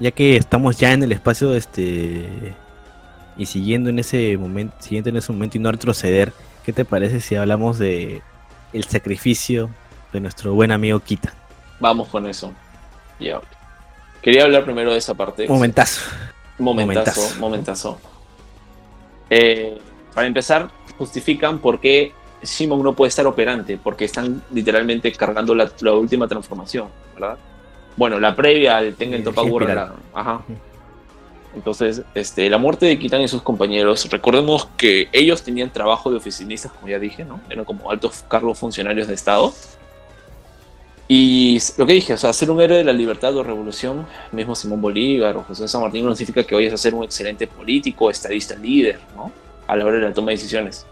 ya que estamos ya en el espacio este y siguiendo en ese momento, siguiendo en ese momento y no retroceder, ¿qué te parece si hablamos de el sacrificio de nuestro buen amigo Kita? Vamos con eso. Ya. Quería hablar primero de esa parte. Momentazo. Momentazo, momentazo. Momentazo. Eh, para empezar, justifican por qué Shimon no puede estar operante, porque están literalmente cargando la, la última transformación, ¿verdad? Bueno, la previa al Tengen Eh, espiral. la- Ajá. Entonces, este, la muerte de Kitan y sus compañeros, recordemos que ellos tenían trabajo de oficinistas, como ya dije, ¿no? Eran como altos cargos funcionarios de Estado. Y lo que dije, o sea, ser un héroe de la libertad o revolución, mismo Simón Bolívar o José San Martín, no significa que vayas a ser un excelente político, estadista líder, ¿no? A la hora de la toma de decisiones.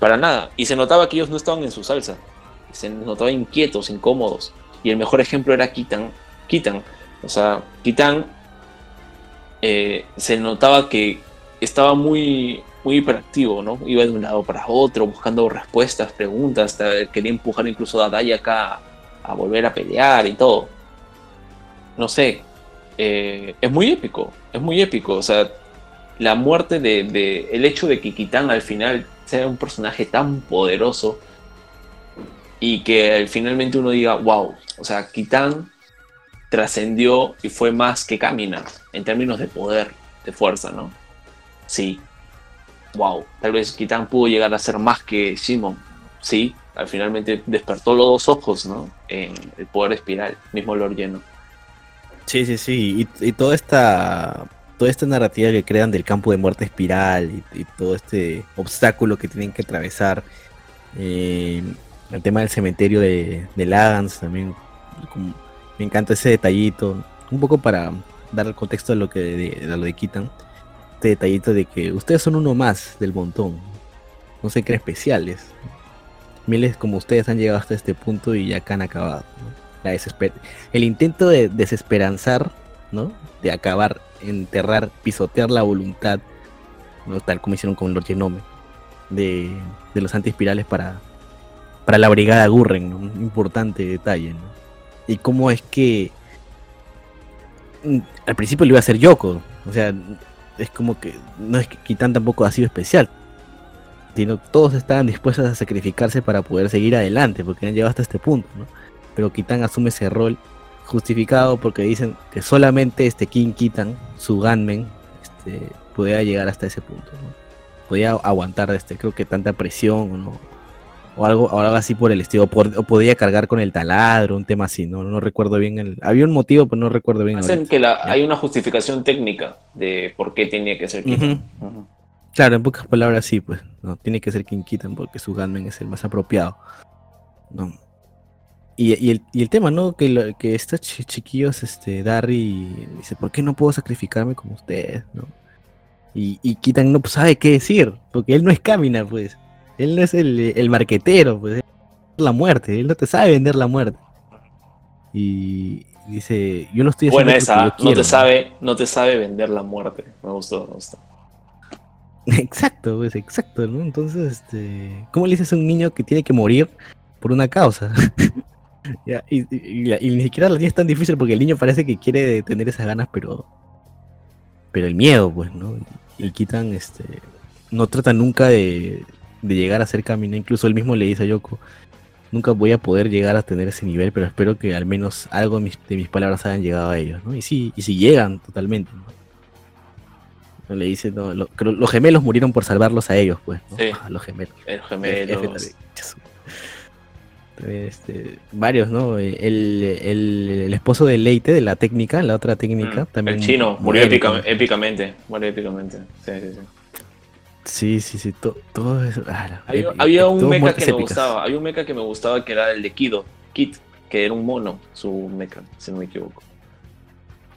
Para nada. Y se notaba que ellos no estaban en su salsa. Se notaba inquietos, incómodos. Y el mejor ejemplo era Kitan. Kitan. O sea, Kitan eh, se notaba que estaba muy, muy hiperactivo, ¿no? Iba de un lado para otro, buscando respuestas, preguntas, quería empujar incluso a Dai acá a volver a pelear y todo. No sé, eh, es muy épico, es muy épico, o sea, la muerte de, de- el hecho de que Kitán al final sea un personaje tan poderoso y que finalmente uno diga, wow, o sea, Kitán trascendió y fue más que Kamina en términos de poder, de fuerza, ¿no? Sí. Wow, tal vez Kitán pudo llegar a ser más que Shimon. Sí, al finalmente despertó los dos ojos, ¿no? En el poder espiral, mismo Lord Lleno. Sí, sí, sí. Y, toda esta toda esta narrativa que crean del campo de muerte espiral y, y todo este obstáculo que tienen que atravesar. eh, el tema del cementerio de, de Lagans también. Me encanta ese detallito. Un poco para dar el contexto de lo que de, lo de Kitan. Este detallito de que ustedes son uno más del montón. No se creen especiales. Miles como ustedes han llegado hasta este punto y ya acá han acabado. La desesper- el intento de desesperanzar, ¿no? De acabar, enterrar, pisotear la voluntad, ¿no? Tal como hicieron con Lord Genome, de, de los antiespirales para, para la brigada Gurren, ¿no? Un importante detalle, ¿no? Y cómo es que al principio lo iba a hacer Yoko, o sea, es como que no es que Kitan tampoco ha sido especial, sino todos estaban dispuestos a sacrificarse para poder seguir adelante, porque han llegado hasta este punto, ¿no? Pero Kitan asume ese rol justificado porque dicen que solamente este King Kitan, su gunman, este, podía llegar hasta ese punto, ¿no? Podía aguantar este, creo que tanta presión no, o algo, o algo así por el estilo, o, por- o podía cargar con el taladro, un tema así, no, no recuerdo bien, el, había un motivo, pero no recuerdo bien. Hacen ahorita. que la- hay una justificación técnica de por qué tenía que ser Kitán. Ujú. Claro, en pocas palabras sí, pues, no, tiene que ser King Kitan porque su gunman es el más apropiado. ¿no? Y, y el, y el tema, ¿no? Que, lo- que estos chi- chiquillos, este, Darry dice, ¿por qué no puedo sacrificarme como ustedes? ¿no? Y, y Kitan no pues, sabe qué decir, porque él no es Kamina, pues. Él no es el, el marquetero, pues. él es la muerte, él no te sabe vender la muerte. Y dice, yo lo estoy haciendo Buena esa, no quiero, te sabe, no te sabe vender la muerte. Me gustó, me gustó. (laughs) Exacto, pues, exacto, ¿no? Entonces, este, ¿cómo le dices a un niño que tiene que morir por una causa? (laughs) Ya, y, y- y- y ni siquiera la tiene tan difícil porque el niño parece que quiere tener esas ganas, pero pero el miedo, pues, ¿no? Y quitan, este, no trata nunca de, de llegar a ser camino, incluso él mismo le dice a Yoko, nunca voy a poder llegar a tener ese nivel, pero espero que al menos algo de mis, de mis palabras hayan llegado a ellos, ¿no? Y sí, y sí llegan totalmente, ¿no? Le dice, no, lo- creo- los gemelos murieron por salvarlos a ellos, pues, ¿no? Sí. Ah, los gemelos. El F gemelo. también. También, este, varios, ¿no? El, el, el esposo de Leite, de la técnica, la otra técnica, también. Mm, el chino murió muere épica- también. épicamente. Murió épicamente. Sí, sí, sí. Sí, sí, sí, to- todo eso. ah, Había, había un mecha que me gustaba. Había un mecha que me gustaba que era el de Kido. Kit, que era un mono, su mecha, si no me equivoco.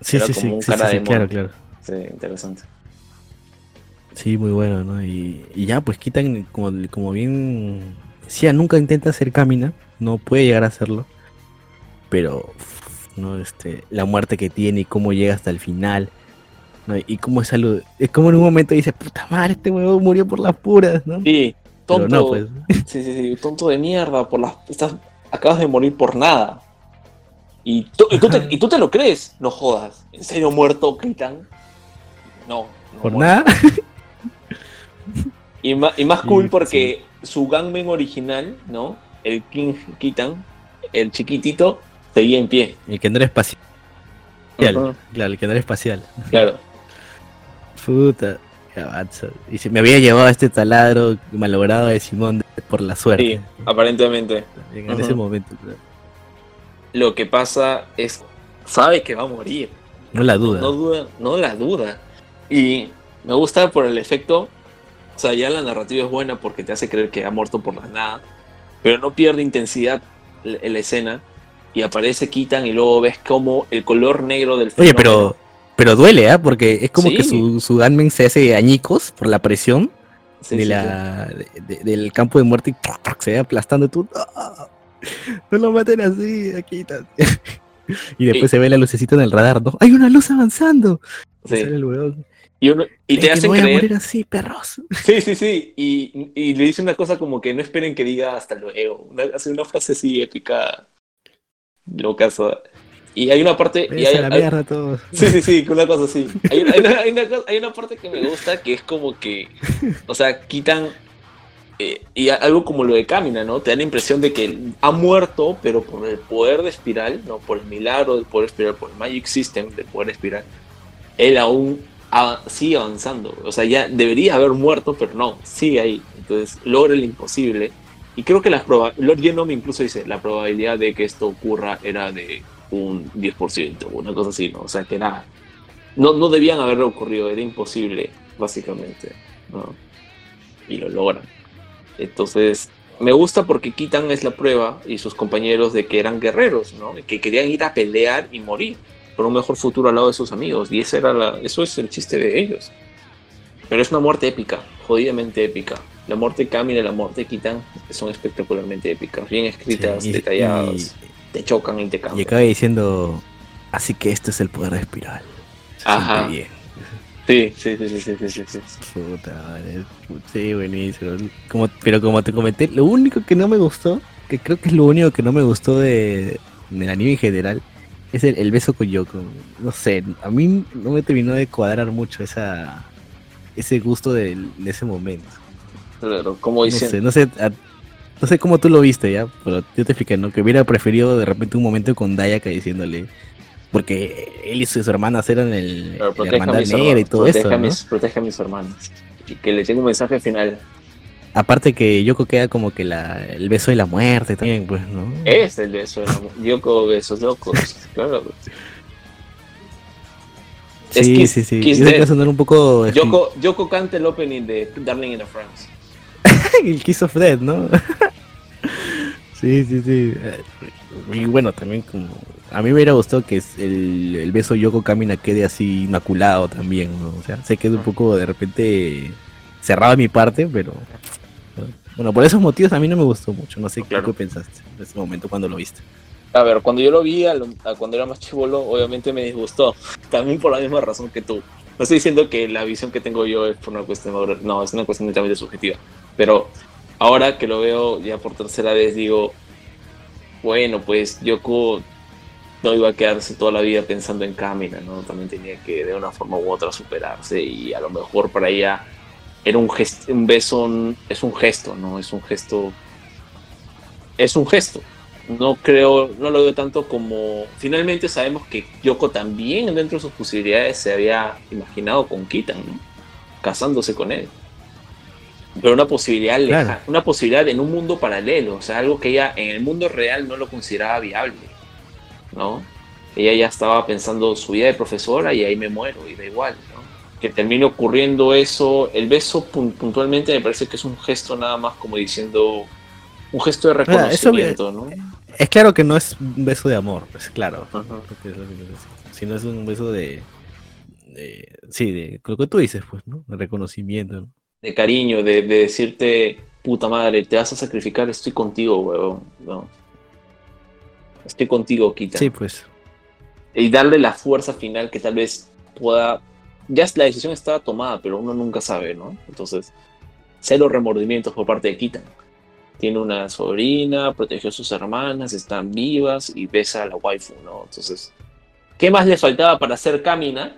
Sí, era sí, como sí, un sí, cara sí, de claro, mono. claro. Sí, interesante. Sí, muy bueno, ¿no? Y, y ya, pues quitan, como, como bien decía, nunca intenta hacer camina, no puede llegar a hacerlo, pero, no, este, la muerte que tiene y cómo llega hasta el final, ¿no? Y como es algo, es como en un momento dice, puta madre, este huevón murió por las puras, ¿no? Sí, tonto. no, pues. (laughs) Sí, sí, sí, tonto de mierda. Por las, estás, acabas de morir por nada. Y, tú- y tú te, Ajá. y tú te lo crees. No jodas. ¿En serio muerto, Kitan? No. no Por muerto. nada. Y, ma- y más Sí, cool porque su gangman original, ¿no? El King Kitan, el chiquitito, seguía en pie. El que no era espacial. Ujú, Claro, el que no era espacial. Claro. Puta, qué avanza. Y se me había llevado este taladro malogrado de Simón de- por la suerte. Sí, aparentemente. En ese momento, claro. Lo que pasa es, sabe que va a morir. no la duda. No duda, no la duda. Y me gusta por el efecto, o sea, ya la narrativa es buena porque te hace creer que ha muerto por la nada, pero no pierde intensidad la, la escena y aparece Kitan y luego ves como el color negro del Oye, fenómeno- pero, pero duele, ¿ah? Porque es como Sí. que su, su se hace añicos por la presión Sí, de sí, la, de- de- del campo de muerte y se va aplastando y tú. ¡No! No lo maten así, aquí. ta- (laughs) y después se ve la lucecita en el radar, ¿no? ¡Hay una luz avanzando! el. Y, uno- y te "Es que hacen voy a creer. morir así, perros. Sí, sí, sí. Y, y le dice una cosa como que no esperen que diga hasta luego. Una, hace una frase así épica. Locazo. Y hay una parte. Y hay, la hay- mierda todos. (laughs) Sí, sí, sí, una cosa así. Hay una, hay una- hay una cosa- hay una parte que me gusta que es como que, o sea, quitan, eh, y algo como lo de Camina, ¿no? Te da la impresión de que ha muerto, pero por el poder de Espiral, ¿no? Por el milagro del poder Espiral, por el Magic System del poder Espiral, él aún a- sigue avanzando. O sea, ya debería haber muerto, pero no, sigue ahí. Entonces, logra el imposible. Y creo que las Lord Genome incluso dice, la probabilidad de que esto ocurra era de un 10%, una cosa así, ¿no? O sea, que nada. No, no debían haber ocurrido, era imposible, básicamente, ¿no? Y lo logran. Entonces, me gusta porque Kitan es la prueba y sus compañeros de que eran guerreros, ¿no? Y Que querían ir a pelear y morir por un mejor futuro al lado de sus amigos. Y esa era la, eso es el chiste de ellos. Pero es una muerte épica, jodidamente épica. La muerte de Camila y la muerte de Kitan son espectacularmente épicas, bien escritas, Sí, y- detalladas, te chocan y te Y cambian. acaba diciendo, así que esto es el poder de espiral. Se Ajá. bien. Sí, sí, sí, sí, sí, sí, sí. Puta Sí, buenísimo. Como, pero como te comenté, lo único que no me gustó, que creo que es lo único que no me gustó de, del anime en general, es el, el beso con Yoko. No sé, a mí no me terminó de cuadrar mucho esa ese gusto del- de, ese momento. Claro, como No dicen, sé, no sé, a- no sé cómo tú lo viste ya, pero yo te expliqué, ¿no? Que hubiera preferido de repente un momento con Dayaka diciéndole, porque él y sus hermanas eran el, la hermandad negra y todo proteja eso, a ¿no? mis, proteja a mis hermanos. Y que le tengo un mensaje final. Aparte que Yoko queda como que la, el beso de la muerte también, pues, ¿no? Es el beso de la mu- Yoko besos locos. (laughs) Claro. sí, es Kiss- sí, sí. Kiss Yo sé que Death. va a sonar un poco Yoko, Yoko canta el opening de Darling in the France. (laughs) el Kiss of Death, ¿no? (laughs) sí, sí, sí. Eh, Y bueno, también como a mí me hubiera gustado que el, el beso Yoko Kamina quede así inmaculado también, ¿no? O sea, sé que es un poco de repente cerrado de mi parte, pero bueno, por esos motivos a mí no me gustó mucho. No sé qué- Claro. qué pensaste en ese momento cuando lo viste. A ver, cuando yo lo vi, a lo- a cuando era más chivolo, obviamente me disgustó. También por la misma razón que tú. No estoy diciendo que la visión que tengo yo es por una cuestión, no, es una cuestión netamente subjetiva. Pero ahora que lo veo ya por tercera vez, digo, bueno, pues Yoko no iba a quedarse toda la vida pensando en Kamina, ¿no? También tenía que de una forma u otra superarse y a lo mejor para ella era un, gest- un beso, es un gesto, ¿no? Es un gesto, es un gesto. No creo, no lo veo tanto como. Finalmente sabemos que Yoko también, dentro de sus posibilidades, se había imaginado con Kitan, ¿no? Casándose con él. Pero una posibilidad leja- Claro. una posibilidad en un mundo paralelo, o sea, algo que ella en el mundo real no lo consideraba viable, ¿no? Ella ya estaba pensando su vida de profesora y ahí me muero, y da igual, ¿no? Que termine ocurriendo eso, el beso pun- puntualmente me parece que es un gesto nada más como diciendo, un gesto de eso reconocimiento, ¿no? Es claro que no es un beso de amor, pues claro. Es que yo decía. Sino es un beso de, de- Sí, de lo que tú dices, pues, ¿no? De reconocimiento. ¿no? de cariño, de, de decirte, puta madre, te vas a sacrificar, estoy contigo, huevón. No. Estoy contigo, Kita. Sí, pues. Y darle la fuerza final que tal vez pueda ya la decisión estaba tomada, pero uno nunca sabe, ¿no? Entonces, cero remordimientos por parte de Kitan. Tiene una sobrina, protegió a sus hermanas, están vivas y besa a la waifu, ¿no? Entonces, ¿qué más le faltaba para hacer Kamina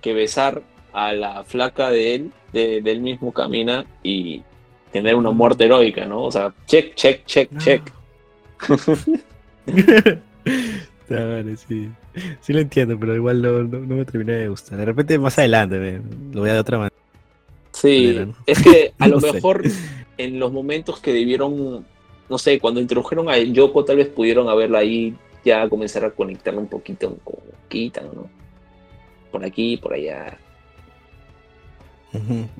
que besar a la flaca de él, de, del mismo Kamina y tener una muerte heroica, ¿no? O sea, check, check, check, No. check. (laughs) Sí. Sí lo entiendo, pero igual no, no, no me termina de gustar. De repente más adelante me- lo voy a de otra manera. Sí, Manera, ¿no? es que a (laughs) lo sé. En los momentos que debieron, no sé, cuando introdujeron a Yoko, tal vez pudieron haberla ahí ya comenzar a conectarla un poquito con Kitan, ¿no? Por aquí, por allá.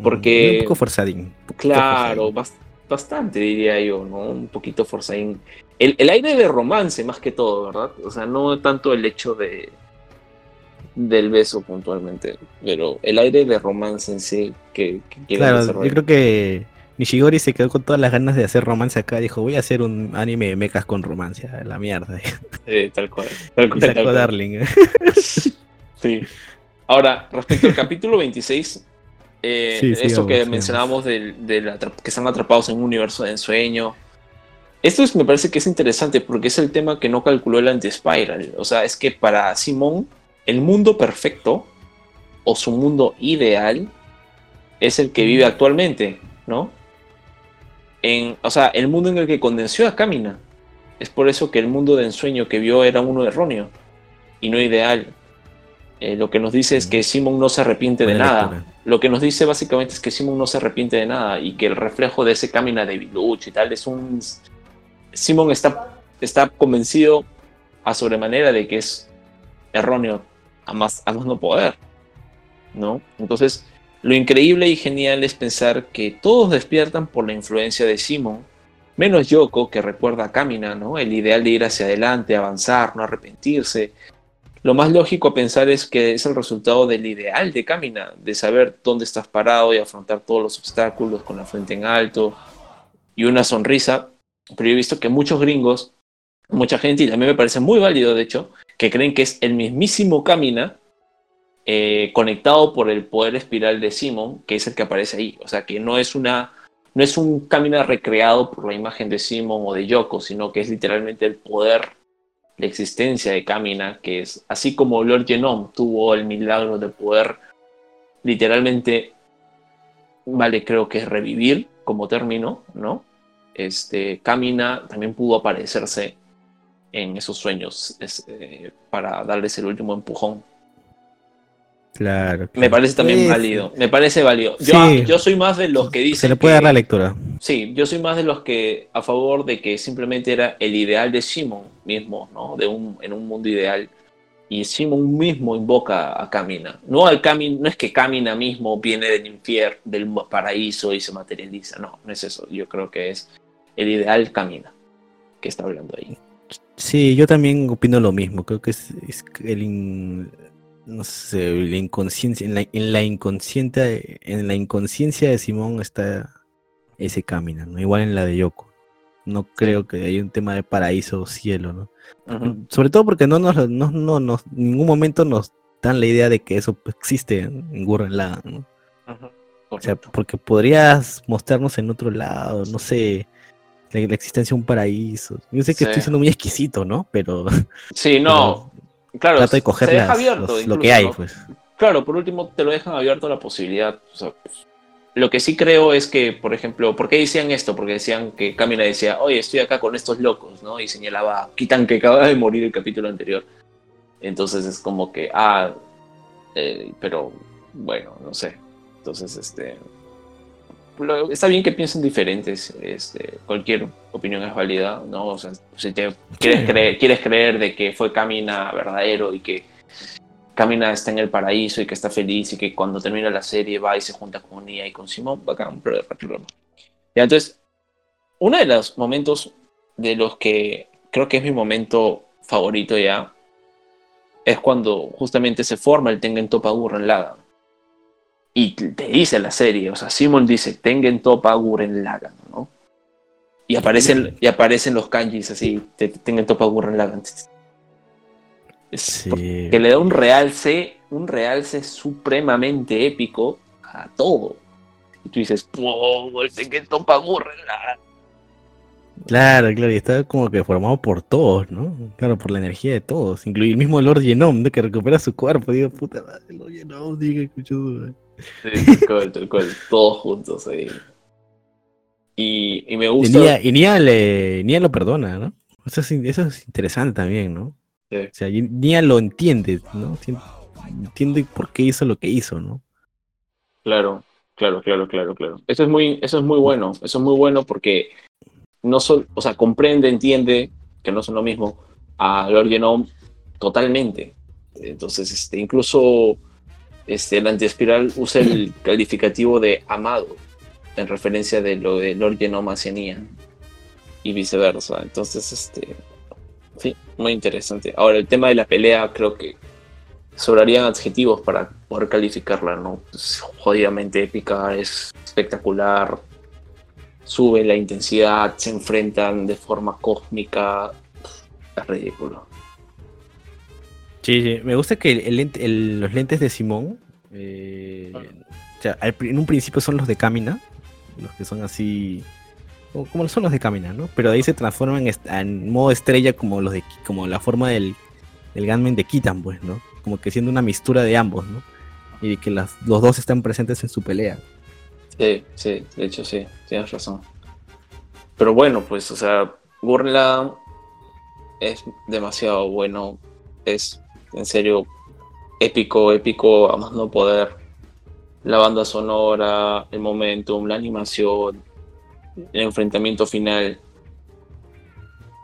Porque- Un poco forzadín. un Claro, forzadín. bastante diría yo, ¿no? Un poquito forzadín. El, el aire de romance más que todo, ¿verdad? O sea, no tanto el hecho de del beso puntualmente, pero el aire de romance en sí que, que quieren Claro, yo desarrollar. creo que Nishigori se quedó con todas las ganas de hacer romance acá. Dijo, voy a hacer un anime de mechas con romance. a La mierda. Eh, tal cual. Tal cual, tal cual. Darling. (laughs) Sí. Ahora, respecto al capítulo 26, eh, Sí, esto sigamos, que mencionábamos atra- que están atrapados en un universo de ensueño. Esto es- me parece que es interesante porque es el tema que no calculó el anti-spiral. O sea, es que para Simón, el mundo perfecto o su mundo ideal es el que vive actualmente, ¿no? En, o sea, el mundo en el que condensió a Kamina. Es por eso que el mundo de ensueño que vio era uno erróneo y no ideal. Eh, lo que nos dice es que Simon no se arrepiente de nada. lectura. Lo que nos dice básicamente es que Simon no se arrepiente de nada y que el reflejo de ese camino de Biluch y tal es un. Simon está, está convencido a sobremanera de que es erróneo a más, a más no poder. ¿No? Entonces, lo increíble y genial es pensar que todos despiertan por la influencia de Simon, menos Yoko, que recuerda a Kamina, ¿no? El ideal de ir hacia adelante, avanzar, no arrepentirse. Lo más lógico a pensar es que es el resultado del ideal de Kamina, de saber dónde estás parado y afrontar todos los obstáculos con la frente en alto y una sonrisa. Pero he visto que muchos gringos, mucha gente, y también me parece muy válido de hecho, que creen que es el mismísimo Kamina eh, conectado por el poder espiral de Simon, que es el que aparece ahí. O sea, que no es una no es un Kamina recreado por la imagen de Simon o de Yoko, sino que es literalmente el poder la existencia de Kamina, que es así como Lord Genome tuvo el milagro de poder literalmente, vale, creo que es revivir como término, ¿no? Este, Kamina también pudo aparecerse en esos sueños eh, para darles el último empujón. Claro. Me parece también válido, me parece válido. Yo, Sí. yo soy más de los que dicen Se le puede que- dar la lectura. Sí, yo soy más de los que a favor de que simplemente era el ideal de Simon mismo, ¿no? De un, en un mundo ideal. Y Simon mismo invoca a Kamina. No, al Kamin, no es que Kamina mismo viene del infierno, del paraíso y se materializa. No, no es eso. Yo creo que es el ideal Kamina que está hablando ahí. Sí, yo también opino lo mismo. Creo que es, es el in- no sé, la inconsciencia, en la, en la inconsciente, en la inconsciencia de Simón está ese camino, ¿no? Igual en la de Yoko. No creo que haya un tema de paraíso o cielo, ¿no? Ujú. Sobre todo porque no nos, no, no, nos- en ningún momento nos dan la idea de que eso existe en Gurren Lagann, ¿no? O sea, porque podrías mostrarnos en otro lado, no sé, la, la existencia de un paraíso. Yo sé que Sí. estoy siendo muy exquisito, ¿no? Pero Sí, no. (laughs) Claro, trato de coger se deja las- abierto. los- lo que hay, ¿no? pues. Claro, por último te lo dejan abierto la posibilidad. o sea, pues, lo que sí creo es que, por ejemplo, ¿por qué decían esto? Porque decían que Kamina decía, oye, estoy acá con estos locos, ¿no? Y señalaba a Kitan que acaba de morir el capítulo anterior. Entonces es como que, ah, eh, pero bueno, no sé. Entonces, este. Lo- está bien que piensen diferentes. Este, cualquier opinión es válida, ¿no? O sea, si te quieres, creer, quieres creer de que fue Kamina verdadero y que Kamina está en el paraíso y que está feliz y que cuando termina la serie va y se junta con Nia y con Simón, bacán, pero problema. Ya, entonces, uno de los momentos de los que creo que es mi momento favorito ya es cuando justamente se forma el Tengen Toppa Gurren Lagann. Y te dice la serie, o sea, Simon dice Tengen Toppa Gurren Lagann, ¿no? Y aparecen, y aparecen los kanjis así, te- Tengen Lagann. Es Sí. que le da un realce un realce supremamente épico a todo. Y tú dices, ¡wow! Este que topa Gurren Lagann. Claro, claro, y está como que formado por todos, ¿no? Claro, por la energía de todos, incluye el mismo Lord Genome, ¿no? que recupera su cuerpo. Digo, puta madre, Lord Genome, diga, escucho. Sí, tal cual, tal cual, todos juntos ahí. Y, y me Y gusta. Nia, y Nia le, Nia lo perdona, ¿no? Eso es, eso es interesante también, ¿no? Sí. O sea, Nia lo entiende, ¿no? Tien- Entiende por qué hizo lo que hizo, ¿no? Claro, claro, claro, claro, claro. Eso es muy, eso es muy bueno, eso es muy bueno porque no son, o sea, comprende, entiende que no son lo mismo a Lord Genome totalmente. Entonces, este, incluso este, el antiespiral usa el (laughs) calificativo de amado en referencia de lo de Lord Nia y viceversa. Entonces, este, sí, muy interesante. Ahora, el tema de la pelea, creo que sobrarían adjetivos para poder calificarla, ¿no? Es jodidamente épica, es espectacular, sube la intensidad, se enfrentan de forma cósmica, es ridículo. Sí, sí. Me gusta que el- el lente- el- los lentes de Simón, eh, o sea, al pri- en un principio son los de Camina, los que son así, como, como son los de Camina, ¿no? Pero de ahí se transforman en, modo estrella como los de, como la forma del, del Gunman de Kitan, pues, ¿no? Como que siendo una mistura de ambos, ¿no? Y que las, los dos están presentes en su pelea. Sí, sí, de hecho sí, tienes razón. Pero bueno, pues, o sea, Lagann es demasiado bueno, es en serio épico, épico a más no poder. La banda sonora, el momentum, la animación, el enfrentamiento final,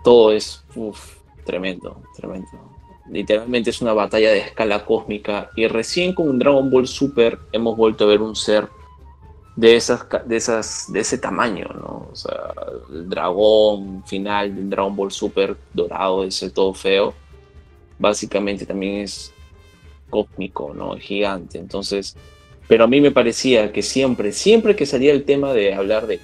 todo es uf, tremendo, tremendo. Literalmente es una batalla de escala cósmica y recién con Dragon Ball Super hemos vuelto a ver un ser de esas de esas de ese tamaño, ¿no? O sea, el dragón final del Dragon Ball Super dorado es el todo feo. Básicamente también es cósmico, ¿no? Gigante. Entonces, pero a mí me parecía que siempre, siempre que salía el tema de hablar de,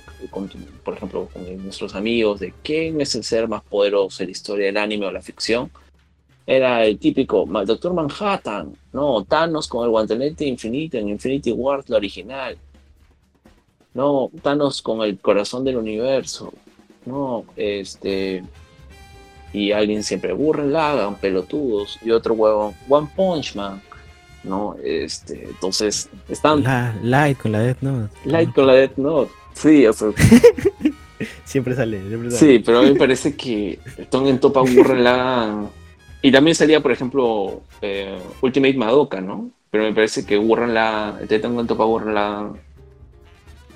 por ejemplo, con nuestros amigos, de quién es el ser más poderoso en la historia del anime o la ficción, era el típico Doctor Manhattan, no, Thanos con el guantelete infinito en Infinity Wars, la original. No, Thanos con el corazón del universo. No, este. Y alguien siempre, Gurren Lagann, pelotudos. Y otro huevo, One Punch Man. No, este. Entonces, están La, Light con la Death Note. Light con la Death Note. Sí, o sea, (laughs) Siempre sale, siempre sale. sí, pero a mí me parece que Tongen topa Gurren Lagann. Y también salía, por ejemplo, eh, Ultimate Madoka, ¿no? Pero me parece que Gurren Lagann, el Tongen topa Gurren Lagann.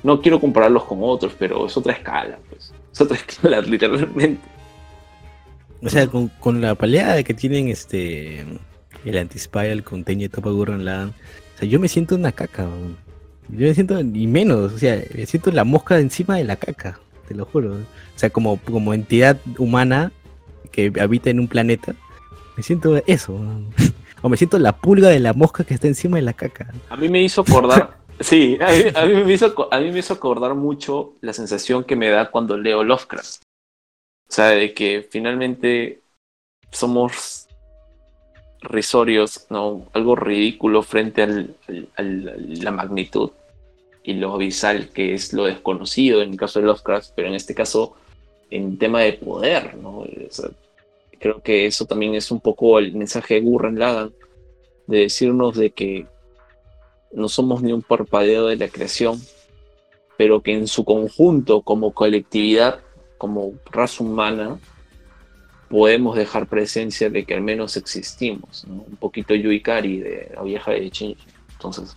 No quiero compararlos con otros, pero es otra escala, pues. Es otra (laughs) escala, literalmente. O sea, con, con la pelea que tienen este el anti-spiral con Teño Topa Gurren yo me siento una caca, yo me siento, y menos, o sea, me siento la mosca encima de la caca, te lo juro. O sea, como, como entidad humana que habita en un planeta, me siento eso. (laughs) O me siento la pulga de la mosca que está encima de la caca. A mí me hizo acordar, (laughs) sí, a mí me hizo, a mí me hizo acordar mucho la sensación que me da cuando leo Lovecraft. O sea, de que finalmente somos risorios, ¿no? Algo ridículo frente al, al- la magnitud y lo abisal que es lo desconocido en el caso de Lovecraft, pero en este caso en tema de poder, ¿no? Creo que eso también es un poco el mensaje de Gurren Lagann, de decirnos de que no somos ni un parpadeo de la creación, pero que en su conjunto, como colectividad, como raza humana, podemos dejar presencia de que al menos existimos, ¿no? Un poquito Yuikari de la vieja de Shinji. Entonces,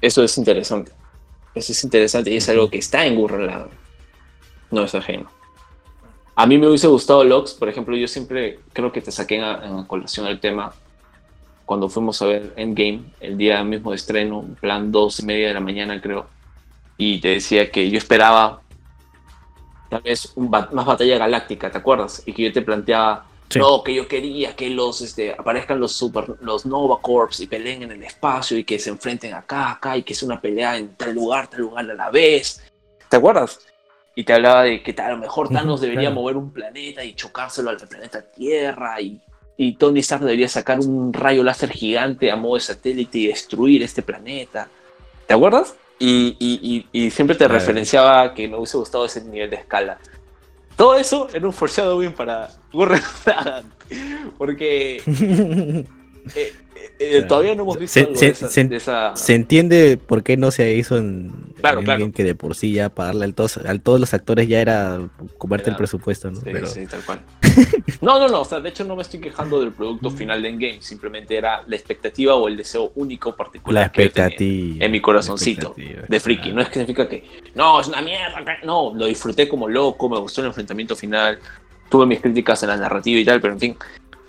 eso es interesante. Eso es interesante y es algo que está en Gurren Lagann. No es ajeno. A mí me hubiese gustado Lox, por ejemplo, yo siempre creo que te saqué en, en colación el tema cuando fuimos a ver Endgame, el día mismo de estreno, en plan dos y media de la mañana creo, y te decía que yo esperaba tal vez un más batalla galáctica, ¿te acuerdas? Y que yo te planteaba, Sí. no, que yo quería que los este, aparezcan los super, los Nova Corps y peleen en el espacio y que se enfrenten acá, acá y que sea una pelea en tal lugar, tal lugar a la vez. ¿Te acuerdas? Y te hablaba de que a lo mejor Thanos debería claro. mover un planeta y chocárselo al planeta Tierra y y Tony Stark debería sacar un rayo láser gigante a modo de satélite y destruir este planeta. ¿Te acuerdas? Y, y- y- y siempre te referenciaba que me hubiese gustado ese nivel de escala. Todo eso era un foreshadowing para Gurren Porque (laughs) eh, eh, Claro. todavía no hemos visto Se- algo se- de, esa, se- de esa- Se entiende por qué no se hizo en, Claro, en claro. Que de por sí ya pagarle al todos, a todos los actores ya era comerte el presupuesto, ¿no? Sí, Pero sí, tal cual. (laughs) No, no, no, o sea, de hecho no me estoy quejando del producto final de Endgame, simplemente era la expectativa o el deseo único particular la que expectativa. en mi corazoncito de friki. No es que significa que, no, es una mierda, que-". no, lo disfruté como loco, me gustó el enfrentamiento final, tuve mis críticas en la narrativa y tal, pero en fin.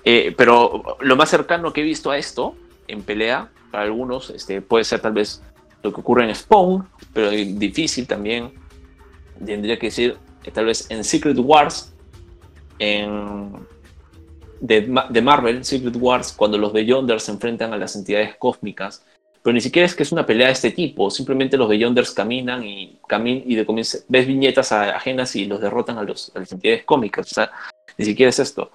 Eh, pero lo más cercano que he visto a esto en pelea, para algunos, este, puede ser tal vez lo que ocurre en Spawn, pero difícil también. Tendría que decir, eh, tal vez en Secret Wars, en de, de Marvel, Secret Wars, cuando los Beyonders se enfrentan a las entidades cósmicas. Pero ni siquiera es que es una pelea de este tipo, simplemente los Beyonders caminan y, camin y de ves viñetas ajenas y los derrotan a, los, a las entidades cósmicas. O ni siquiera es esto.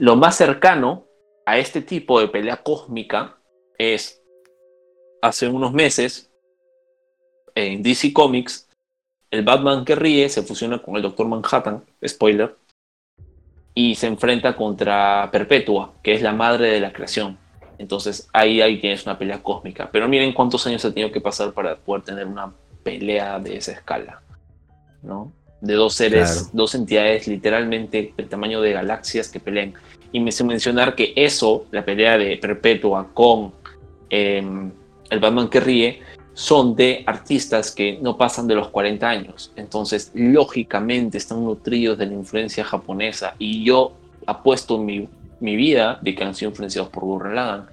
Lo más cercano a este tipo de pelea cósmica es hace unos meses en DC Comics, el Batman que ríe se fusiona con el Doctor Manhattan, spoiler, y se enfrenta contra Perpetua, que es la madre de la creación. Entonces ahí, ahí tienes una pelea cósmica. Pero miren cuántos años ha tenido que pasar para poder tener una pelea de esa escala. ¿no? De dos seres, Claro. dos entidades literalmente del tamaño de galaxias que pelean. Y me hizo mencionar que eso, la pelea de Perpetua con em, el Batman que ríe, son de artistas que no pasan de los 40 años. Entonces, lógicamente, están nutridos de la influencia japonesa. Y yo apuesto mi, mi vida de que han sido influenciados por Gurren Lagann.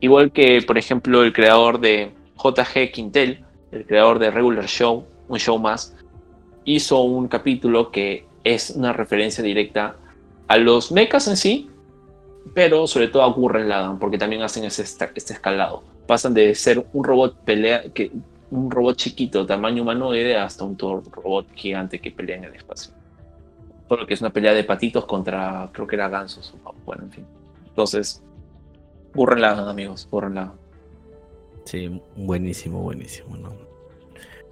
Igual que, por ejemplo, el creador de JG Quintel, el creador de Regular Show, un show más, hizo un capítulo que es una referencia directa a los mechas en sí, pero sobre todo a Gurren Lagann, porque también hacen ese, este escalado. Pasan de ser un robot pelea, que, un robot chiquito, tamaño humanoide, hasta un to- robot gigante que pelea en el espacio. Solo que es una pelea de patitos contra, creo que era gansos. Bueno, en fin. Entonces, Gurren Lagann, amigos, Gurren Lagann. Sí, buenísimo, buenísimo, ¿no?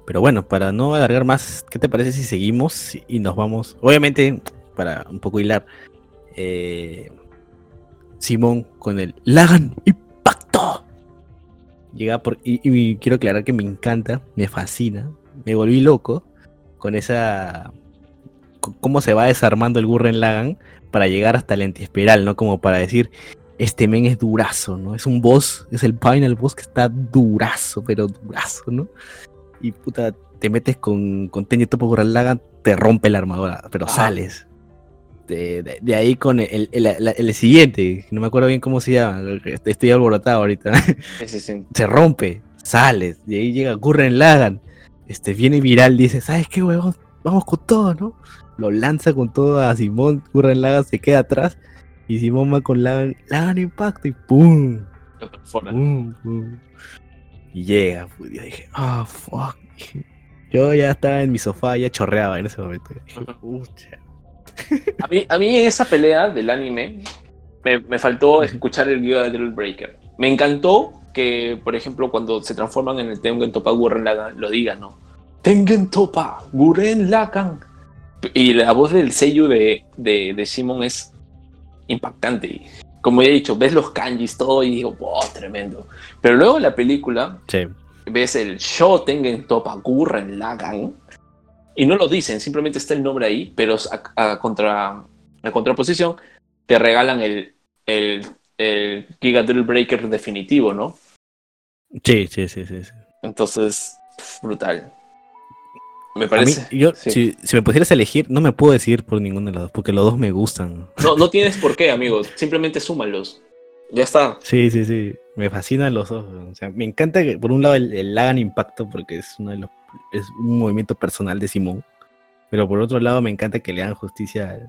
Pero bueno, para no alargar más, ¿qué te parece si seguimos y nos vamos? Obviamente, para un poco hilar, eh, Simón con el Lagan Impacto. Llega por. Y, y quiero aclarar que me encanta, me fascina, me volví loco con esa. con cómo se va desarmando el Gurren Lagan para llegar hasta el antiespiral, ¿no? Como para decir, este men es durazo, ¿no? Es un boss, es el final boss que está durazo, pero durazo, ¿no? Y puta, te metes con, con Tenji Topo Gurren Lagann, te rompe la armadura, pero Ajá. sales. De, de- de ahí con el, el- el- el siguiente, no me acuerdo bien cómo se llama, estoy alborotado ahorita. (laughs) Sí, sí, sí. se rompe, sales, y ahí llega Gurren Lagan, este, viene viral, dice, ¿sabes qué, huevón? Vamos con todo, ¿no? Lo lanza con todo a Simón, Gurren Lagan se queda atrás, y Simón va con Lagan, Lagan impacto, y ¡pum! Y llega, pues, yo dije, ah, fuck. Yo ya estaba en mi sofá, ya chorreaba en ese momento. Dije. (laughs) A mí, a mí en esa pelea del anime me, me faltó escuchar el video de Drill Breaker. Me encantó que, por ejemplo, cuando se transforman en el Tengen Topa Gurren Lagann, lo digan, ¿no? Tengen Topa Gurren Lagann. Y la voz del sello de, de, de Simon es impactante. Como ya he dicho, ves los kanjis, todo, y digo, wow, tremendo. Pero luego en la película, Sí, ves el Sho Tengen Topa Gurren Lagann y no lo dicen, simplemente está el nombre ahí, pero a, a contra, a contraposición te regalan el, el, el Giga Drill Breaker definitivo, ¿no? sí, sí, sí, sí. sí. Entonces, brutal. Me A mí, parece. yo, sí. si, si me pusieras a elegir, no me puedo decidir por ninguno de los dos, porque los dos me gustan. No, no tienes por qué, amigos. Simplemente súmalos. Ya está. Sí, sí, sí. Me fascinan los dos. O sea, me encanta que por un lado el, el Lagan Impacto, porque es uno de los es un movimiento personal de Simón. Pero por otro lado me encanta que le hagan justicia al,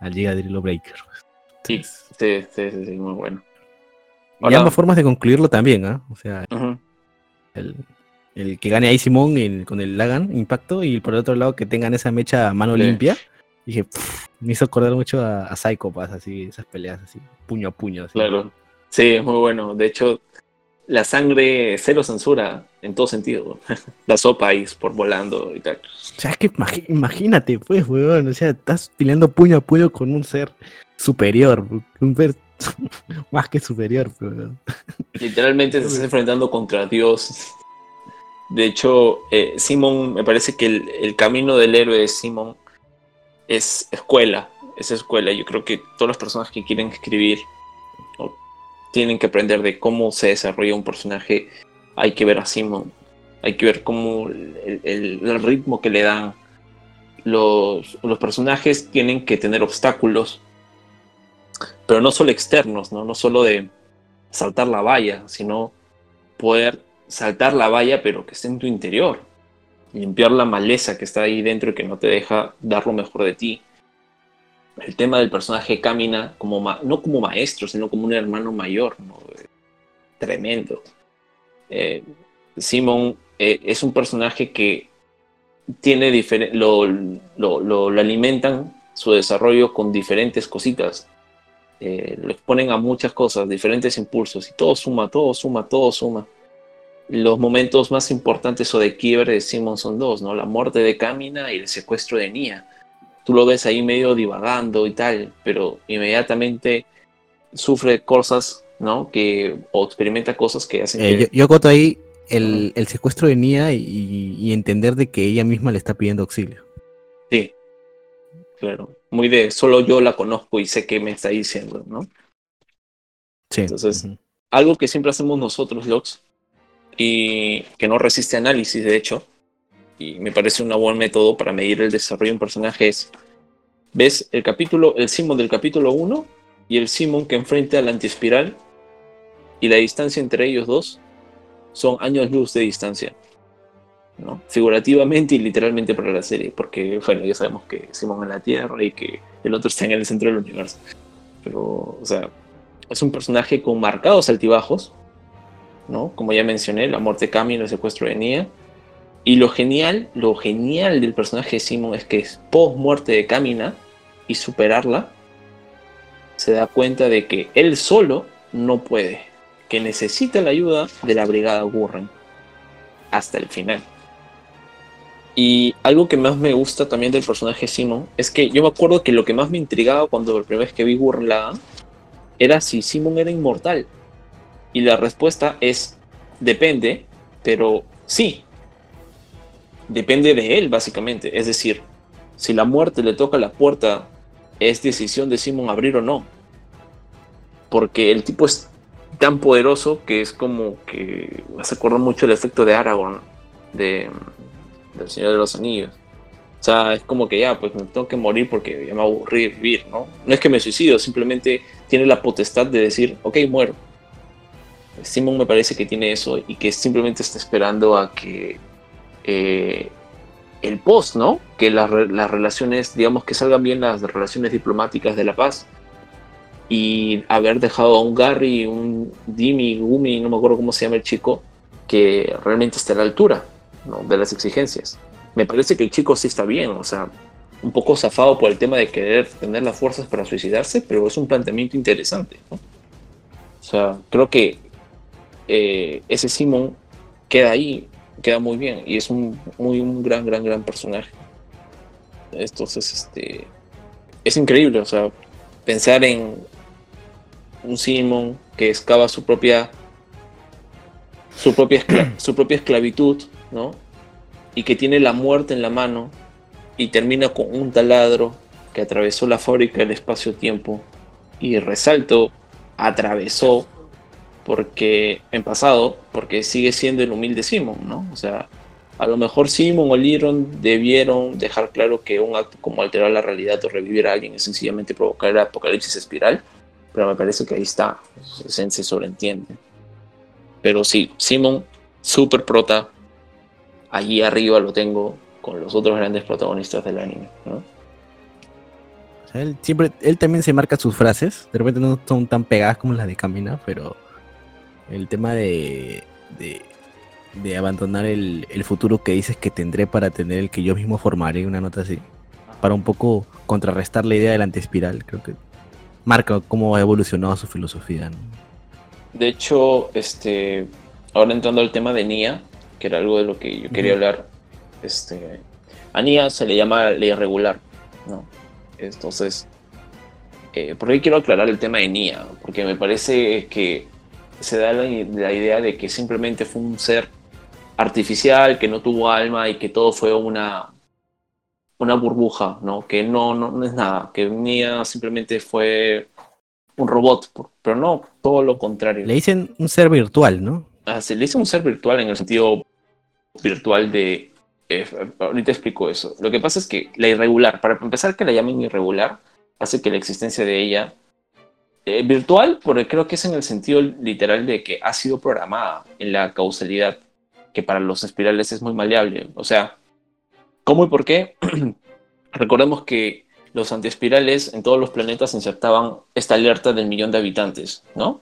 al Giga Drilo Breaker. pues. Sí, sí, sí, sí, sí, muy bueno. Y Ahora- ambas formas de concluirlo también, ¿ah? O sea, el, el que gane ahí Simón con el Lagan Impacto y por el otro lado que tengan esa mecha a mano Sí. limpia dije, "Pff", me hizo acordar mucho a, a Psycho Pass, así, esas peleas así, puño a puño. así. Claro. Sí, es muy bueno. De hecho, la sangre cero censura en todo sentido. (laughs) La sopa ahí por volando y tal. O sea, es que imagínate, pues, weón, o sea, estás peleando puño a puño con un ser superior, un ser (laughs) más que superior, weón. (laughs) Literalmente te estás enfrentando contra Dios. De hecho, eh, Simon, me parece que el, el camino del héroe de Simon es escuela, es escuela. Yo creo que todas las personas que quieren escribir tienen que aprender de cómo se desarrolla un personaje. Hay que ver a Simon, hay que ver cómo el, ritmo que le dan. Los, los personajes tienen que tener obstáculos, pero no solo externos, ¿no? no solo de saltar la valla, sino poder saltar la valla, pero que esté en tu interior. Limpiar la maleza que está ahí dentro y que no te deja dar lo mejor de ti. El tema del personaje camina como no como maestro, sino como un hermano mayor. Tremendo. Eh, Simon eh, es un personaje que tiene lo, lo, lo- lo alimentan su desarrollo con diferentes cositas. Eh, lo exponen a muchas cosas, diferentes impulsos, y todo suma, todo suma, todo suma. Los momentos más importantes o de quiebre de Simon son dos, ¿no? La muerte de Kamina y el secuestro de Nia. Tú lo ves ahí medio divagando y tal, pero inmediatamente sufre cosas, ¿no? Que, o experimenta cosas que hacen Eh, que... yo, yo acoto ahí el, el secuestro de Nia y, y entender de que ella misma le está pidiendo auxilio. Sí, claro. Muy de solo yo la conozco y sé qué me está diciendo, ¿no? Sí. Entonces, algo que siempre hacemos nosotros, Lox, y que no resiste análisis, de hecho, y me parece un buen método para medir el desarrollo de un personaje es, ves el capítulo, el Simon del capítulo 1 y el Simon que enfrenta al antiespiral, y la distancia entre ellos dos son años luz de distancia, ¿no? Figurativamente y literalmente para la serie, porque, bueno, ya sabemos que Simon en la Tierra y que el otro está en el centro del universo. Pero, o sea, es un personaje con marcados altibajos, ¿no? Como ya mencioné, la muerte de Kami, el secuestro de Nia. Y lo genial, lo genial del personaje de Simon es que es post muerte de Kamina y superarla, se da cuenta de que él solo no puede, que necesita la ayuda de la brigada Gurren hasta el final. Y algo que más me gusta también del personaje Simon es que yo me acuerdo que lo que más me intrigaba cuando la primera vez que vi Gurren era si Simon era inmortal. Y la respuesta es depende, pero sí. Depende de él, básicamente. Es decir, si la muerte le toca la puerta, es decisión de Simon abrir o no. Porque el tipo es tan poderoso que es como que hace acordar mucho el efecto de Aragorn de, del Señor de los Anillos. O sea, es como que ya, pues me tengo que morir porque ya me aburrí vivir, ¿no? No es que me suicido, simplemente tiene la potestad de decir, ok, muero. Simon me parece que tiene eso y que simplemente está esperando a que eh, el post, ¿no? Que las, re- las relaciones, digamos que salgan bien las relaciones diplomáticas de la paz y haber dejado a un Gary, un Dimi, Gumi, no me acuerdo cómo se llama el chico, que realmente está a la altura de las exigencias. Me parece que el chico sí está bien, o sea, un poco zafado por el tema de querer tener las fuerzas para suicidarse, pero es un planteamiento interesante. ¿no? O sea, creo que eh, ese Simon queda ahí, queda muy bien y es un, muy, un gran, gran, gran personaje. Entonces, este, es increíble, o sea, pensar en un Simon que excava su propia su propia, (clears throat) su propia esclavitud, ¿no? Y que tiene la muerte en la mano y termina con un taladro que atravesó la fábrica del espacio-tiempo y resalto, atravesó porque en pasado, porque sigue siendo el humilde Simon, ¿no? O sea, a lo mejor Simon o Liron debieron dejar claro que un acto como alterar la realidad o revivir a alguien es sencillamente provocar el apocalipsis espiral, pero me parece que ahí está, se, se sobreentiende. Pero sí, Simon, super prota, allí arriba lo tengo con los otros grandes protagonistas del anime, ¿no? Él siempre, él también se marca sus frases. De repente no son tan pegadas como las de Camina, pero el tema de, de, de abandonar el, el futuro que dices que tendré para tener el que yo mismo formaré, una nota así. para un poco contrarrestar la idea del antiespiral. Creo que marca cómo ha evolucionado su filosofía. ¿no? De hecho, este, ahora entrando al tema de Nia, que era algo de lo que yo quería hablar, este, a Nia se le llama ley regular, ¿no? Entonces, eh, ¿por qué quiero aclarar el tema de Nia? Porque me parece que se da la, la idea de que simplemente fue un ser artificial, que no tuvo alma y que todo fue una, una burbuja, ¿no? Que no, no, no es nada, que Nia simplemente fue un robot, pero no, todo lo contrario. Le dicen un ser virtual, ¿no? Ah, se le dice un ser virtual en el sentido virtual de... eh, ahorita explico eso. Lo que pasa es que la irregular, para empezar que la llamen irregular, hace que la existencia de ella... eh, virtual, porque creo que es en el sentido literal de que ha sido programada en la causalidad, que para los espirales es muy maleable. O sea, ¿cómo y por qué? (clears throat) Recordemos que los antiespirales en todos los planetas insertaban esta alerta del millón de habitantes, ¿no?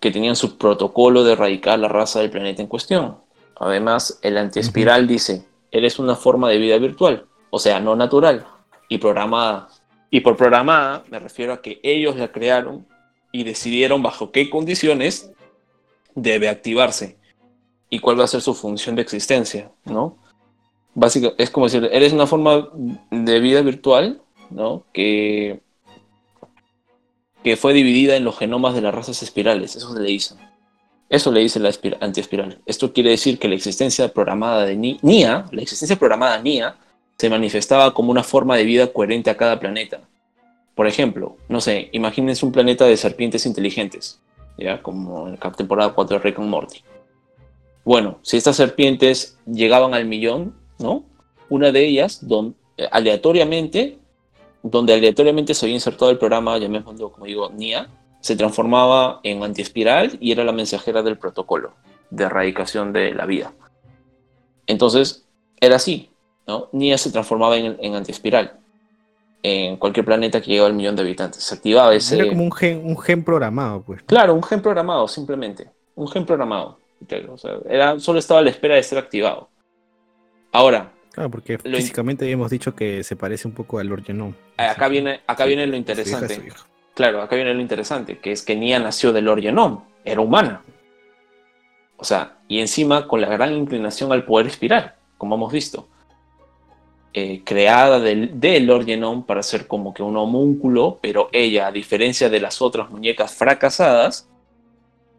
que tenían su protocolo de erradicar la raza del planeta en cuestión. Además, el antiespiral dice, eres una forma de vida virtual, o sea, no natural y programada. Y por programada me refiero a que ellos la crearon y decidieron bajo qué condiciones debe activarse y cuál va a ser su función de existencia, ¿no? Es como decir, eres una forma de vida virtual, ¿no? Que que fue dividida en los genomas de las razas espirales, eso se le dice. Eso le dice la espira- antiespiral. Esto quiere decir que la existencia programada de Ni- Nia, la existencia programada Nia, se manifestaba como una forma de vida coherente a cada planeta. Por ejemplo, no sé, imagínense un planeta de serpientes inteligentes, ya como en la temporada 4 de Rick and Morty. Bueno, si estas serpientes llegaban al millón, ¿no? Una de ellas, don, eh, aleatoriamente, donde aleatoriamente se había insertado el programa, llamémoslo como digo, NIA, se transformaba en antiespiral y era la mensajera del protocolo de erradicación de la vida. Entonces, era así, ¿no? NIA se transformaba en, en antiespiral en cualquier planeta que llegaba al millón de habitantes. Se activaba ese... Era como un gen, un gen programado, pues. Claro, un gen programado, simplemente. Un gen programado. O sea, era, solo estaba a la espera de ser activado. Ahora, Claro, porque Lo in- físicamente habíamos dicho que se parece un poco al Lord Genome. acá viene, acá Sí, viene lo su hija, interesante. su hija. Claro, acá viene lo interesante, que es que Nia nació del Lord Genome, era humana. O sea, y encima con la gran inclinación al poder espiral, como hemos visto. Eh, creada del, del Lord Genome para ser como que un homúnculo, pero ella, a diferencia de las otras muñecas fracasadas,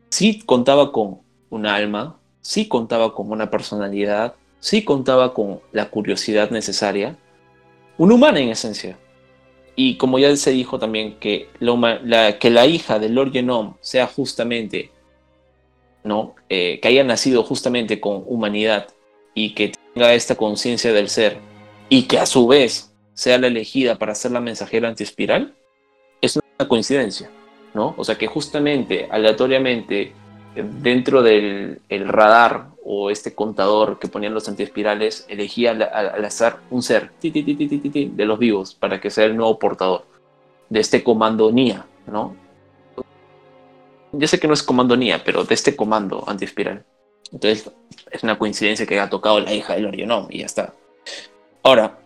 sí contaba con un alma, sí contaba con una personalidad, sí contaba con la curiosidad necesaria. Una humana en esencia. Y como ya se dijo también, que la, que la hija del Lord Genome sea justamente, ¿no? Eh, que haya nacido justamente con humanidad y que tenga esta conciencia del ser y que a su vez sea la elegida para ser la mensajera antiespiral, es una coincidencia, ¿no? O sea que justamente, aleatoriamente, eh, dentro del el radar o este contador que ponían los antiespirales, elegía al, azar un ser de los vivos para que sea el nuevo portador de este comando NIA, ¿no? Ya sé que no es comando NIA, pero de este comando antiespiral. Entonces, es una coincidencia que haya tocado la hija del Orionome y ya está. Ahora,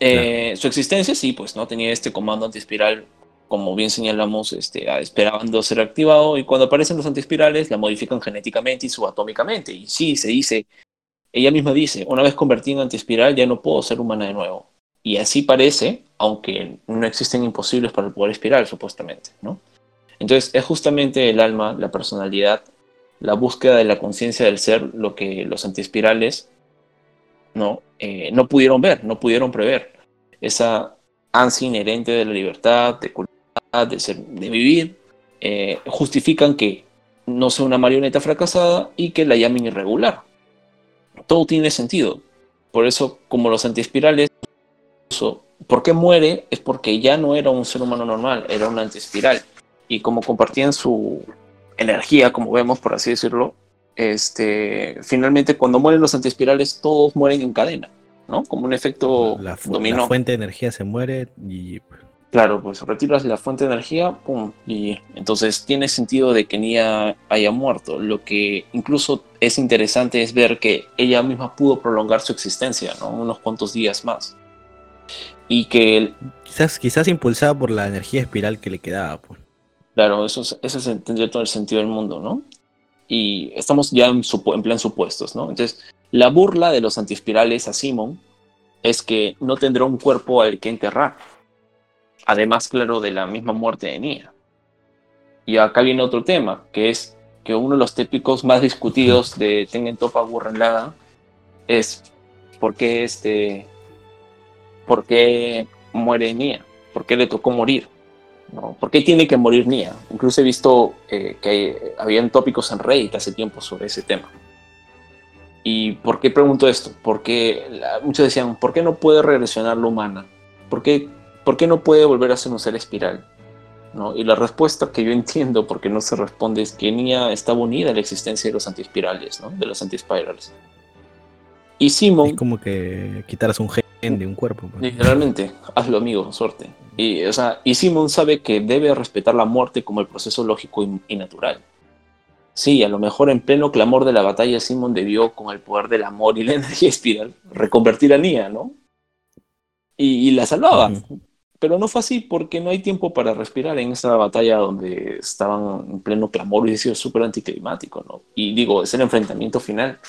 eh, su existencia sí, pues no tenía este comando antiespiral, como bien señalamos, este, a- esperando ser activado, y cuando aparecen los antiespirales la modifican genéticamente y subatómicamente. Y sí, se dice, ella misma dice, una vez convertida en antiespiral ya no puedo ser humana de nuevo. Y así parece, aunque no existen imposibles para el poder espiral, supuestamente, ¿no? Entonces, es justamente el alma, la personalidad, la búsqueda de la conciencia del ser, lo que los antiespirales no, Eh, no pudieron ver, no pudieron prever. Esa ansia inherente de la libertad, de culpabilidad, de, ser, de vivir, eh, justifican que no sea una marioneta fracasada y que la llamen irregular. Todo tiene sentido. Por eso, como los antiespirales, ¿por qué muere? Es porque ya no era un ser humano normal, era una antiespiral. Y como compartían su energía, como vemos, por así decirlo, este, finalmente cuando mueren los antiespirales, todos mueren en cadena, ¿no? Como un efecto La, fu- dominó. la fuente de energía se muere y Claro, pues retiras la fuente de energía, pum, y entonces tiene sentido de que Nia haya muerto. Lo que incluso es interesante es ver que ella misma pudo prolongar su existencia, ¿no? Unos cuantos días más. Y que, el- Quizás, quizás impulsada por la energía espiral que le quedaba. Pues. claro, eso, es- eso tendría todo el sentido del mundo, ¿no? Y estamos ya en, en plan supuestos, ¿no? Entonces, la burla de los antiespirales a Simon es que no tendrá un cuerpo al que enterrar. Además, claro, de la misma muerte de Nia. Y acá viene otro tema, que es que uno de los típicos más discutidos de Tengen Toppa Gurren es por qué este por qué muere Nia, por qué le tocó morir, ¿no? ¿Por qué tiene que morir Nia? Incluso he visto eh, que hay- habían tópicos en Reddit hace tiempo sobre ese tema. ¿Y por qué pregunto esto? Porque la- muchos decían, ¿por qué no puede regresionar la humana? ¿Por qué, por qué no puede volver a ser un ser espiral? ¿No? Y la respuesta que yo (laughs) entiendo, porque no se responde, es que Nia estaba unida a la existencia de los antiespirales, ¿no? de los antispirals. Y Simon, Es como que quitaras un gen de un cuerpo. pues. literalmente, hazlo amigo, suerte. Y, o sea, y Simon sabe que debe respetar la muerte como el proceso lógico y, y natural. Sí, a lo mejor en pleno clamor de la batalla, Simon debió, con el poder del amor y la (laughs) energía espiral, reconvertir a Nia, ¿no? Y, y la salvaba. Ujú. Pero no fue así porque no hay tiempo para respirar en esa batalla donde estaban en pleno clamor y ha sido súper anticlimático, ¿no? Y digo, es el enfrentamiento final.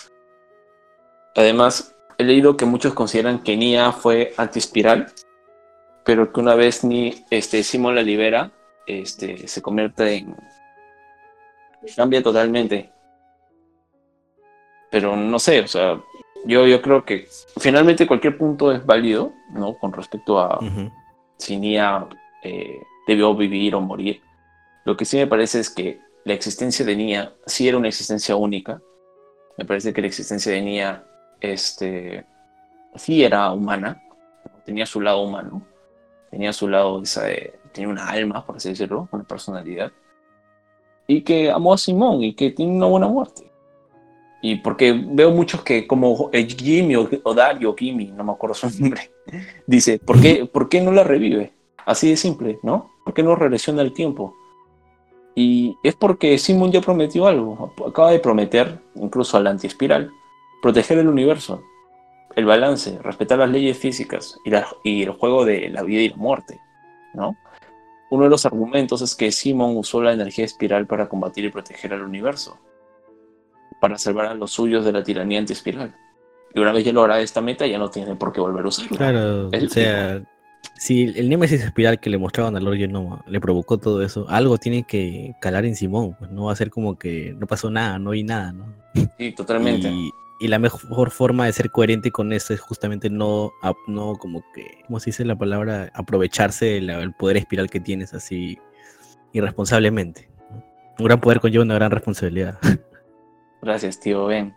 Además, he leído que muchos consideran que Nia fue antiespiral, pero que una vez ni este, Simon la libera, este, se convierte en... cambia totalmente. Pero no sé, o sea, yo, yo creo que finalmente cualquier punto es válido, ¿no? Con respecto a, si Nia eh, debió vivir o morir. Lo que sí me parece es que la existencia de Nia sí era una existencia única. Me parece que la existencia de Nia este, sí era humana, tenía su lado humano, tenía su lado, esa de- tenía una alma, por así decirlo, una personalidad, y que amó a Simón y que tiene una buena muerte. Y porque veo muchos que, como Jimmy o, o Dario Kimi, no me acuerdo su (laughs) nombre, dice, ¿por qué, ¿por qué no la revive? Así de simple, ¿no? ¿Por qué no regresiona el tiempo? Y es porque Simon ya prometió algo, acaba de prometer, incluso al antiespiral, proteger el universo, el balance, respetar las leyes físicas y, la- y el juego de la vida y la muerte, ¿no? Uno de los argumentos es que Simon usó la energía espiral para combatir y proteger al universo, para salvar a los suyos de la tiranía antiespiral. Y una vez ya lograda esta meta, ya no tiene por qué volver a usarla. Claro, Es o sea, si el Némesis espiral que le mostraban a Lord Genoma le provocó todo eso, algo tiene que calar en Simón, pues no va a ser como que no pasó nada, no hay nada, ¿no? Sí, totalmente. Y, y la mejor forma de ser coherente con eso es justamente no, no como que, ¿cómo se dice la palabra? Aprovecharse del poder espiral que tienes así irresponsablemente. Un gran poder conlleva una gran responsabilidad. (laughs) Gracias, tío Ben.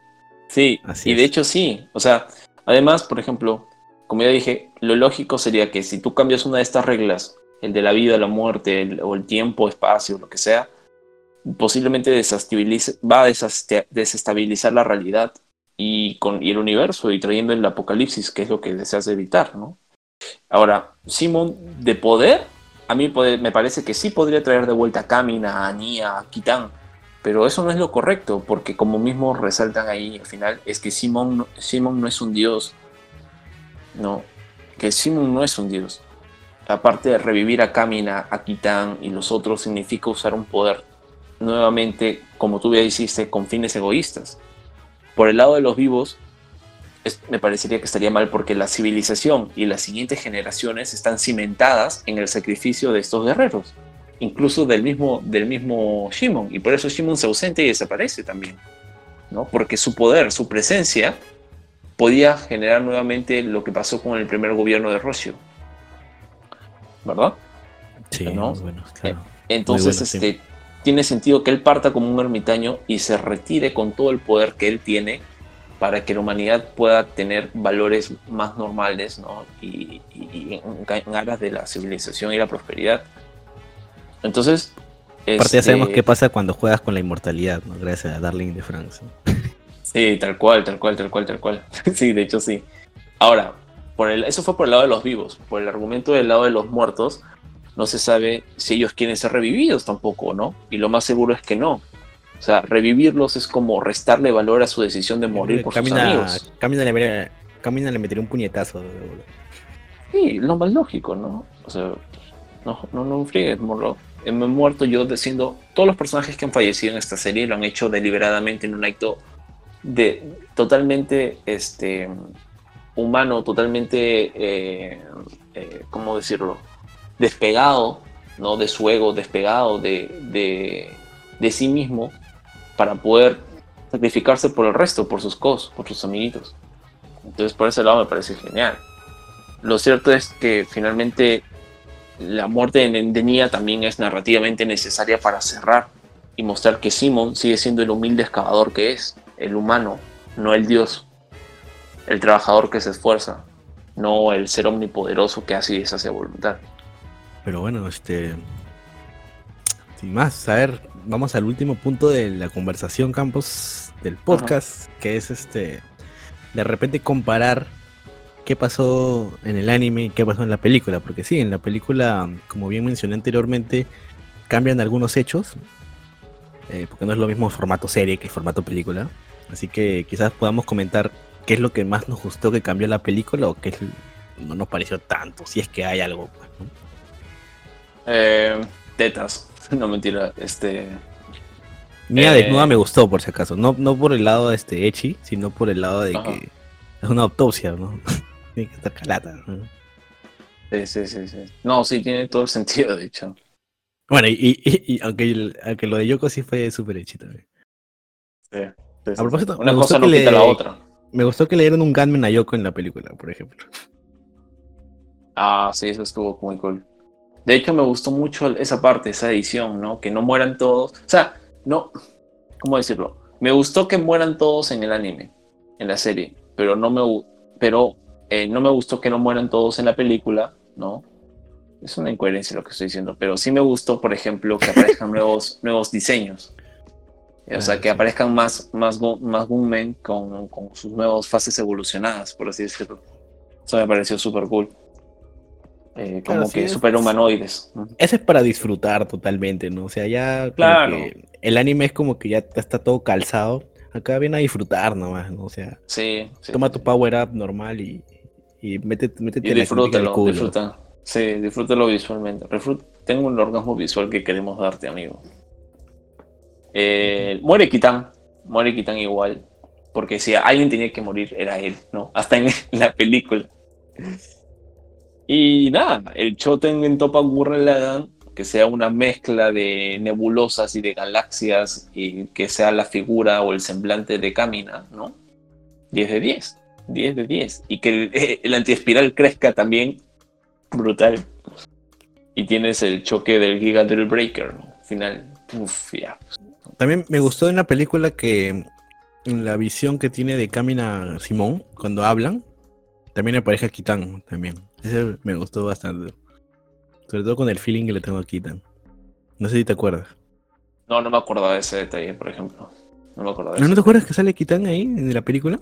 Sí, Así y de hecho sí. O sea, además, por ejemplo, como ya dije, lo lógico sería que si tú cambias una de estas reglas, el de la vida, la muerte, el- o el tiempo, espacio, lo que sea, posiblemente va a desestabilizar la realidad y, con, el universo y trayendo el apocalipsis, que es lo que deseas evitar, ¿no? Ahora, Simon, de poder, a mí puede- me parece que sí podría traer de vuelta a Kamina, a Nia, a Kitán, pero eso no es lo correcto, porque como mismo resaltan ahí al final, es que Simon, Simon no es un dios. No, que Simon no es un dios. Aparte de revivir a Kamina, a Kitán y los otros, significa usar un poder nuevamente, como tú ya hiciste, con fines egoístas. Por el lado de los vivos, es- me parecería que estaría mal porque la civilización y las siguientes generaciones están cimentadas en el sacrificio de estos guerreros incluso del mismo, del mismo Shimon, y por eso Shimon se ausenta y desaparece también, ¿no? Porque su poder, su presencia, podía generar nuevamente lo que pasó con el primer gobierno de Rocio, ¿verdad? Sí, ¿No? bueno, claro. Entonces, bueno, sí. Este, tiene sentido que él parta como un ermitaño y se retire con todo el poder que él tiene para que la humanidad pueda tener valores más normales, ¿no? Y, y- y en, aras de la civilización y la prosperidad. Entonces, Aparte ya sabemos este, qué pasa cuando juegas con la inmortalidad, ¿no? Gracias a Darling de France. ¿no? Sí, tal cual, tal cual, tal cual, tal cual. (laughs) sí, de hecho sí. Ahora, por el, eso fue por el lado de los vivos. Por el argumento del lado de los muertos, no se sabe si ellos quieren ser revividos tampoco, ¿no? Y lo más seguro es que no. O sea, revivirlos es como restarle valor a su decisión de morir por sus Camina, amigos. Camina le, metería- Camina le metería un puñetazo. Sí, lo más lógico, ¿no? O sea, no, no, no friegues, morro. Me he muerto yo diciendo, todos los personajes que han fallecido en esta serie lo han hecho deliberadamente en un acto de totalmente este humano, totalmente, eh, eh, ¿cómo decirlo? Despegado, ¿no? De su ego, despegado de, de, de sí mismo para poder sacrificarse por el resto, por sus cos, por sus amiguitos. Entonces, por ese lado me parece genial. Lo cierto es que finalmente la muerte de, de Nia también es narrativamente necesaria para cerrar y mostrar que Simon sigue siendo el humilde excavador que es, el humano, no el dios, el trabajador que se esfuerza, no el ser omnipoderoso que hace y deshace voluntad. Pero bueno, este. Sin más, a ver, vamos al último punto de la conversación, Campos, del podcast, que es este. De repente comparar qué pasó en el anime y qué pasó en la película. Porque sí, en la película, como bien mencioné anteriormente, cambian algunos hechos. eh, porque no es lo mismo formato serie que formato película. Así que quizás podamos comentar qué es lo que más nos gustó que cambió la película o qué es- no nos pareció tanto, si es que hay algo. pues, ¿no? Eh, tetas, (laughs) no mentira, este... Mía Eh. desnuda me gustó, por si acaso. No, no por el lado de este Echi, sino por el lado de Ajá. que es una autopsia, ¿no? (laughs) Tiene que estar calata. ¿no? Sí, sí, sí, sí. No, sí, tiene todo el (laughs) sentido, de hecho. Bueno, y, y- y aunque, el- aunque lo de Yoko sí fue súper Echi también. Sí, A propósito. Una me cosa gustó no que quita le- la otra. Me gustó que le dieron un gunman a Yoko en la película, por ejemplo. Ah, sí, eso estuvo muy cool. De hecho, me gustó mucho esa parte, esa edición, ¿no? Que no mueran todos. O sea, no. ¿Cómo decirlo? Me gustó que mueran todos en el anime, en la serie, pero no me, pero, eh, no me gustó que no mueran todos en la película, ¿no? Es una incoherencia lo que estoy diciendo, pero sí me gustó, por ejemplo, que aparezcan (laughs) nuevos, nuevos diseños. O sea, que aparezcan más, más, más Gunmen con, con sus nuevas fases evolucionadas, por así decirlo. Eso me pareció súper cool. Eh, como Claro, sí, que es- super humanoides. Ese es para disfrutar totalmente, ¿no? O sea, ya Claro. el anime es como que ya está todo calzado. Acá viene a disfrutar nomás, ¿no? O sea, Sí, sí, toma sí, tu sí. power up normal y, y métete, métete Y la disfrútalo, culo. disfruta. Sí, disfrútalo visualmente. Refru- Tengo un orgasmo visual que queremos darte, amigo. Eh, muere Kitan. Muere Kitan igual. Porque si alguien tenía que morir, era él, ¿no? Hasta en (laughs) la película. Y nada, el Choten en Topa Gurren que sea una mezcla de nebulosas y de galaxias y que sea la figura o el semblante de Kamina, ¿no? 10 de 10. 10 de 10. Y que el, el antiespiral crezca también. Brutal. Y tienes el choque del Giga Drill Breaker, ¿no? Final. Uf, ya. También me gustó en la película que la visión que tiene de Camina Simón cuando hablan, también aparece a Kitan también. Ese me gustó bastante. Sobre todo con el feeling que le tengo a Kitan. No sé si te acuerdas. No, no me acordaba de ese detalle, por ejemplo. No me acordaba de ¿No, ese ¿No te acuerdas que sale Kitan ahí en la película?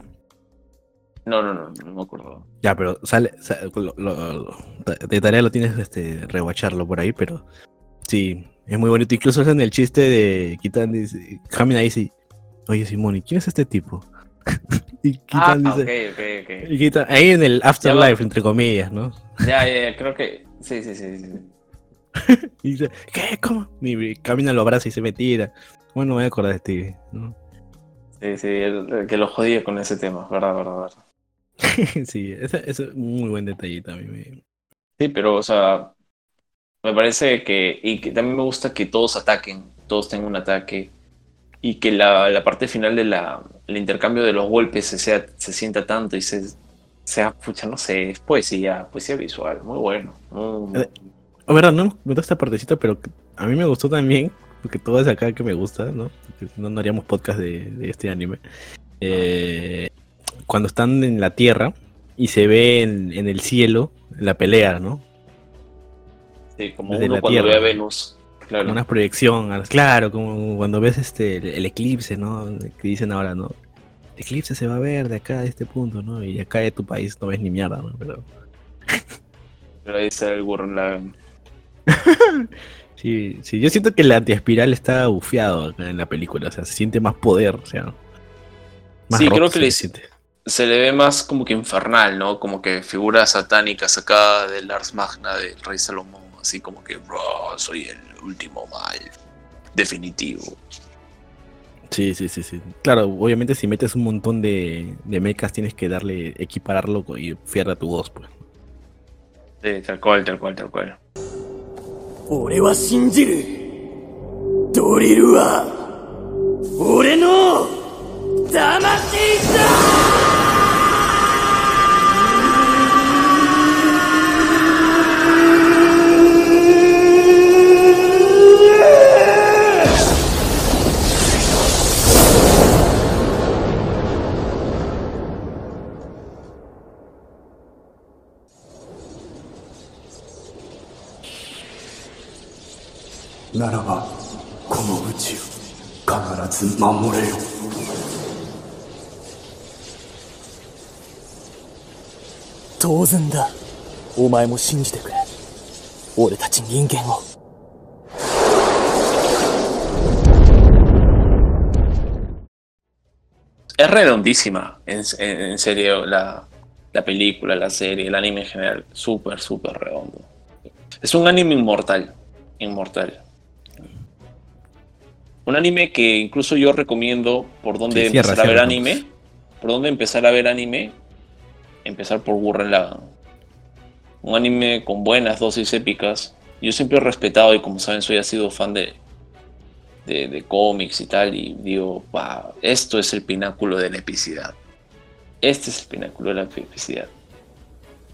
No, no, no, no me acordaba. Ya, pero sale, sa- lo- lo- lo- de tarea lo tienes este rewatcharlo por ahí, pero sí, es muy bonito. Incluso en el chiste de Kitan dice, Camina dice, oye Simón, ¿y quién es este tipo? (laughs) y Ah, Kitan ok, dice, ok, ok. y Kitan- ahí en el afterlife, entre comillas, ¿no? Ya, ya, ya, creo que. Sí, sí, sí. sí. (laughs) Y dice, ¿qué? ¿Cómo? Y Camina lo abraza y se me tira. Bueno, me voy a acordar de Stevie, ¿no? Sí, sí, el- el que lo jodía con ese tema, verdad, verdad, verdad. (laughs) sí, ese ese es un muy buen detallito a mí. me- Sí, pero, o sea, me parece que, y que también me gusta que todos ataquen, todos tengan un ataque, y que la, la parte final de la, el intercambio de los golpes se, sea, se sienta tanto y se, sea, pucha, no sé, es poesía, poesía visual, muy bueno. muy- Eh, La verdad, no me gustó esta partecita, pero a mí me gustó también, porque todo es acá que me gusta, ¿no? Porque no, no haríamos podcast de, de este anime. Eh, cuando están en la tierra y se ve en, en el cielo la pelea, ¿no? sí, como desde uno la cuando tierra. ve a Venus. Claro. Como una proyección, claro, como cuando ves este el, el eclipse, ¿no? Que dicen ahora, ¿no? El eclipse se va a ver de acá, de este punto, ¿no? Y acá de tu país no ves ni mierda, ¿no? Pero (laughs) Pero ahí está el Lagann. (laughs) sí, sí, yo siento que el antiespiral está bufiado acá en la película, o sea, se siente más poder, o sea. Más Sí, creo que se le- siente. se le ve más como que infernal, ¿no? Como que figura satánica sacada del Ars Magna del Rey Salomón, así como que, bro, soy el último mal, definitivo. Sí, sí, sí, sí. Claro, obviamente si metes un montón de, de mechas tienes que darle, equipararlo y fierra tu voz, pues. Sí, tal cual, tal cual, tal cual. Ore wa shinjiru. Wa. Ore no. ならばこの宇宙必ず守れよ当然だお前も信じてくれ俺たち人間を Es redondísima, en, en- en serio, la, la película, la serie, el anime en general, súper, súper redondo. Es un anime inmortal, inmortal. Un anime que incluso yo recomiendo por dónde Sí, cierra, empezar a ver cierra, anime, por dónde empezar a ver anime, empezar por Gurren Lagann. Un anime con buenas dosis épicas. Yo siempre he respetado y como saben soy ha sido fan de, de, de cómics y tal, y digo, wow, esto es el pináculo de la epicidad. Este es el pináculo de la epicidad.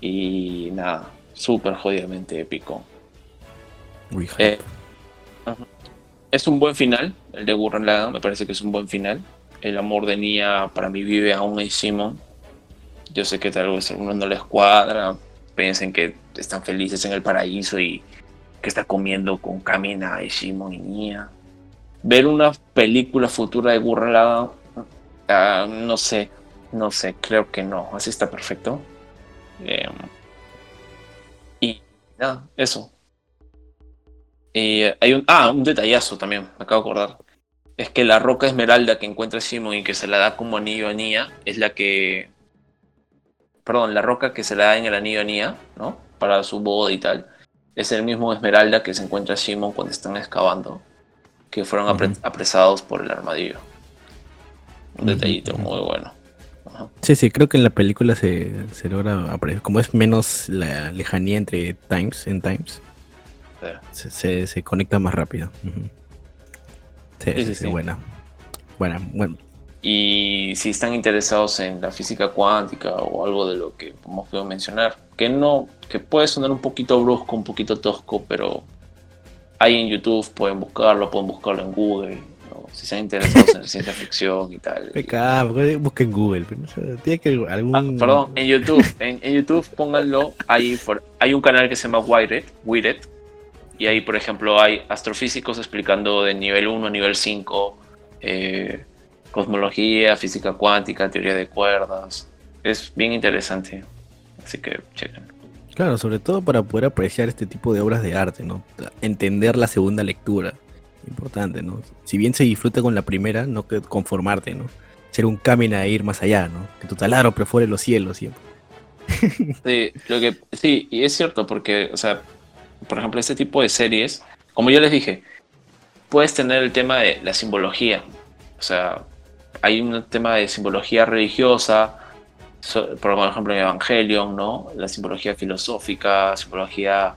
Y nada, súper jodidamente épico. Uy, Eh, es un buen final, el de Gurren Lagann, me parece que es un buen final. El amor de Nia para mí vive aún en Simon. Yo sé que tal vez a algunos no les cuadra, piensen que están felices en el paraíso y que está comiendo con Kamina y Shimon y Nia. Ver una película futura de Gurren ah, no sé, no sé, creo que no, así está perfecto. Em, y nada, eso. Y eh, hay un, ah, un detallazo también, me acabo de acordar. Es que la roca esmeralda que encuentra Simon y que se la da como anillo a Nia es la que. Perdón, la roca que se la da en el anillo a Nia, ¿no? Para su boda y tal. Es el mismo esmeralda que se encuentra Simon cuando están excavando. Que fueron apresados por el armadillo. Un detallito muy bueno. Ajá. Sí, sí, creo que en la película se, se logra. Como es menos la lejanía entre times, en times, Se, se, se conecta más rápido. Ujú. Sí, Sí, sí, sí, sí, buena. Buena, bueno. Y si están interesados en la física cuántica o algo de lo que hemos podido mencionar, que no, que puede sonar un poquito brusco, un poquito tosco, pero hay en YouTube, pueden buscarlo, pueden buscarlo en Google, ¿no? si están interesados en (laughs) ciencia ficción y tal. Peca, busca en Google. pero no sé, tiene que algún. Ah, perdón, en YouTube, en, en YouTube pónganlo, hay, por- hay un canal que se llama Wired, Wired, y ahí por ejemplo hay astrofísicos explicando de nivel 1 a nivel 5, eh, cosmología, física cuántica, teoría de cuerdas, es bien interesante, así que chequen. Claro, sobre todo para poder apreciar este tipo de obras de arte, ¿no? Entender la segunda lectura. Importante, ¿no? Si bien se disfruta con la primera, no que conformarte, ¿no? Ser un camino a ir más allá, ¿no? Que tu taladro perfore los cielos siempre. Sí, lo que, sí, y es cierto, porque, o sea, por ejemplo, este tipo de series, como yo les dije, puedes tener el tema de la simbología. O sea, hay un tema de simbología religiosa, por ejemplo, en Evangelion, ¿no? La simbología filosófica, simbología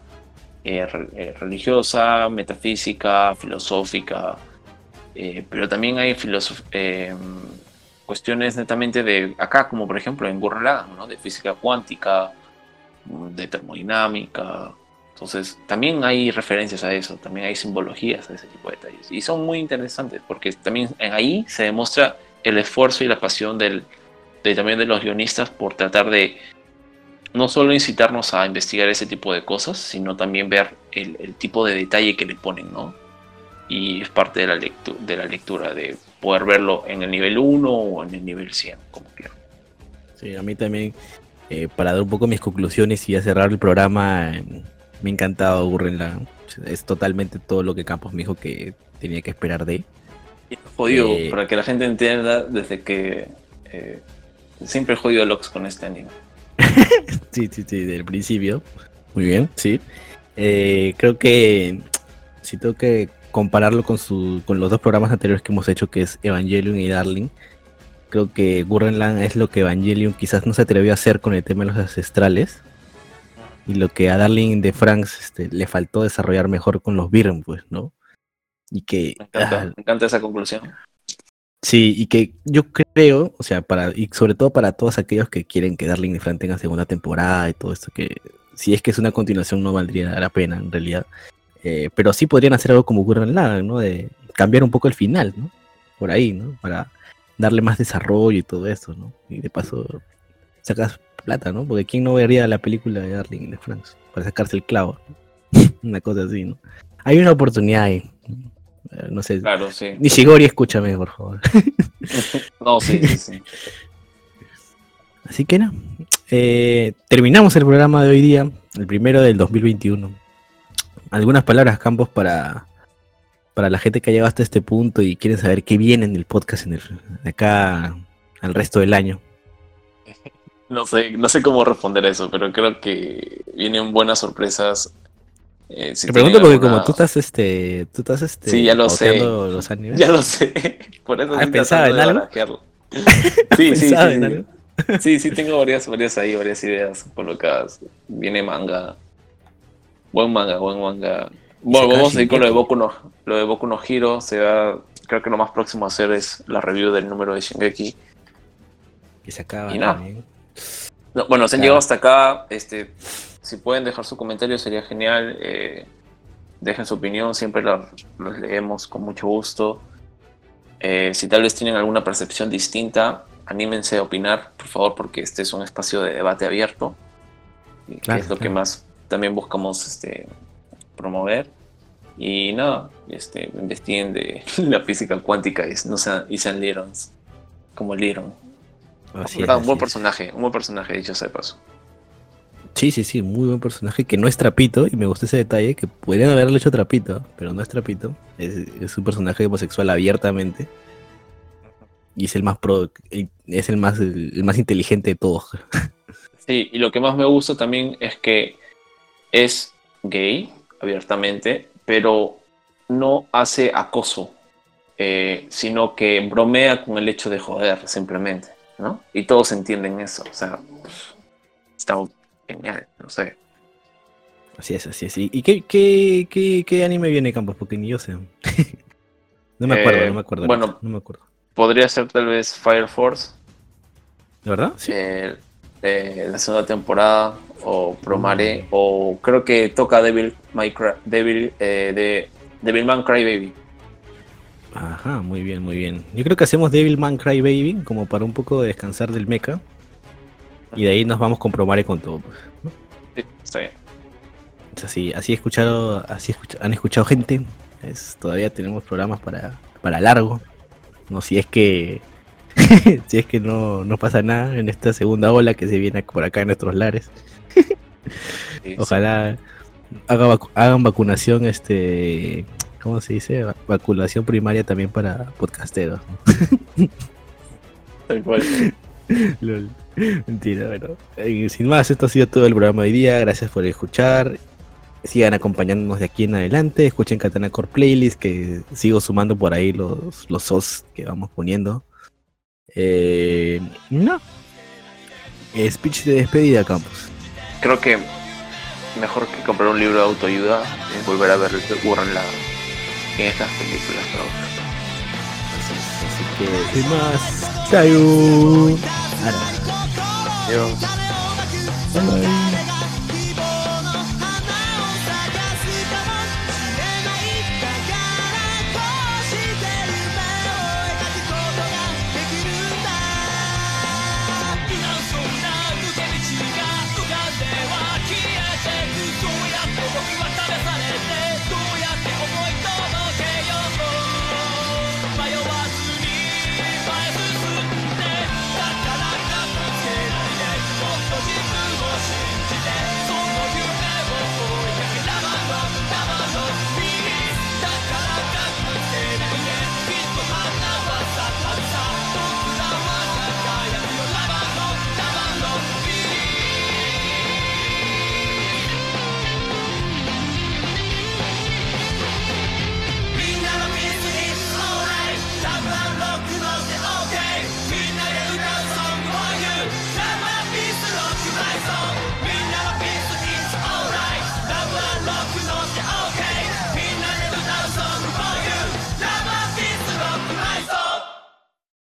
eh, eh, religiosa, metafísica, filosófica, eh, pero también hay eh, cuestiones netamente de acá, como por ejemplo en Gurren ¿no? De física cuántica, de termodinámica. Entonces, también hay referencias a eso, también hay simbologías a ese tipo de detalles. Y son muy interesantes porque también ahí se demuestra el esfuerzo y la pasión de, también de los guionistas por tratar de no solo incitarnos a investigar ese tipo de cosas, sino también ver el, tipo de detalle que le ponen, ¿no? Y es parte de la, lectu- de la lectura, de poder verlo en el nivel 1 o en el nivel 100, como quieran. Sí, a mí también, eh, para dar un poco mis conclusiones y ya cerrar el programa, me ha encantado Gurren Lagann. Es totalmente todo lo que Campos me dijo que tenía que esperar de. Y Jodido, Eh, para que la gente entienda, desde que eh, Siempre he jodido Locks con este anime. (laughs) Sí, sí, sí, del principio. Muy bien, sí. Eh, creo que si tengo que compararlo con, su, con los dos programas anteriores que hemos hecho, que es Evangelion y Darling, creo que Gurren Lagann es lo que Evangelion quizás no se atrevió a hacer con el tema de los ancestrales. Y lo que a Darling de Franks este, le faltó desarrollar mejor con los Birm, pues, ¿no? Y que Me encanta, ah, me encanta esa conclusión. Sí, y que yo creo, o sea, para, y sobre todo para todos aquellos que quieren que Darling y Fran tengan segunda temporada y todo esto, que si es que es una continuación no valdría la pena en realidad. Eh, pero sí podrían hacer algo como Gurren Lagann, ¿no? De cambiar un poco el final, ¿no? Por ahí, ¿no? Para darle más desarrollo y todo eso, ¿no? Y de paso sacas plata, ¿no? Porque ¿quién no vería la película de Darling de Franks? Para sacarse el clavo. (laughs) una cosa así, ¿no? Hay una oportunidad ahí. Eh, No sé. Claro, sí. Nishigori, escúchame, por favor. (laughs) No, sí, sí, sí. (laughs) Así que no. Eh, terminamos el programa de hoy día, el primero del 2021. Algunas palabras, Campos, para, para la gente que ha llegado hasta este punto y quieren saber qué viene en el podcast en el, de acá al resto del año. No sé, no sé cómo responder a eso, pero creo que vienen buenas sorpresas. Eh, si Te pregunto porque alguna- como tú estás este, tú estás este, Sí, ya lo sé. pauteando los animes. (laughs) Ya lo sé, por eso Ah, ¿pensaba en algo? (laughs) Sí, sí, ¿Pensaba sí, en sí. algo? Sí, sí, tengo varias, varias ahí, varias ideas colocadas. Viene manga. Buen manga, buen manga. Bueno, vamos a ir con lo de. Boku no, lo de Boku no Hero. Se va, creo que lo más próximo a hacer es la review del número de Shingeki. Que se acaba Y nada. también. No, bueno, se han Claro. llegado hasta acá. Este, si pueden dejar su comentario sería genial. eh, dejen su opinión, siempre la- los leemos con mucho gusto. Eh, si tal vez tienen alguna percepción distinta, anímense a opinar, por favor, porque este es un espacio de debate abierto. y que Claro, es lo que claro. más también buscamos este, promover. Y nada, este, investiguen de (laughs) la física cuántica y no sean, y sean Lirons, como Liron. Así es, un así buen es. personaje, un buen personaje, dicho sea de paso. Sí, sí, sí, muy buen personaje que no es trapito y me gusta ese detalle que podrían haberle hecho trapito, pero no es trapito. Es, es un personaje homosexual abiertamente y es el más pro, es el más el más inteligente de todos. (laughs) Sí, y lo que más me gusta también es que es gay, abiertamente, pero no hace acoso, eh, sino que bromea con el hecho de joder, simplemente, ¿no? Y todos entienden eso, o sea, está genial, no sé. Así es, así es. ¿Y qué, qué, qué, qué anime viene Campos? Porque ni yo sé. (laughs) no me acuerdo, Eh, no me acuerdo. bueno. no me acuerdo. Podría ser tal vez Fire Force, ¿De verdad? Sí. eh, eh, la segunda temporada, o Promare, o creo que toca Devil, May Cry- Devil, de Devilman Crybaby. Ajá, muy bien, muy bien. Yo creo que hacemos Devilman Cry Baby como para un poco descansar del mecha. Y de ahí nos vamos con Promare con todo. pues. Sí, está bien. Es así, así he escuchado, así escucha- han escuchado gente. Es, todavía tenemos programas para, para largo. No, si es que (laughs) si es que no, no pasa nada en esta segunda ola que se viene por acá en nuestros lares. (laughs) Ojalá haga vacu- hagan vacunación, este, ¿cómo se dice? Va- Vacunación primaria también para podcasteros. ¿no? (laughs) Tal cual. (laughs) Lol. Mentira, bueno. Eh, sin más, esto ha sido todo el programa de hoy día. Gracias por escuchar. Sigan acompañándonos de aquí en adelante. Escuchen Katana Core Playlist, que sigo sumando por ahí los, los SOS que vamos poniendo. Eh, no. Eh, Speech de despedida, Campos. Creo que mejor que comprar un libro de autoayuda es volver a ver el Gurren Lagann en estas películas. ¿no? Así que, sin más, sayonara. Adiós. Bye.